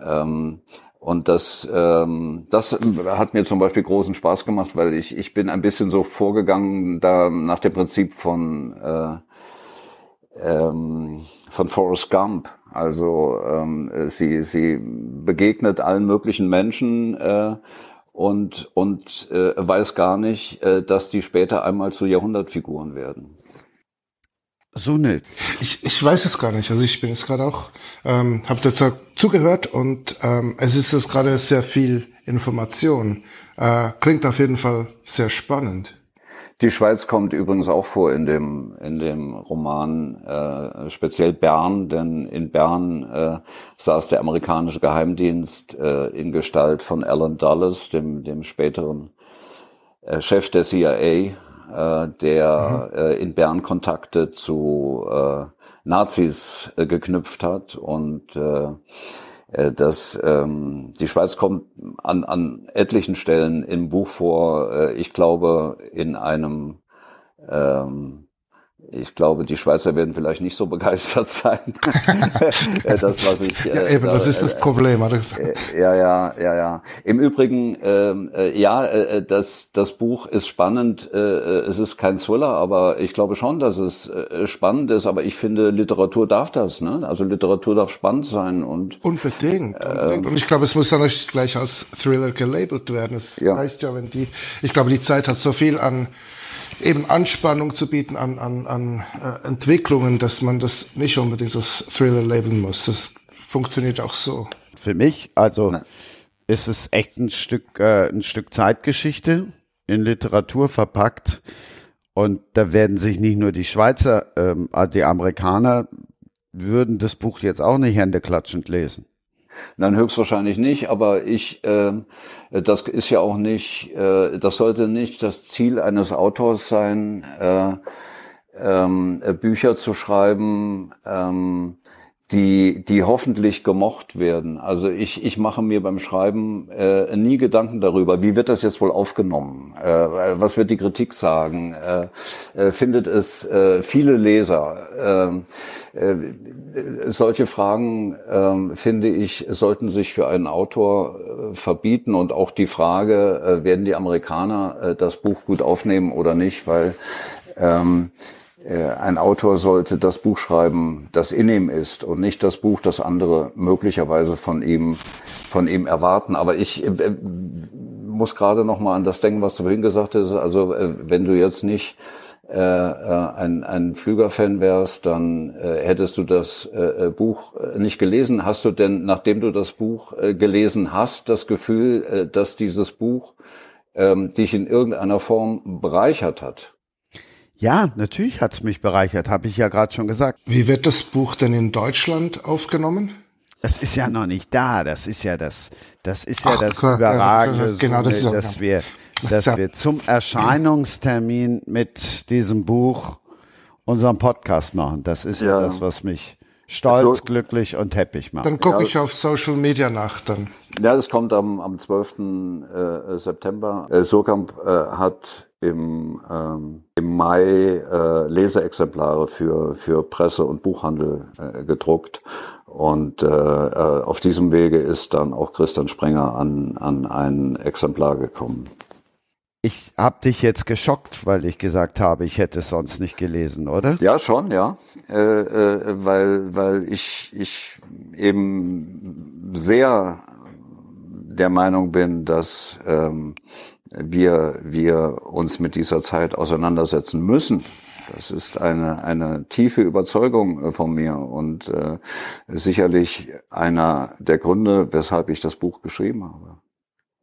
Ähm, und das, ähm, das hat mir zum Beispiel großen Spaß gemacht, weil ich, ich bin ein bisschen so vorgegangen, da nach dem Prinzip von, äh, ähm, von Forrest Gump. Also ähm, sie, sie begegnet allen möglichen Menschen äh, und, und äh, weiß gar nicht, äh, dass die später einmal zu Jahrhundertfiguren werden. So nicht. Ich, ich weiß es gar nicht. Also ich bin jetzt gerade auch, ähm, habe dazu zugehört und ähm, es ist jetzt gerade sehr viel Information. Äh, klingt auf jeden Fall sehr spannend. Die Schweiz kommt übrigens auch vor in dem in dem Roman, äh, speziell Bern, denn in Bern äh, saß der amerikanische Geheimdienst äh, in Gestalt von Alan Dulles, dem dem späteren äh, Chef der CIA, äh, der mhm. äh, in Bern Kontakte zu äh, Nazis äh, geknüpft hat und äh, dass ähm, die Schweiz kommt an, an etlichen Stellen im Buch vor, äh, ich glaube in einem ähm, ich glaube, die Schweizer werden vielleicht nicht so begeistert sein. das, was ich. ja, eben, äh, das ist das Problem. Äh, ja, ja, ja, ja. Im Übrigen, ähm, äh, ja, äh, das, das Buch ist spannend. Äh, es ist kein Thriller, aber ich glaube schon, dass es äh, spannend ist. Aber ich finde, Literatur darf das. Ne? Also Literatur darf spannend sein und. Unbedingt. unbedingt. und ich glaube, es muss ja nicht gleich als Thriller gelabelt werden. Es ja. reicht ja, wenn die. Ich glaube, die Zeit hat so viel an eben Anspannung zu bieten an, an, an äh, Entwicklungen, dass man das nicht unbedingt als Thriller labeln muss. Das funktioniert auch so. Für mich, also Nein. ist es echt ein Stück, äh, ein Stück Zeitgeschichte in Literatur verpackt. Und da werden sich nicht nur die Schweizer, ähm, die Amerikaner würden das Buch jetzt auch nicht händeklatschend lesen. Nein, höchstwahrscheinlich nicht, aber ich, äh, das ist ja auch nicht, äh, das sollte nicht das Ziel eines Autors sein, äh, ähm, Bücher zu schreiben, ähm, die, die hoffentlich gemocht werden. Also ich, ich mache mir beim Schreiben äh, nie Gedanken darüber, wie wird das jetzt wohl aufgenommen? Äh, was wird die Kritik sagen? Äh, äh, findet es äh, viele Leser? Äh, äh, solche Fragen, äh, finde ich, sollten sich für einen Autor äh, verbieten und auch die Frage, äh, werden die Amerikaner äh, das Buch gut aufnehmen oder nicht, weil ähm, äh, ein Autor sollte das Buch schreiben, das in ihm ist und nicht das Buch, das andere möglicherweise von ihm, von ihm erwarten. Aber ich äh, muss gerade noch mal an das denken, was du vorhin gesagt hast. Also äh, wenn du jetzt nicht äh, ein, ein Flügerfan wärst, dann äh, hättest du das äh, Buch nicht gelesen. Hast du denn, nachdem du das Buch äh, gelesen hast, das Gefühl, äh, dass dieses Buch ähm, dich in irgendeiner Form bereichert hat? Ja, natürlich hat's mich bereichert, habe ich ja gerade schon gesagt. Wie wird das Buch denn in Deutschland aufgenommen? Das ist ja noch nicht da. Das ist ja das, das ist ja Ach, das klar, Überragende, ja, genau, das so, dass wir, dass ja. wir zum Erscheinungstermin mit diesem Buch unseren Podcast machen. Das ist ja, ja das, was mich stolz, so, glücklich und happy macht. Dann gucke ich auf Social Media nach dann. Ja, das kommt am, am 12. Äh, September. Äh, Surkamp äh, hat im, ähm, im Mai äh, Leseexemplare für, für Presse und Buchhandel äh, gedruckt. Und äh, äh, auf diesem Wege ist dann auch Christian Sprenger an, an ein Exemplar gekommen. Ich habe dich jetzt geschockt, weil ich gesagt habe, ich hätte es sonst nicht gelesen, oder? Ja, schon, ja. Äh, äh, weil, weil ich, ich eben sehr der Meinung bin, dass ähm, wir, wir uns mit dieser Zeit auseinandersetzen müssen. Das ist eine, eine tiefe Überzeugung äh, von mir und äh, sicherlich einer der Gründe, weshalb ich das Buch geschrieben habe.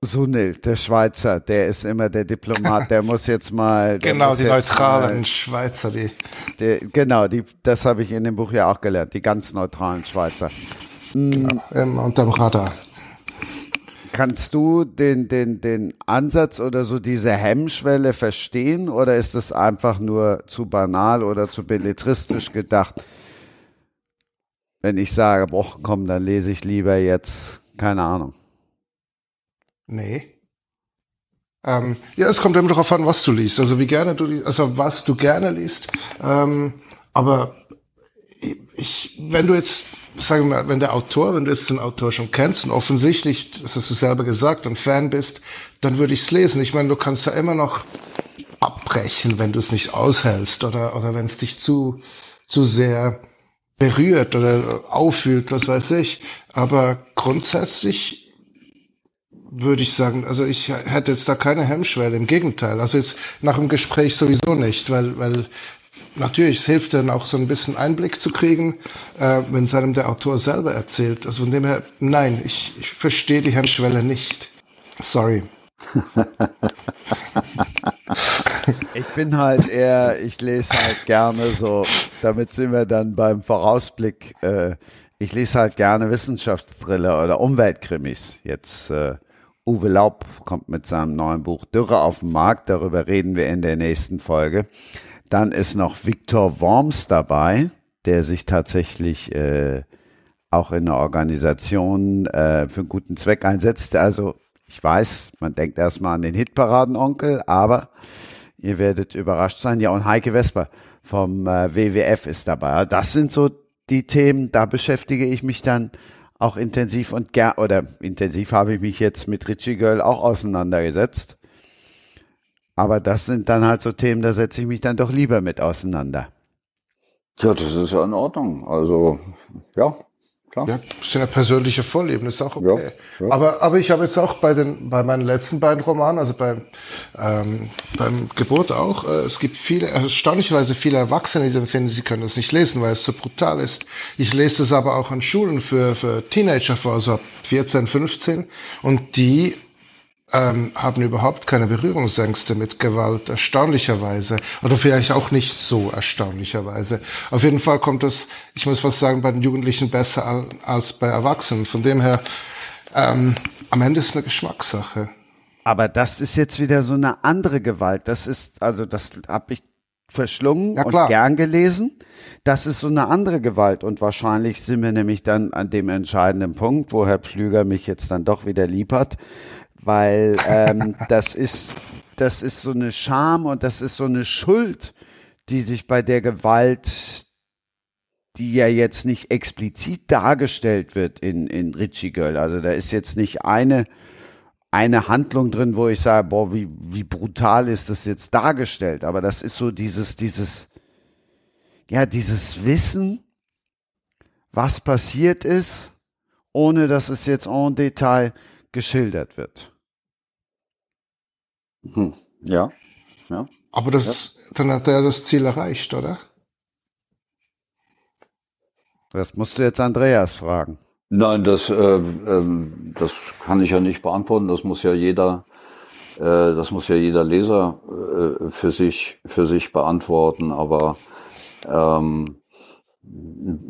Sunil, der Schweizer, der ist immer der Diplomat, der muss jetzt mal. genau, die neutralen mal, Schweizer, die. Der, genau, die, das habe ich in dem Buch ja auch gelernt, die ganz neutralen Schweizer. Genau, immer unterm Radar. Kannst du den, den, den Ansatz oder so diese Hemmschwelle verstehen oder ist es einfach nur zu banal oder zu belletristisch gedacht? Wenn ich sage, boah, komm, dann lese ich lieber jetzt, keine Ahnung. Nee. Ähm, ja, es kommt immer darauf an, was du liest. Also wie gerne du liest, also was du gerne liest. Ähm, aber ich, wenn du jetzt, sagen wir mal, wenn der Autor, wenn du jetzt den Autor schon kennst und offensichtlich, das hast du selber gesagt, ein Fan bist, dann würde ich es lesen. Ich meine, du kannst ja immer noch abbrechen, wenn du es nicht aushältst oder, oder wenn es dich zu, zu sehr berührt oder auffühlt, was weiß ich. Aber grundsätzlich würde ich sagen, also ich hätte jetzt da keine Hemmschwelle, im Gegenteil. Also jetzt nach dem Gespräch sowieso nicht, weil, weil natürlich, es hilft dann auch so ein bisschen Einblick zu kriegen, äh, wenn es einem der Autor selber erzählt. Also von dem her, nein, ich, ich verstehe die Hemmschwelle nicht. Sorry. ich bin halt eher, ich lese halt gerne so, damit sind wir dann beim Vorausblick, äh, ich lese halt gerne Wissenschaftsthriller oder Umweltkrimis. Jetzt äh, Uwe Laub kommt mit seinem neuen Buch Dürre auf den Markt, darüber reden wir in der nächsten Folge. Dann ist noch Viktor Worms dabei, der sich tatsächlich äh, auch in einer Organisation äh, für einen guten Zweck einsetzt. Also ich weiß, man denkt erstmal an den Hitparadenonkel, aber ihr werdet überrascht sein. Ja, und Heike Vesper vom äh, WWF ist dabei. Das sind so die Themen, da beschäftige ich mich dann auch intensiv und gern, oder intensiv habe ich mich jetzt mit Richie Girl auch auseinandergesetzt. Aber das sind dann halt so Themen, da setze ich mich dann doch lieber mit auseinander. Ja, das ist ja in Ordnung. Also, ja, klar. Ja, das sind ja persönliche Vorleben, ist auch okay. Ja, ja. Aber, aber ich habe jetzt auch bei den, bei meinen letzten beiden Romanen, also beim, ähm, beim Geburt auch, äh, es gibt viele, erstaunlicherweise viele Erwachsene, die finden, sie können das nicht lesen, weil es so brutal ist. Ich lese es aber auch an Schulen für, für Teenager vor, so ab 14, 15, und die ähm, haben überhaupt keine Berührungsängste mit Gewalt, erstaunlicherweise. Oder vielleicht auch nicht so erstaunlicherweise. Auf jeden Fall kommt das, ich muss fast sagen, bei den Jugendlichen besser als bei Erwachsenen. Von dem her, ähm, am Ende ist es eine Geschmackssache. Aber das ist jetzt wieder so eine andere Gewalt. Das ist, also das habe ich verschlungen ja, und gern gelesen. Das ist so eine andere Gewalt und wahrscheinlich sind wir nämlich dann an dem entscheidenden Punkt, wo Herr Pflüger mich jetzt dann doch wieder lieb hat weil ähm, das ist das ist so eine Scham und das ist so eine Schuld, die sich bei der Gewalt, die ja jetzt nicht explizit dargestellt wird in in Richie Girl, also da ist jetzt nicht eine eine Handlung drin, wo ich sage, boah, wie wie brutal ist das jetzt dargestellt, aber das ist so dieses dieses ja dieses Wissen, was passiert ist, ohne dass es jetzt en Detail geschildert wird. Hm. Ja, ja. Aber das, ja. dann hat er das Ziel erreicht, oder? Das musst du jetzt Andreas fragen. Nein, das, äh, äh, das kann ich ja nicht beantworten. Das muss ja jeder, äh, das muss ja jeder Leser äh, für sich, für sich beantworten. Aber ähm,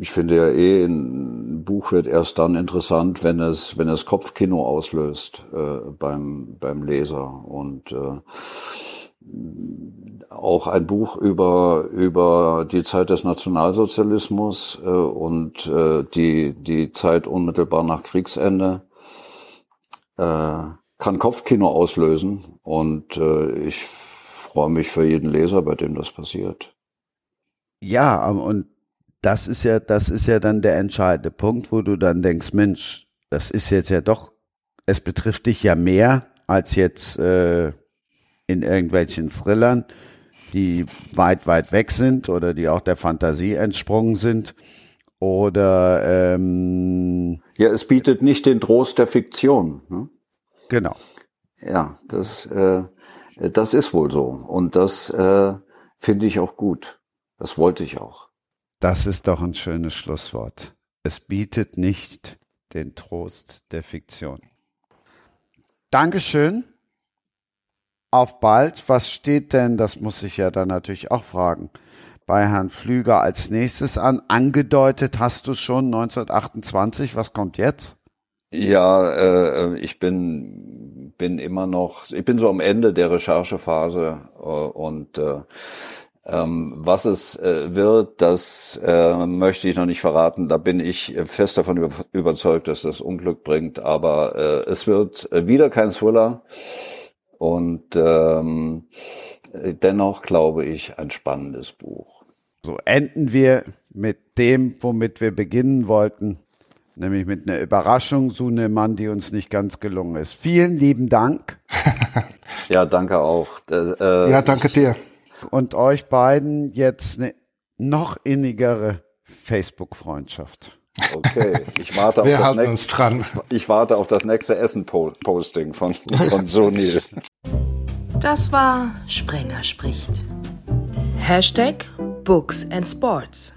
ich finde ja eh, ein Buch wird erst dann interessant, wenn es, wenn es Kopfkino auslöst äh, beim, beim Leser. Und äh, auch ein Buch über, über die Zeit des Nationalsozialismus äh, und äh, die, die Zeit unmittelbar nach Kriegsende äh, kann Kopfkino auslösen. Und äh, ich freue mich für jeden Leser, bei dem das passiert. Ja, und das ist ja, das ist ja dann der entscheidende Punkt, wo du dann denkst, Mensch, das ist jetzt ja doch, es betrifft dich ja mehr als jetzt äh, in irgendwelchen Thrillern, die weit, weit weg sind oder die auch der Fantasie entsprungen sind. Oder ähm, ja, es bietet nicht den Trost der Fiktion. Ne? Genau. Ja, das, äh, das ist wohl so. Und das äh, finde ich auch gut. Das wollte ich auch. Das ist doch ein schönes Schlusswort. Es bietet nicht den Trost der Fiktion. Dankeschön. Auf bald. Was steht denn, das muss ich ja dann natürlich auch fragen, bei Herrn Flüger als nächstes an? Angedeutet hast du schon 1928. Was kommt jetzt? Ja, äh, ich bin bin immer noch, ich bin so am Ende der Recherchephase äh, und äh, was es äh, wird, das äh, möchte ich noch nicht verraten. Da bin ich fest davon über überzeugt, dass das Unglück bringt. Aber äh, es wird wieder kein Thriller. Und ähm, dennoch glaube ich ein spannendes Buch. So enden wir mit dem, womit wir beginnen wollten, nämlich mit einer Überraschung, so eine Mann, die uns nicht ganz gelungen ist. Vielen lieben Dank. ja, danke auch. Äh, ja, danke dir und euch beiden jetzt eine noch innigere Facebook-Freundschaft. Okay, ich warte, Wir auf das nächste, dran. Ich, warte auf das nächste Essen-Posting von, von Sonil. Das war Sprenger spricht. Hashtag Books and Sports.